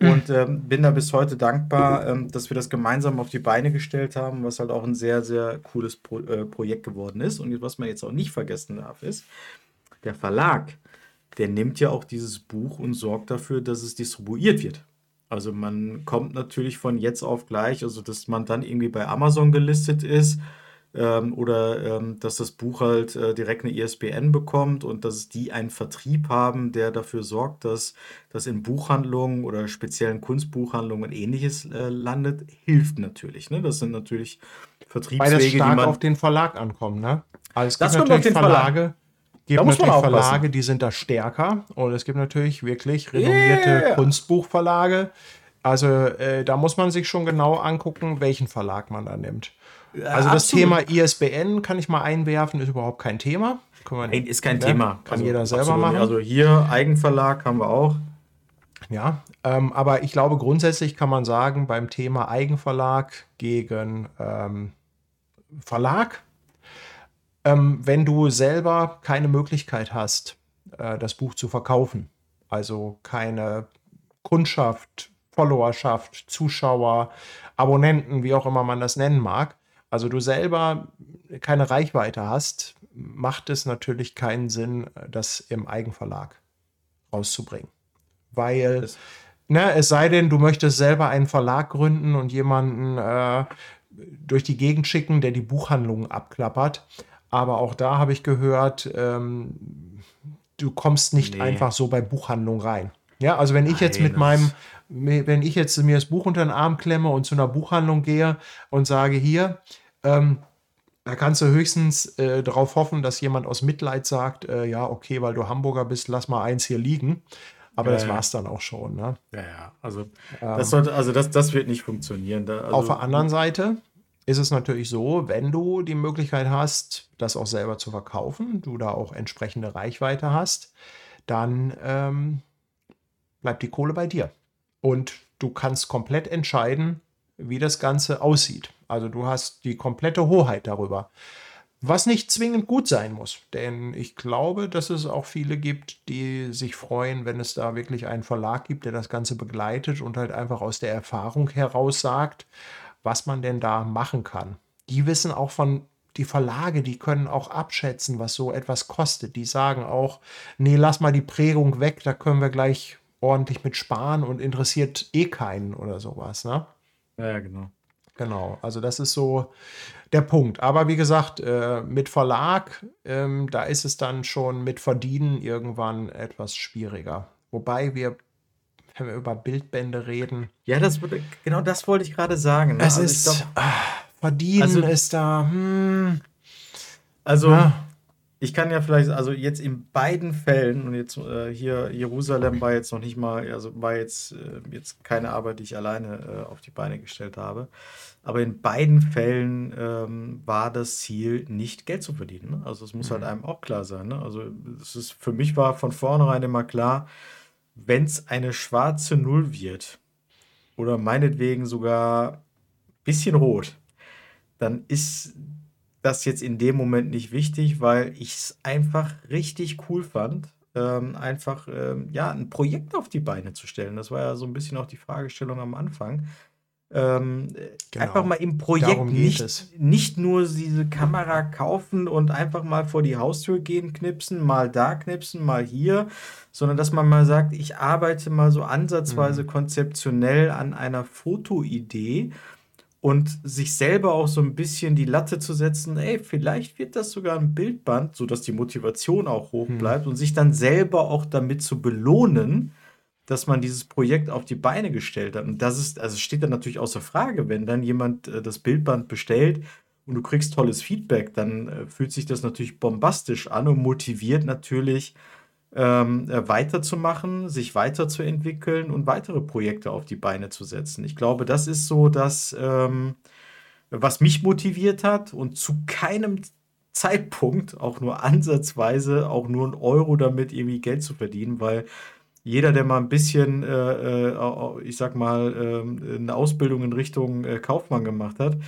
Speaker 1: und ähm, bin da bis heute dankbar, ähm, dass wir das gemeinsam auf die Beine gestellt haben, was halt auch ein sehr, sehr cooles Pro äh, Projekt geworden ist. Und was man jetzt auch nicht vergessen darf, ist, der Verlag, der nimmt ja auch dieses Buch und sorgt dafür, dass es distribuiert wird. Also man kommt natürlich von jetzt auf gleich, also dass man dann irgendwie bei Amazon gelistet ist ähm, oder ähm, dass das Buch halt äh, direkt eine ISBN bekommt und dass die einen Vertrieb haben, der dafür sorgt, dass das in Buchhandlungen oder speziellen Kunstbuchhandlungen und ähnliches äh, landet, hilft natürlich. Ne? Das sind natürlich
Speaker 2: Weil das
Speaker 1: Vertriebswege, die
Speaker 2: stark
Speaker 1: man.
Speaker 2: auf den Verlag ankommt, ne? Also es
Speaker 1: Das kommt auf den Verlag.
Speaker 2: Verlage, gibt
Speaker 1: Da muss man
Speaker 2: natürlich. Verlage, die sind da stärker und es gibt natürlich wirklich renommierte
Speaker 1: Yeah.
Speaker 2: Kunstbuchverlage. Also äh, da muss man sich schon genau angucken, welchen Verlag man da nimmt. Also das
Speaker 1: absolut.
Speaker 2: Thema ISBN kann ich mal einwerfen, ist überhaupt kein Thema. Man,
Speaker 1: Nein, ist kein
Speaker 2: ne?
Speaker 1: Thema.
Speaker 2: Kann
Speaker 1: Also,
Speaker 2: jeder selber
Speaker 1: absolut.
Speaker 2: machen.
Speaker 1: Also hier Eigenverlag haben wir auch.
Speaker 2: Ja, ähm, aber ich glaube, grundsätzlich kann man sagen, beim Thema Eigenverlag gegen ähm, Verlag, ähm, wenn du selber keine Möglichkeit hast, äh, das Buch zu verkaufen, also keine Kundschaft, Followerschaft, Zuschauer, Abonnenten, wie auch immer man das nennen mag, also du selber keine Reichweite hast, macht es natürlich keinen Sinn, das im Eigenverlag rauszubringen. Weil, ne, es sei denn, du möchtest selber einen Verlag gründen und jemanden äh, durch die Gegend schicken, der die Buchhandlungen abklappert. Aber auch da habe ich gehört, ähm, du kommst nicht
Speaker 1: Nee.
Speaker 2: einfach so bei Buchhandlungen rein. Ja, also wenn ich jetzt
Speaker 1: Nein,
Speaker 2: mit
Speaker 1: das
Speaker 2: meinem, wenn ich jetzt mir das Buch unter den Arm klemme und zu einer Buchhandlung gehe und sage, hier, ähm, da kannst du höchstens äh, darauf hoffen, dass jemand aus Mitleid sagt, äh, ja, okay, weil du Hamburger bist, lass mal eins hier liegen. Aber
Speaker 1: Ja,
Speaker 2: das
Speaker 1: ja.
Speaker 2: war's dann auch schon. Ne?
Speaker 1: Ja, ja. Also, das, sollte, also das, das wird nicht funktionieren. Da, also,
Speaker 2: Auf der anderen Seite ist es natürlich so, wenn du die Möglichkeit hast, das auch selber zu verkaufen, du da auch entsprechende Reichweite hast, dann ähm, bleibt die Kohle bei dir. Und du kannst komplett entscheiden, wie das Ganze aussieht. Also du hast die komplette Hoheit darüber. Was nicht zwingend gut sein muss, denn ich glaube, dass es auch viele gibt, die sich freuen, wenn es da wirklich einen Verlag gibt, der das Ganze begleitet und halt einfach aus der Erfahrung heraus sagt, was man denn da machen kann. Die wissen auch von die Verlage, die können auch abschätzen, was so etwas kostet. Die sagen auch, nee, lass mal die Prägung weg, da können wir gleich ordentlich mit sparen und interessiert eh keinen oder sowas, ne?
Speaker 1: ja, genau.
Speaker 2: Genau, also das ist so der Punkt. Aber wie gesagt, äh, mit Verlag, ähm, da ist es dann schon mit Verdienen irgendwann etwas schwieriger. Wobei wir, wenn wir über Bildbände reden,
Speaker 1: Ja, das, würde- genau das wollte ich gerade sagen. Ne?
Speaker 2: es
Speaker 1: Also
Speaker 2: ist,
Speaker 1: glaub,
Speaker 2: ah, Verdienen
Speaker 1: Also-
Speaker 2: ist da, hm,
Speaker 1: also
Speaker 2: ja,
Speaker 1: ich kann ja vielleicht, also jetzt in beiden Fällen, und jetzt äh, hier Jerusalem war jetzt noch nicht mal, also war jetzt, äh, jetzt keine Arbeit, die ich alleine äh, auf die Beine gestellt habe. Aber in beiden Fällen ähm, war das Ziel, nicht Geld zu verdienen. Ne? Also es muss halt einem auch klar sein. Ne? Also es ist, für mich war von vornherein immer klar, wenn es eine schwarze Null wird oder meinetwegen sogar ein bisschen rot, dann ist das jetzt in dem Moment nicht wichtig, weil ich es einfach richtig cool fand, ähm, einfach ähm, ja, ein Projekt auf die Beine zu stellen. Das war ja so ein bisschen auch die Fragestellung am Anfang. Ähm,
Speaker 2: Genau.
Speaker 1: Einfach mal im Projekt nicht, nicht nur diese Kamera kaufen und einfach mal vor die Haustür gehen, knipsen, mal da knipsen, mal hier, sondern dass man mal sagt, ich arbeite mal so ansatzweise
Speaker 2: Mhm.
Speaker 1: konzeptionell an einer Fotoidee und sich selber auch so ein bisschen die Latte zu setzen, ey, vielleicht wird das sogar ein Bildband, sodass die Motivation auch hoch
Speaker 2: Hm.
Speaker 1: bleibt und sich dann selber auch damit zu belohnen, dass man dieses Projekt auf die Beine gestellt hat. Und das ist, also steht dann natürlich außer Frage, wenn dann jemand äh, das Bildband bestellt und du kriegst tolles Feedback, dann äh, fühlt sich das natürlich bombastisch an und motiviert natürlich ähm, äh, weiterzumachen, sich weiterzuentwickeln und weitere Projekte auf die Beine zu setzen. Ich glaube, das ist so das, ähm, was mich motiviert hat und zu keinem Zeitpunkt auch nur ansatzweise auch nur ein Euro damit irgendwie Geld zu verdienen, weil jeder, der mal ein bisschen, äh, äh, ich sag mal, ähm, eine Ausbildung in Richtung äh, Kaufmann gemacht hat,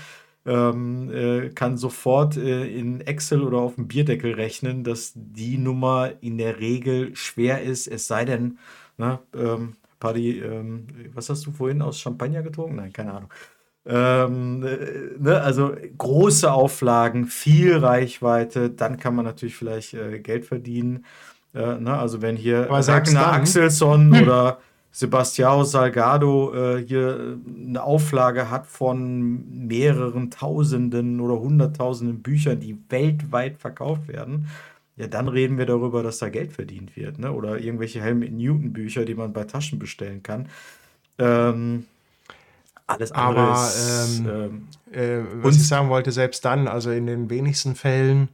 Speaker 1: ähm, äh, kann sofort äh, in Excel oder auf dem Bierdeckel rechnen, dass die Nummer in der Regel schwer ist, es sei denn, ne, ähm, Paddy, ähm, was hast du vorhin aus Champagner getrunken? Nein, keine Ahnung. Ähm, äh, ne, also große Auflagen, viel Reichweite, dann kann man natürlich vielleicht äh, Geld verdienen. Äh, ne, also wenn hier Ragnar Axelsson hm. oder Sebastião Salgado äh, hier eine Auflage hat von mehreren Tausenden oder Hunderttausenden Büchern, die weltweit verkauft werden, ja, dann reden wir darüber, dass da Geld verdient wird. Ne? Oder irgendwelche Helmut Newton-Bücher, die man bei Taschen bestellen kann. Ähm,
Speaker 2: alles andere Aber, ist. Ähm, ähm, äh, was ich sagen wollte, selbst dann, also in den wenigsten Fällen,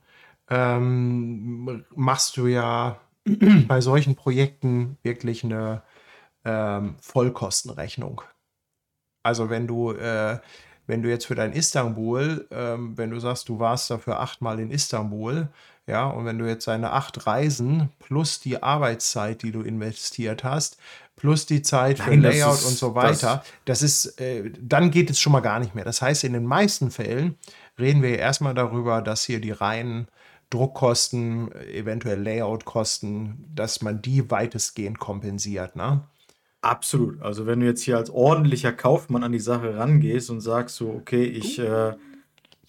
Speaker 2: ähm, machst du ja *clears throat* bei solchen Projekten wirklich eine ähm, Vollkostenrechnung. Also wenn du, äh, wenn du jetzt für dein Istanbul, ähm, wenn du sagst, du warst dafür achtmal in Istanbul, ja, und wenn du jetzt deine acht Reisen plus die Arbeitszeit, die du investiert hast, plus die Zeit für Nein, Layout ist, und so weiter, das, das ist, äh, dann geht es schon mal gar nicht mehr. Das heißt, in den meisten Fällen reden wir erstmal darüber, dass hier die reinen Druckkosten, eventuell Layoutkosten, dass man die weitestgehend kompensiert. Ne?
Speaker 1: Absolut. Also wenn du jetzt hier als ordentlicher Kaufmann an die Sache rangehst und sagst so, okay, ich, äh,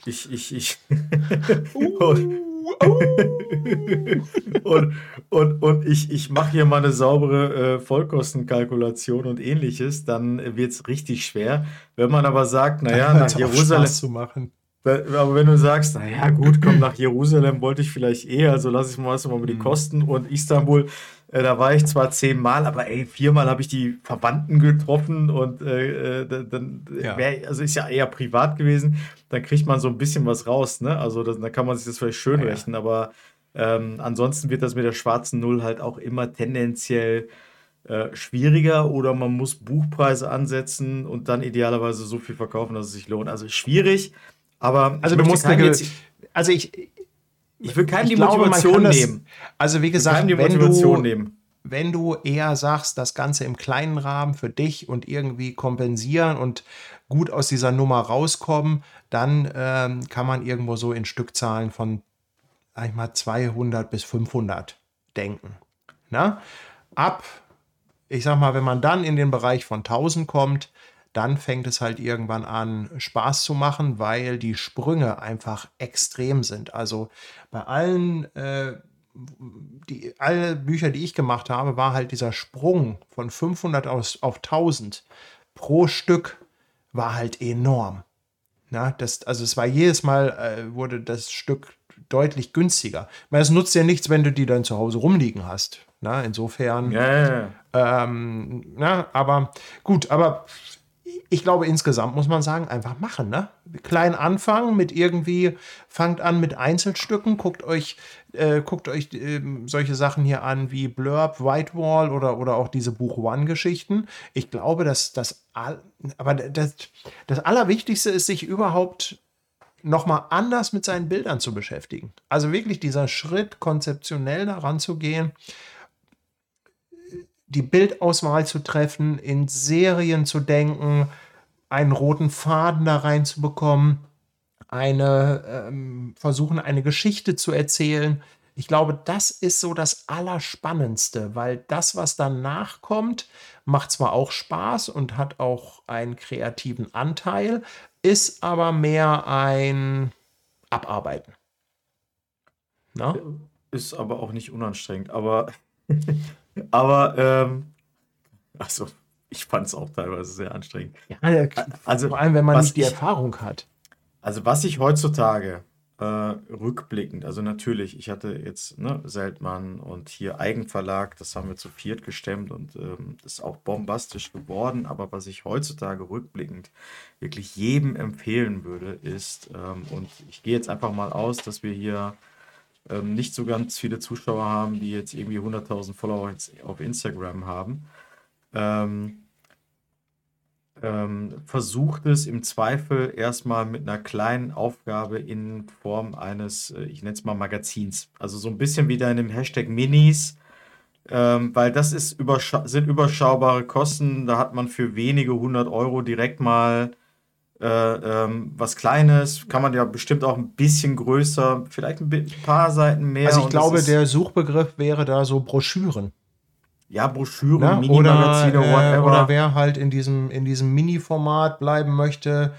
Speaker 1: ich, ich, ich. *laughs* *laughs* und, *laughs* und, und, und ich, ich mache hier mal eine saubere äh, Vollkostenkalkulation und ähnliches, dann wird es richtig schwer. Wenn man aber sagt, naja, nach Jerusalem.
Speaker 2: zu machen.
Speaker 1: Aber wenn du sagst, naja, gut, komm, nach Jerusalem wollte ich vielleicht eh, also lass ich mal, mal über die mhm. Kosten und Istanbul, äh, da war ich zwar zehnmal, aber ey, viermal habe ich die Verwandten getroffen und äh, äh dann ja. wär, also ist ja eher privat gewesen. Dann kriegt man so ein bisschen was raus, ne? Also da kann man sich das vielleicht schön ja, rechnen, aber ähm, ansonsten wird das mit der schwarzen Null halt auch immer tendenziell äh, schwieriger oder man muss Buchpreise ansetzen und dann idealerweise so viel verkaufen, dass es sich lohnt. Also schwierig, aber
Speaker 2: also du musst eine, jetzt, also ich
Speaker 1: ich will keinem die glaube, Motivation das, nehmen.
Speaker 2: Also wie gesagt, wenn du, nehmen. wenn du eher sagst, das Ganze im kleinen Rahmen für dich und irgendwie kompensieren und gut aus dieser Nummer rauskommen, dann ähm, kann man irgendwo so in Stückzahlen von, sag ich mal, 200 bis 500 denken. Na? Ab, ich sag mal, wenn man dann in den Bereich von 1000 kommt, dann fängt es halt irgendwann an, Spaß zu machen, weil die Sprünge einfach extrem sind. Also bei allen, äh, die, alle Bücher, die ich gemacht habe, war halt dieser Sprung von 500 aus, auf 1000 pro Stück war halt enorm. Na, das, also es war jedes Mal, äh, wurde das Stück deutlich günstiger. Weil es nutzt ja nichts, wenn du die dann zu Hause rumliegen hast. Na, insofern. Ja. Ähm, na, aber gut, aber ich glaube, insgesamt muss man sagen, einfach machen. Ne? Klein anfangen mit irgendwie, fangt an mit Einzelstücken, guckt euch, äh, guckt euch äh, solche Sachen hier an wie Blurb, Whitewall oder, oder auch diese Buch One-Geschichten. Ich glaube, dass das, aber das, das Allerwichtigste ist, sich überhaupt nochmal anders mit seinen Bildern zu beschäftigen. Also wirklich dieser Schritt, konzeptionell daran zu gehen die Bildauswahl zu treffen, in Serien zu denken, einen roten Faden da reinzubekommen, eine, ähm, versuchen, eine Geschichte zu erzählen. Ich glaube, das ist so das Allerspannendste, weil das, was danach kommt, macht zwar auch Spaß und hat auch einen kreativen Anteil, ist aber mehr ein Abarbeiten.
Speaker 1: Na? Ist aber auch nicht unanstrengend, aber *laughs* Aber, ähm, also, ich fand es auch teilweise sehr anstrengend. Ja,
Speaker 2: also, vor allem, wenn man nicht die ich, Erfahrung hat.
Speaker 1: Also, was ich heutzutage äh, rückblickend, also natürlich, ich hatte jetzt ne, Seltmann und hier Eigenverlag, das haben wir zu viert gestemmt und ähm, ist auch bombastisch geworden. Aber was ich heutzutage rückblickend wirklich jedem empfehlen würde, ist, ähm, und ich gehe jetzt einfach mal aus, dass wir hier ähm, nicht so ganz viele Zuschauer haben, die jetzt irgendwie 100.000 Follower auf Instagram haben. Ähm, ähm, versucht es im Zweifel erstmal mit einer kleinen Aufgabe in Form eines, äh, ich nenne es mal Magazins. Also so ein bisschen wie in dem Hashtag Minis, ähm, weil das ist überscha sind überschaubare Kosten. Da hat man für wenige hundert Euro direkt mal äh, ähm, was Kleines, kann man ja bestimmt auch ein bisschen größer, vielleicht ein paar Seiten mehr.
Speaker 2: Also ich glaube, der Suchbegriff wäre da so Broschüren.
Speaker 1: Ja, Broschüren,
Speaker 2: ne? Mini-Magazine, oder, äh, oder wer halt in diesem, in diesem Mini-Format bleiben möchte,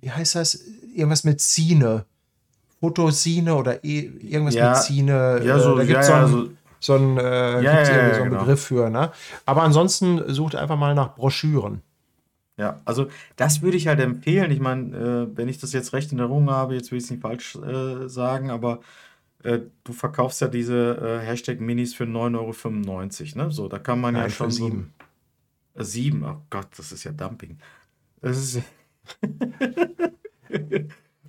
Speaker 2: wie heißt das? Irgendwas mit Zine. Fotosine oder e irgendwas
Speaker 1: ja,
Speaker 2: mit Zine.
Speaker 1: Ja, so,
Speaker 2: da gibt es
Speaker 1: ja,
Speaker 2: so, einen, so einen, äh,
Speaker 1: ja,
Speaker 2: so einen
Speaker 1: genau.
Speaker 2: Begriff für. Ne? Aber ansonsten sucht einfach mal nach Broschüren.
Speaker 1: Ja, also das würde ich halt empfehlen. Ich meine, äh, wenn ich das jetzt recht in Erinnerung habe, jetzt will ich es nicht falsch äh, sagen, aber äh, du verkaufst ja diese äh, Hashtag Minis für 9,95 Euro. Ne? So, da kann man
Speaker 2: Nein,
Speaker 1: ja schon
Speaker 2: für
Speaker 1: so.
Speaker 2: sieben.
Speaker 1: Äh, sieben, oh Gott, das ist ja Dumping. Das ist. *laughs*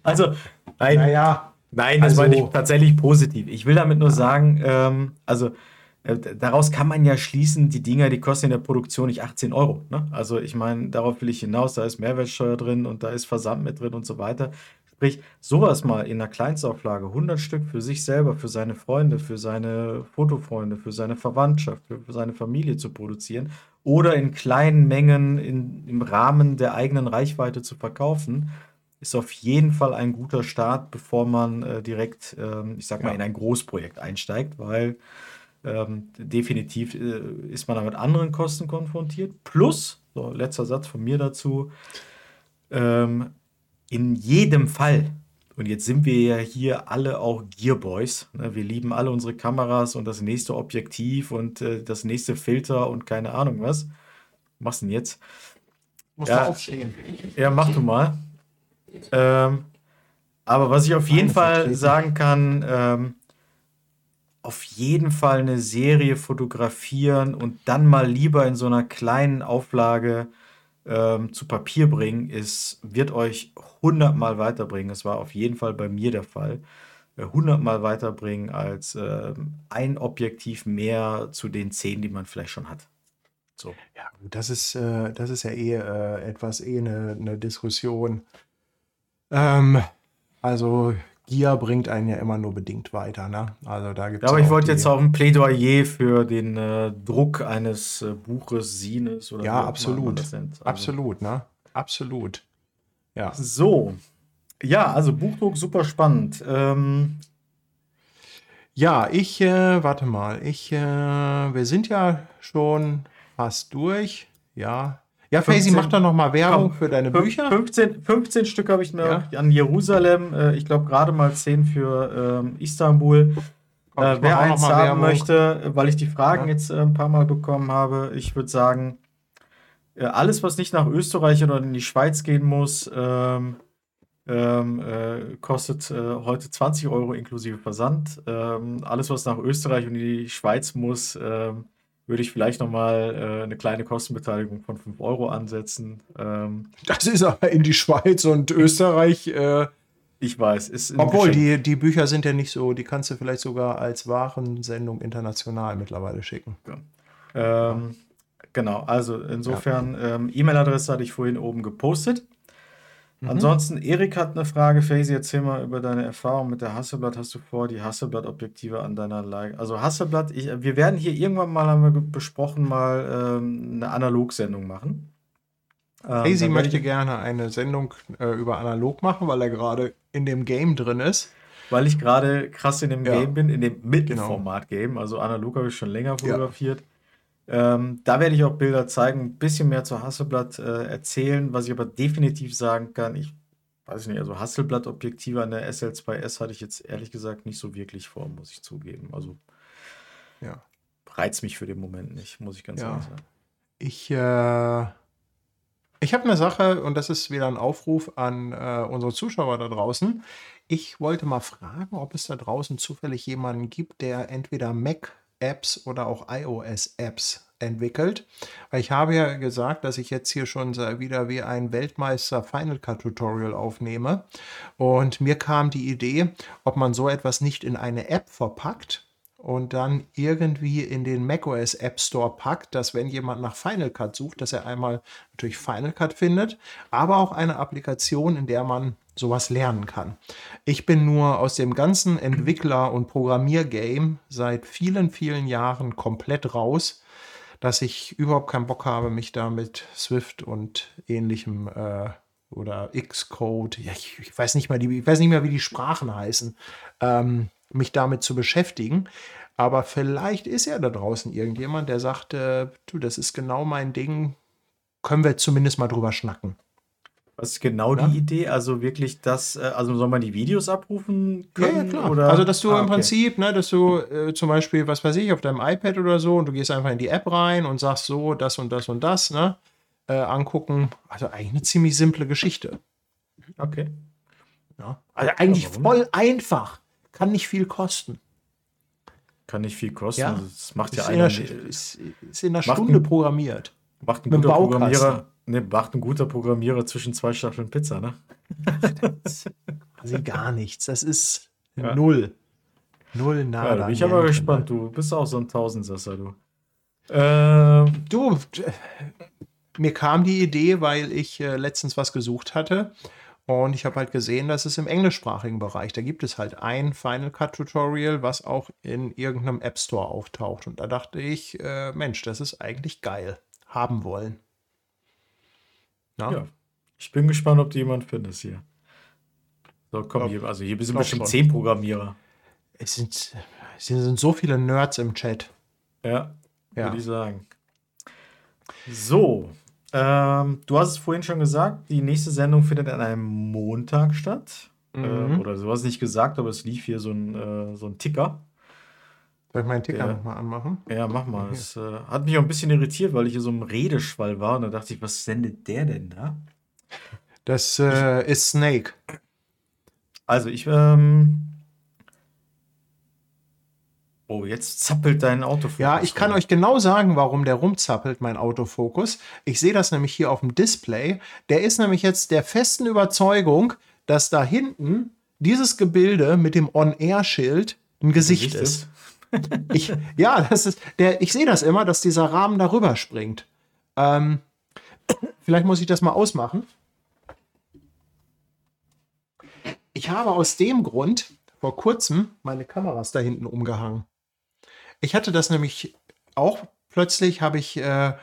Speaker 1: also, nein,
Speaker 2: Naja,
Speaker 1: nein, das
Speaker 2: also-
Speaker 1: meine ich tatsächlich positiv. Ich will damit nur sagen, ähm, also daraus kann man ja schließen, die Dinger, die kosten in der Produktion nicht 18 Euro. Ne? Also ich meine, darauf will ich hinaus, da ist Mehrwertsteuer drin und da ist Versand mit drin und so weiter. Sprich, sowas mal in einer Kleinstauflage, 100 Stück für sich selber, für seine Freunde, für seine Fotofreunde, für seine Verwandtschaft, für seine Familie zu produzieren oder in kleinen Mengen in, im Rahmen der eigenen Reichweite zu verkaufen, ist auf jeden Fall ein guter Start, bevor man äh, direkt, ähm, ich sag mal,
Speaker 2: Ja.
Speaker 1: in ein Großprojekt einsteigt, weil ähm, definitiv äh, ist man da mit anderen Kosten konfrontiert. Plus, so letzter Satz von mir dazu, ähm, in jedem Fall, und jetzt sind wir ja hier alle auch Gearboys, ne? wir lieben alle unsere Kameras und das nächste Objektiv und äh, das nächste Filter und keine Ahnung was. Was machst du denn jetzt?
Speaker 2: muss
Speaker 1: Ja.
Speaker 2: aufstehen.
Speaker 1: Ja, mach du mal. Ähm, aber was ich auf jeden Fall sagen kann, ähm, auf jeden Fall eine Serie fotografieren und dann mal lieber in so einer kleinen Auflage ähm, zu Papier bringen, ist, wird euch hundertmal weiterbringen. Das war auf jeden Fall bei mir der Fall. Äh, Hundertmal weiterbringen als ähm, ein Objektiv mehr zu den zehn, die man vielleicht schon hat. So.
Speaker 2: Ja, das ist, äh, das ist ja eh äh, etwas, eh eine, eine Diskussion. Ähm, also, Gier bringt einen ja immer nur bedingt weiter, ne? Also, da gibt
Speaker 1: Ja, aber ich wollte jetzt auch ein Plädoyer für den äh, Druck eines äh, Buches, Sines oder
Speaker 2: Ja, absolut.
Speaker 1: Also,
Speaker 2: Absolut, ne? Absolut. Ja.
Speaker 1: So. Ja, also Buchdruck super spannend. Ähm,
Speaker 2: Ja, ich, äh, warte mal, ich, äh, wir sind ja schon fast durch. Ja. Ja, Faisy,
Speaker 1: 15
Speaker 2: mach doch noch mal Werbung
Speaker 1: komm,
Speaker 2: für deine Bücher.
Speaker 1: 15, 15 Stück habe ich mir an Jerusalem. Äh, ich glaube gerade mal 10 für ähm, Istanbul.
Speaker 2: Komm,
Speaker 1: Äh, wer
Speaker 2: noch
Speaker 1: eins haben
Speaker 2: Werbung.
Speaker 1: möchte, weil ich die Fragen
Speaker 2: Ja.
Speaker 1: jetzt äh, ein paar Mal bekommen habe, ich würde sagen, äh, alles, was nicht nach Österreich oder in die Schweiz gehen muss, ähm, ähm, äh, kostet äh, heute 20 Euro inklusive Versand. Ähm, alles, was nach Österreich und in die Schweiz muss, ähm, würde ich vielleicht nochmal äh, eine kleine Kostenbeteiligung von 5 Euro ansetzen. Ähm,
Speaker 2: Das ist aber in die Schweiz und Österreich. Äh,
Speaker 1: ich weiß, ist
Speaker 2: obwohl, die, die Bücher sind ja nicht so, die kannst du vielleicht sogar als Warensendung international mittlerweile schicken.
Speaker 1: Ähm, genau, also insofern, ähm, E-Mail-Adresse hatte ich vorhin oben gepostet.
Speaker 2: Mhm.
Speaker 1: Ansonsten, Erik hat eine Frage. Faisy, erzähl mal über deine Erfahrung mit der Hasselblatt. Hast du vor, die Hasselblatt-Objektive an deiner Leica? Also Hasselblatt, ich, wir werden hier irgendwann mal, haben wir besprochen, mal ähm, eine Analogsendung machen. Ähm,
Speaker 2: Faisy möchte
Speaker 1: ich,
Speaker 2: gerne eine Sendung äh, über analog machen, weil er gerade in dem Game drin ist.
Speaker 1: weil ich gerade krass in dem
Speaker 2: Ja.
Speaker 1: Game bin, in dem Mittelformat-Game. Also analog habe ich schon länger
Speaker 2: Ja.
Speaker 1: Ähm, da werde ich auch Bilder zeigen, ein bisschen mehr zu Hasselblatt äh, erzählen. Was ich aber definitiv sagen kann, ich weiß nicht, also Hasselblatt-Objektive an der SL2S hatte ich jetzt ehrlich gesagt nicht so wirklich vor, muss ich zugeben. Also
Speaker 2: Ja.
Speaker 1: reizt mich für den Moment nicht, muss ich ganz
Speaker 2: Ja.
Speaker 1: ehrlich sagen.
Speaker 2: Ich, äh, ich habe eine Sache und das ist wieder ein Aufruf an äh, unsere Zuschauer da draußen. Ich wollte mal fragen, ob es da draußen zufällig jemanden gibt, der entweder Mac-Apps oder auch iOS-Apps entwickelt. Weil ich habe ja gesagt, dass ich jetzt hier schon wieder wie ein Weltmeister Final Cut Tutorial aufnehme. Und mir kam die Idee, ob man so etwas nicht in eine App verpackt und dann irgendwie in den macOS App Store packt, dass wenn jemand nach Final Cut sucht, dass er einmal natürlich Final Cut findet, aber auch eine Applikation, in der man sowas lernen kann. Ich bin nur aus dem ganzen Entwickler- und Programmiergame seit vielen, vielen Jahren komplett raus, dass ich überhaupt keinen Bock habe, mich da mit Swift und ähnlichem äh, oder Xcode, ja, ich, ich, weiß nicht mal, die, ich weiß nicht mehr, wie die Sprachen heißen, ähm, mich damit zu beschäftigen. Aber vielleicht ist ja da draußen irgendjemand, der sagt, äh, du, das ist genau mein Ding, können wir zumindest mal drüber schnacken.
Speaker 1: Was ist genau ja? die Idee? Also wirklich das, äh, also soll man die Videos abrufen können? Ja, ja klar.
Speaker 2: Oder? Also dass du ah, im Prinzip, ne, dass du äh, zum Beispiel, was weiß ich, auf deinem iPad oder so und du gehst einfach in die App rein und sagst so, das und das und das, ne, äh, angucken. Also eigentlich eine ziemlich simple Geschichte.
Speaker 1: Okay.
Speaker 2: Ja. Also eigentlich voll einfach. Kann nicht viel kosten.
Speaker 1: Kann nicht viel kosten.
Speaker 2: Ja.
Speaker 1: Also das macht ja
Speaker 2: einer. Ist, ist in einer Stunde programmiert.
Speaker 1: Macht ein guter Programmierer. Ne, macht ein guter Programmierer zwischen zwei Staffeln Pizza, ne?
Speaker 2: Also gar nichts. Das ist ja. null. Null, nada. Ja,
Speaker 1: bin ich aber gespannt. Du bist auch so ein Tausendsasser, du. Ähm,
Speaker 2: du, mir kam die Idee, weil ich äh, letztens was gesucht hatte. Und ich habe halt gesehen, dass es im englischsprachigen Bereich, da gibt es halt ein Final Cut Tutorial, was auch in irgendeinem App Store auftaucht. Und da dachte ich, äh, Mensch, das ist eigentlich geil. Haben wollen.
Speaker 1: Ja. ja. Ich bin gespannt, ob du jemand findest hier. So, komm, hier, also hier sind bestimmt zehn Programmierer.
Speaker 2: Es sind, es sind so viele Nerds im Chat.
Speaker 1: Ja, ja. würde ich sagen. So, ähm, du hast es vorhin schon gesagt, die nächste Sendung findet an einem Montag statt. Mhm. Äh, oder du hast es nicht gesagt, aber es lief hier so ein, äh, so ein Ticker.
Speaker 2: Soll ich meinen Ticker nochmal anmachen?
Speaker 1: Ja, mach mal. Es äh, hat mich auch ein bisschen irritiert, weil ich hier so im Redeschwall war und da dachte ich, was sendet der denn da?
Speaker 2: Das äh, ist Snake.
Speaker 1: Also ich, ähm, Oh, jetzt zappelt dein Autofokus.
Speaker 2: Ja, ich kann euch genau sagen, warum der rumzappelt, mein Autofokus. Ich sehe das nämlich hier auf dem Display. Der ist nämlich jetzt der festen Überzeugung, dass da hinten dieses Gebilde mit dem On-Air-Schild ein Gesicht, Gesicht ist. ist. Ich, ja, das ist der, ich sehe das immer, dass dieser Rahmen darüber springt. Ähm, vielleicht muss ich das mal ausmachen. Ich habe aus dem Grund vor kurzem meine Kameras da hinten umgehangen. Ich hatte das nämlich auch plötzlich, habe ich, äh,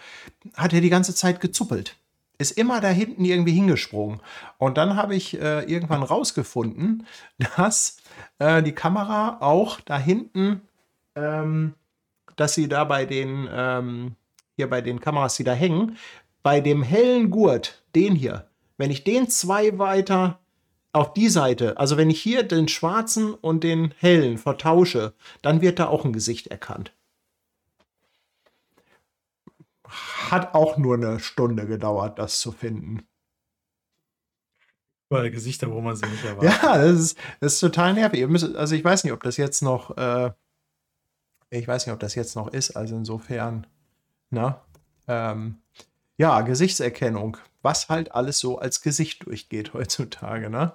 Speaker 2: hat er die ganze Zeit gezuppelt. Ist immer da hinten irgendwie hingesprungen. Und dann habe ich äh, irgendwann rausgefunden, *laughs* dass äh, die Kamera auch da hinten ähm, dass sie da bei den, ähm, hier bei den Kameras, die da hängen, bei dem hellen Gurt, den hier, wenn ich den zwei weiter auf die Seite, also wenn ich hier den schwarzen und den hellen vertausche, dann wird da auch ein Gesicht erkannt. Hat auch nur eine Stunde gedauert, das zu finden.
Speaker 1: Weil Gesichter, wo man sie nicht erwartet.
Speaker 2: Ja, das ist, das ist total nervig. Müsst, also ich weiß nicht, ob das jetzt noch äh, ich weiß nicht, ob das jetzt noch ist, also insofern, na, ähm, ja, Gesichtserkennung, was halt alles so als Gesicht durchgeht heutzutage, ne?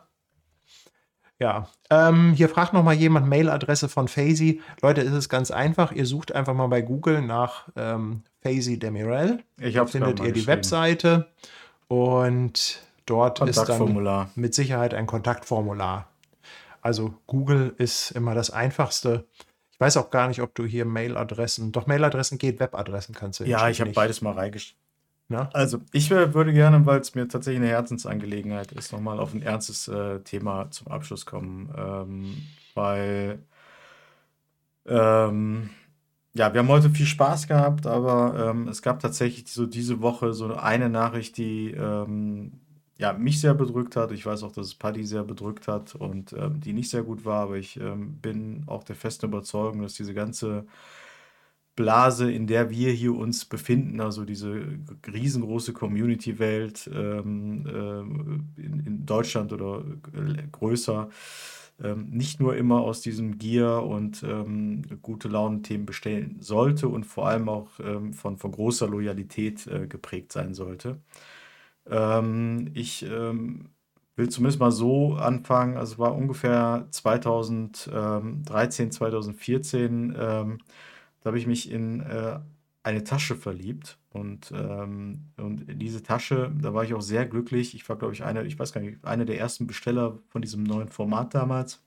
Speaker 2: Ja, ähm, hier fragt noch mal jemand Mailadresse von Faisy. Leute, ist es ganz einfach. Ihr sucht einfach mal bei Google nach ähm, Faisy Demirel.
Speaker 1: Ich habe
Speaker 2: findet ihr die Webseite und dort ist dann mit Sicherheit ein Kontaktformular. Also Google ist immer das Einfachste. Ich weiß auch gar nicht, ob du hier Mailadressen, doch Mailadressen geht, Webadressen kannst du.
Speaker 1: Ja, ich habe beides mal reingeschrieben. Also, ich würde gerne, weil es mir tatsächlich eine Herzensangelegenheit ist, nochmal auf ein ernstes äh, Thema zum Abschluss kommen. Ähm, weil, ähm, ja, wir haben heute viel Spaß gehabt, aber ähm, es gab tatsächlich so diese Woche so eine Nachricht, die ähm, ja, mich sehr bedrückt hat. Ich weiß auch, dass es Paddy sehr bedrückt hat und ähm, die nicht sehr gut war, aber ich ähm, bin auch der festen Überzeugung, dass diese ganze Blase, in der wir hier uns befinden, also diese riesengroße Community-Welt ähm, äh, in, in, Deutschland oder äh, größer, ähm, nicht nur immer aus diesem Gier und ähm, gute Laune-Themen bestehen sollte und vor allem auch ähm, von, von großer Loyalität äh, geprägt sein sollte. Ähm, ich ähm, will zumindest mal so anfangen. Also es war ungefähr 2013, 2014. Ähm, da habe ich mich in äh, eine Tasche verliebt. Und, ähm, und diese Tasche, da war ich auch sehr glücklich. Ich war, glaube ich, einer, ich weiß gar nicht, einer der ersten Besteller von diesem neuen Format damals.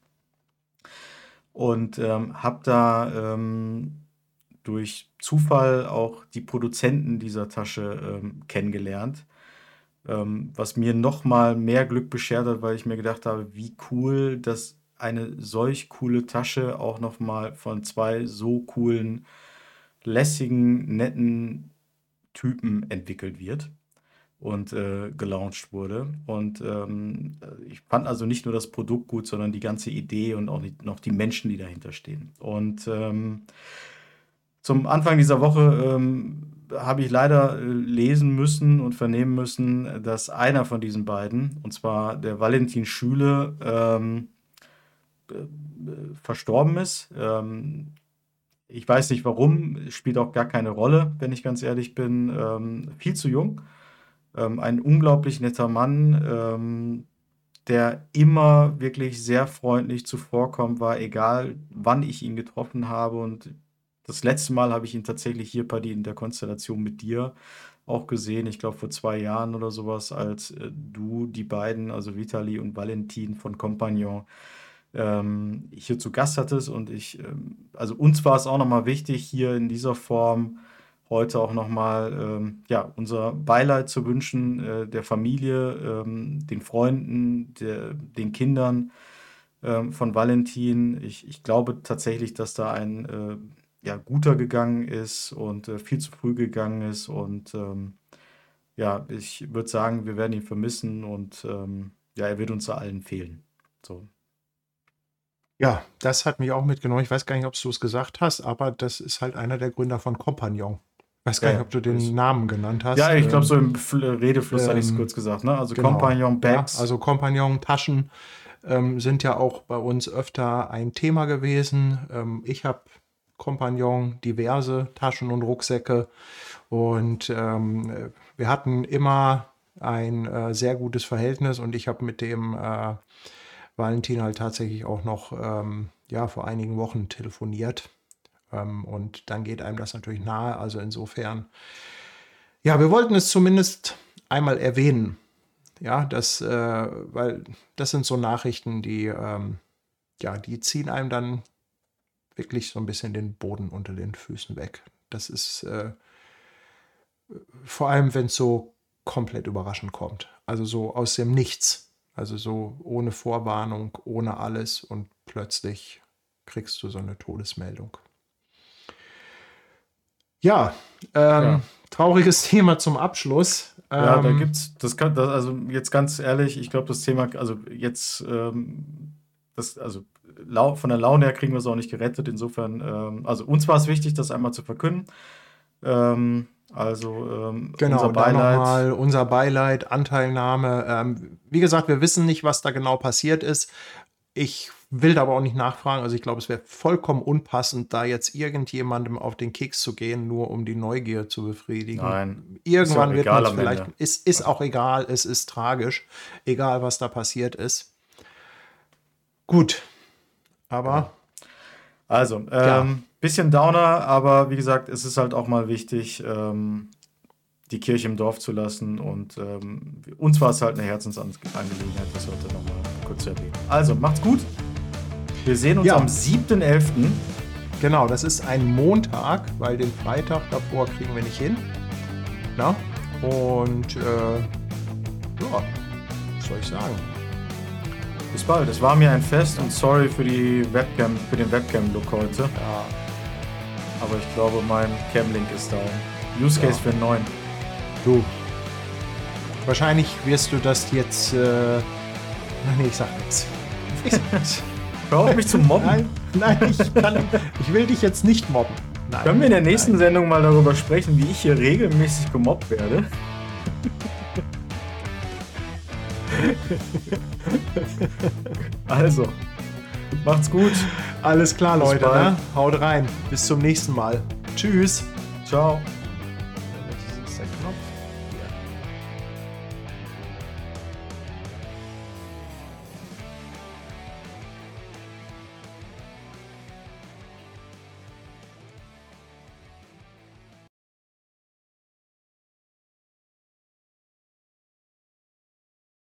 Speaker 1: Und ähm, habe da ähm, durch Zufall auch die Produzenten dieser Tasche ähm, kennengelernt. Ähm, was mir noch mal mehr Glück beschert hat, weil ich mir gedacht habe, wie cool, dass eine solch coole Tasche auch noch mal von zwei so coolen, lässigen, netten Typen entwickelt wird und äh, gelauncht wurde. Und ähm, ich fand also nicht nur das Produkt gut, sondern die ganze Idee und auch die, noch die Menschen, die dahinter stehen. Und ähm, zum Anfang dieser Woche ähm, habe ich leider äh, lesen müssen und vernehmen müssen, dass einer von diesen beiden, und zwar der Valentin Schüle, ähm, äh, verstorben ist. Ähm, ich weiß nicht warum, spielt auch gar keine Rolle, wenn ich ganz ehrlich bin. Ähm, viel zu jung. Ähm, ein unglaublich netter Mann, ähm, der immer wirklich sehr freundlich zuvorkommt war, egal wann ich ihn getroffen habe. Und das letzte Mal habe ich ihn tatsächlich hier bei die in der Konstellation mit dir auch gesehen. Ich glaube vor zwei Jahren oder sowas, als äh, du die beiden, also Vitali und Valentin von Compagnon, ähm, hier zu Gast hattest. Und ich, ähm, also uns war es auch nochmal wichtig, hier in dieser Form heute auch nochmal ähm, ja, unser Beileid zu wünschen, äh, der Familie, ähm, den Freunden, der, den Kindern ähm, von Valentin. Ich, ich glaube tatsächlich, dass da ein äh, ja, guter gegangen ist und äh, viel zu früh gegangen ist. Und ähm, ja, ich würde sagen, wir werden ihn vermissen und ähm, ja, er wird uns allen fehlen. So.
Speaker 2: Ja, das hat mich auch mitgenommen. Ich weiß gar nicht, ob du es gesagt hast, aber das ist halt einer der Gründer von Compagnon. Ich weiß gar nicht, ob du den Namen genannt hast.
Speaker 1: Ja, ich glaube, so im Redefluss ähm, hatte ich es kurz gesagt. Ne? Also genau. Compagnon Bags.
Speaker 2: Ja, also Compagnon Taschen ähm, sind ja auch bei uns öfter ein Thema gewesen. Ähm, ich habe Compagnon diverse Taschen und Rucksäcke und ähm, wir hatten immer ein äh, sehr gutes Verhältnis und ich habe mit dem äh, Valentin halt tatsächlich auch noch ähm, ja, vor einigen Wochen telefoniert. Ähm, und dann geht einem das natürlich nahe. Also insofern, ja, wir wollten es zumindest einmal erwähnen. Ja, das, äh, weil das sind so Nachrichten, die, ähm, ja, die ziehen einem dann wirklich so ein bisschen den Boden unter den Füßen weg. Das ist äh, vor allem, wenn es so komplett überraschend kommt. Also so aus dem Nichts. Also so ohne Vorwarnung, ohne alles und plötzlich kriegst du so eine Todesmeldung. Ja, ähm, ja. trauriges *laughs* Thema zum Abschluss.
Speaker 1: Ja, ähm, da gibt's, das kann, das, also jetzt ganz ehrlich, ich glaube, das Thema, also jetzt, ähm, das, also von der Laune her kriegen wir es auch nicht gerettet. Insofern, ähm, also uns war es wichtig, das einmal zu verkünden. Ähm, also ähm,
Speaker 2: genau, unser Beileid. unser Beileid, Anteilnahme. Ähm, wie gesagt, wir wissen nicht, was da genau passiert ist. Ich will da aber auch nicht nachfragen. Also ich glaube, es wäre vollkommen unpassend, da jetzt irgendjemandem auf den Keks zu gehen, nur um die Neugier zu befriedigen.
Speaker 1: Nein.
Speaker 2: Irgendwann wird man vielleicht. Ist, ist auch egal, es ist tragisch. Egal, was da passiert ist. Gut. Aber.
Speaker 1: Also, ähm, bisschen Downer, aber wie gesagt, es ist halt auch mal wichtig, ähm, die Kirche im Dorf zu lassen. Und ähm, uns war es halt eine Herzensangelegenheit, das heute nochmal kurz zu erwähnen. Also, macht's gut. Wir sehen uns ja. am 7.11.
Speaker 2: Genau, das ist ein Montag, weil den Freitag davor kriegen wir nicht hin. Na? Und äh, ja, was soll ich sagen?
Speaker 1: Bis bald. Es war mir ein Fest und sorry für die Webcam, für den Webcam-Look heute.
Speaker 2: Ja.
Speaker 1: Aber ich glaube, mein Cam-Link ist down. Use Case ja. für 9.
Speaker 2: Du. Wahrscheinlich wirst du das jetzt. Äh, *laughs* nee, ich sag nichts. Ich
Speaker 1: sag nichts. *laughs* Hör auf mich zu mobben.
Speaker 2: Nein, nein ich, kann, ich will dich jetzt nicht mobben. Nein,
Speaker 1: Können wir in der nächsten nein. Sendung mal darüber sprechen, wie ich hier regelmäßig gemobbt werde? Also, macht's gut.
Speaker 2: Alles klar, Leute. Ne? Haut rein. Bis zum nächsten Mal. Tschüss.
Speaker 1: Ciao.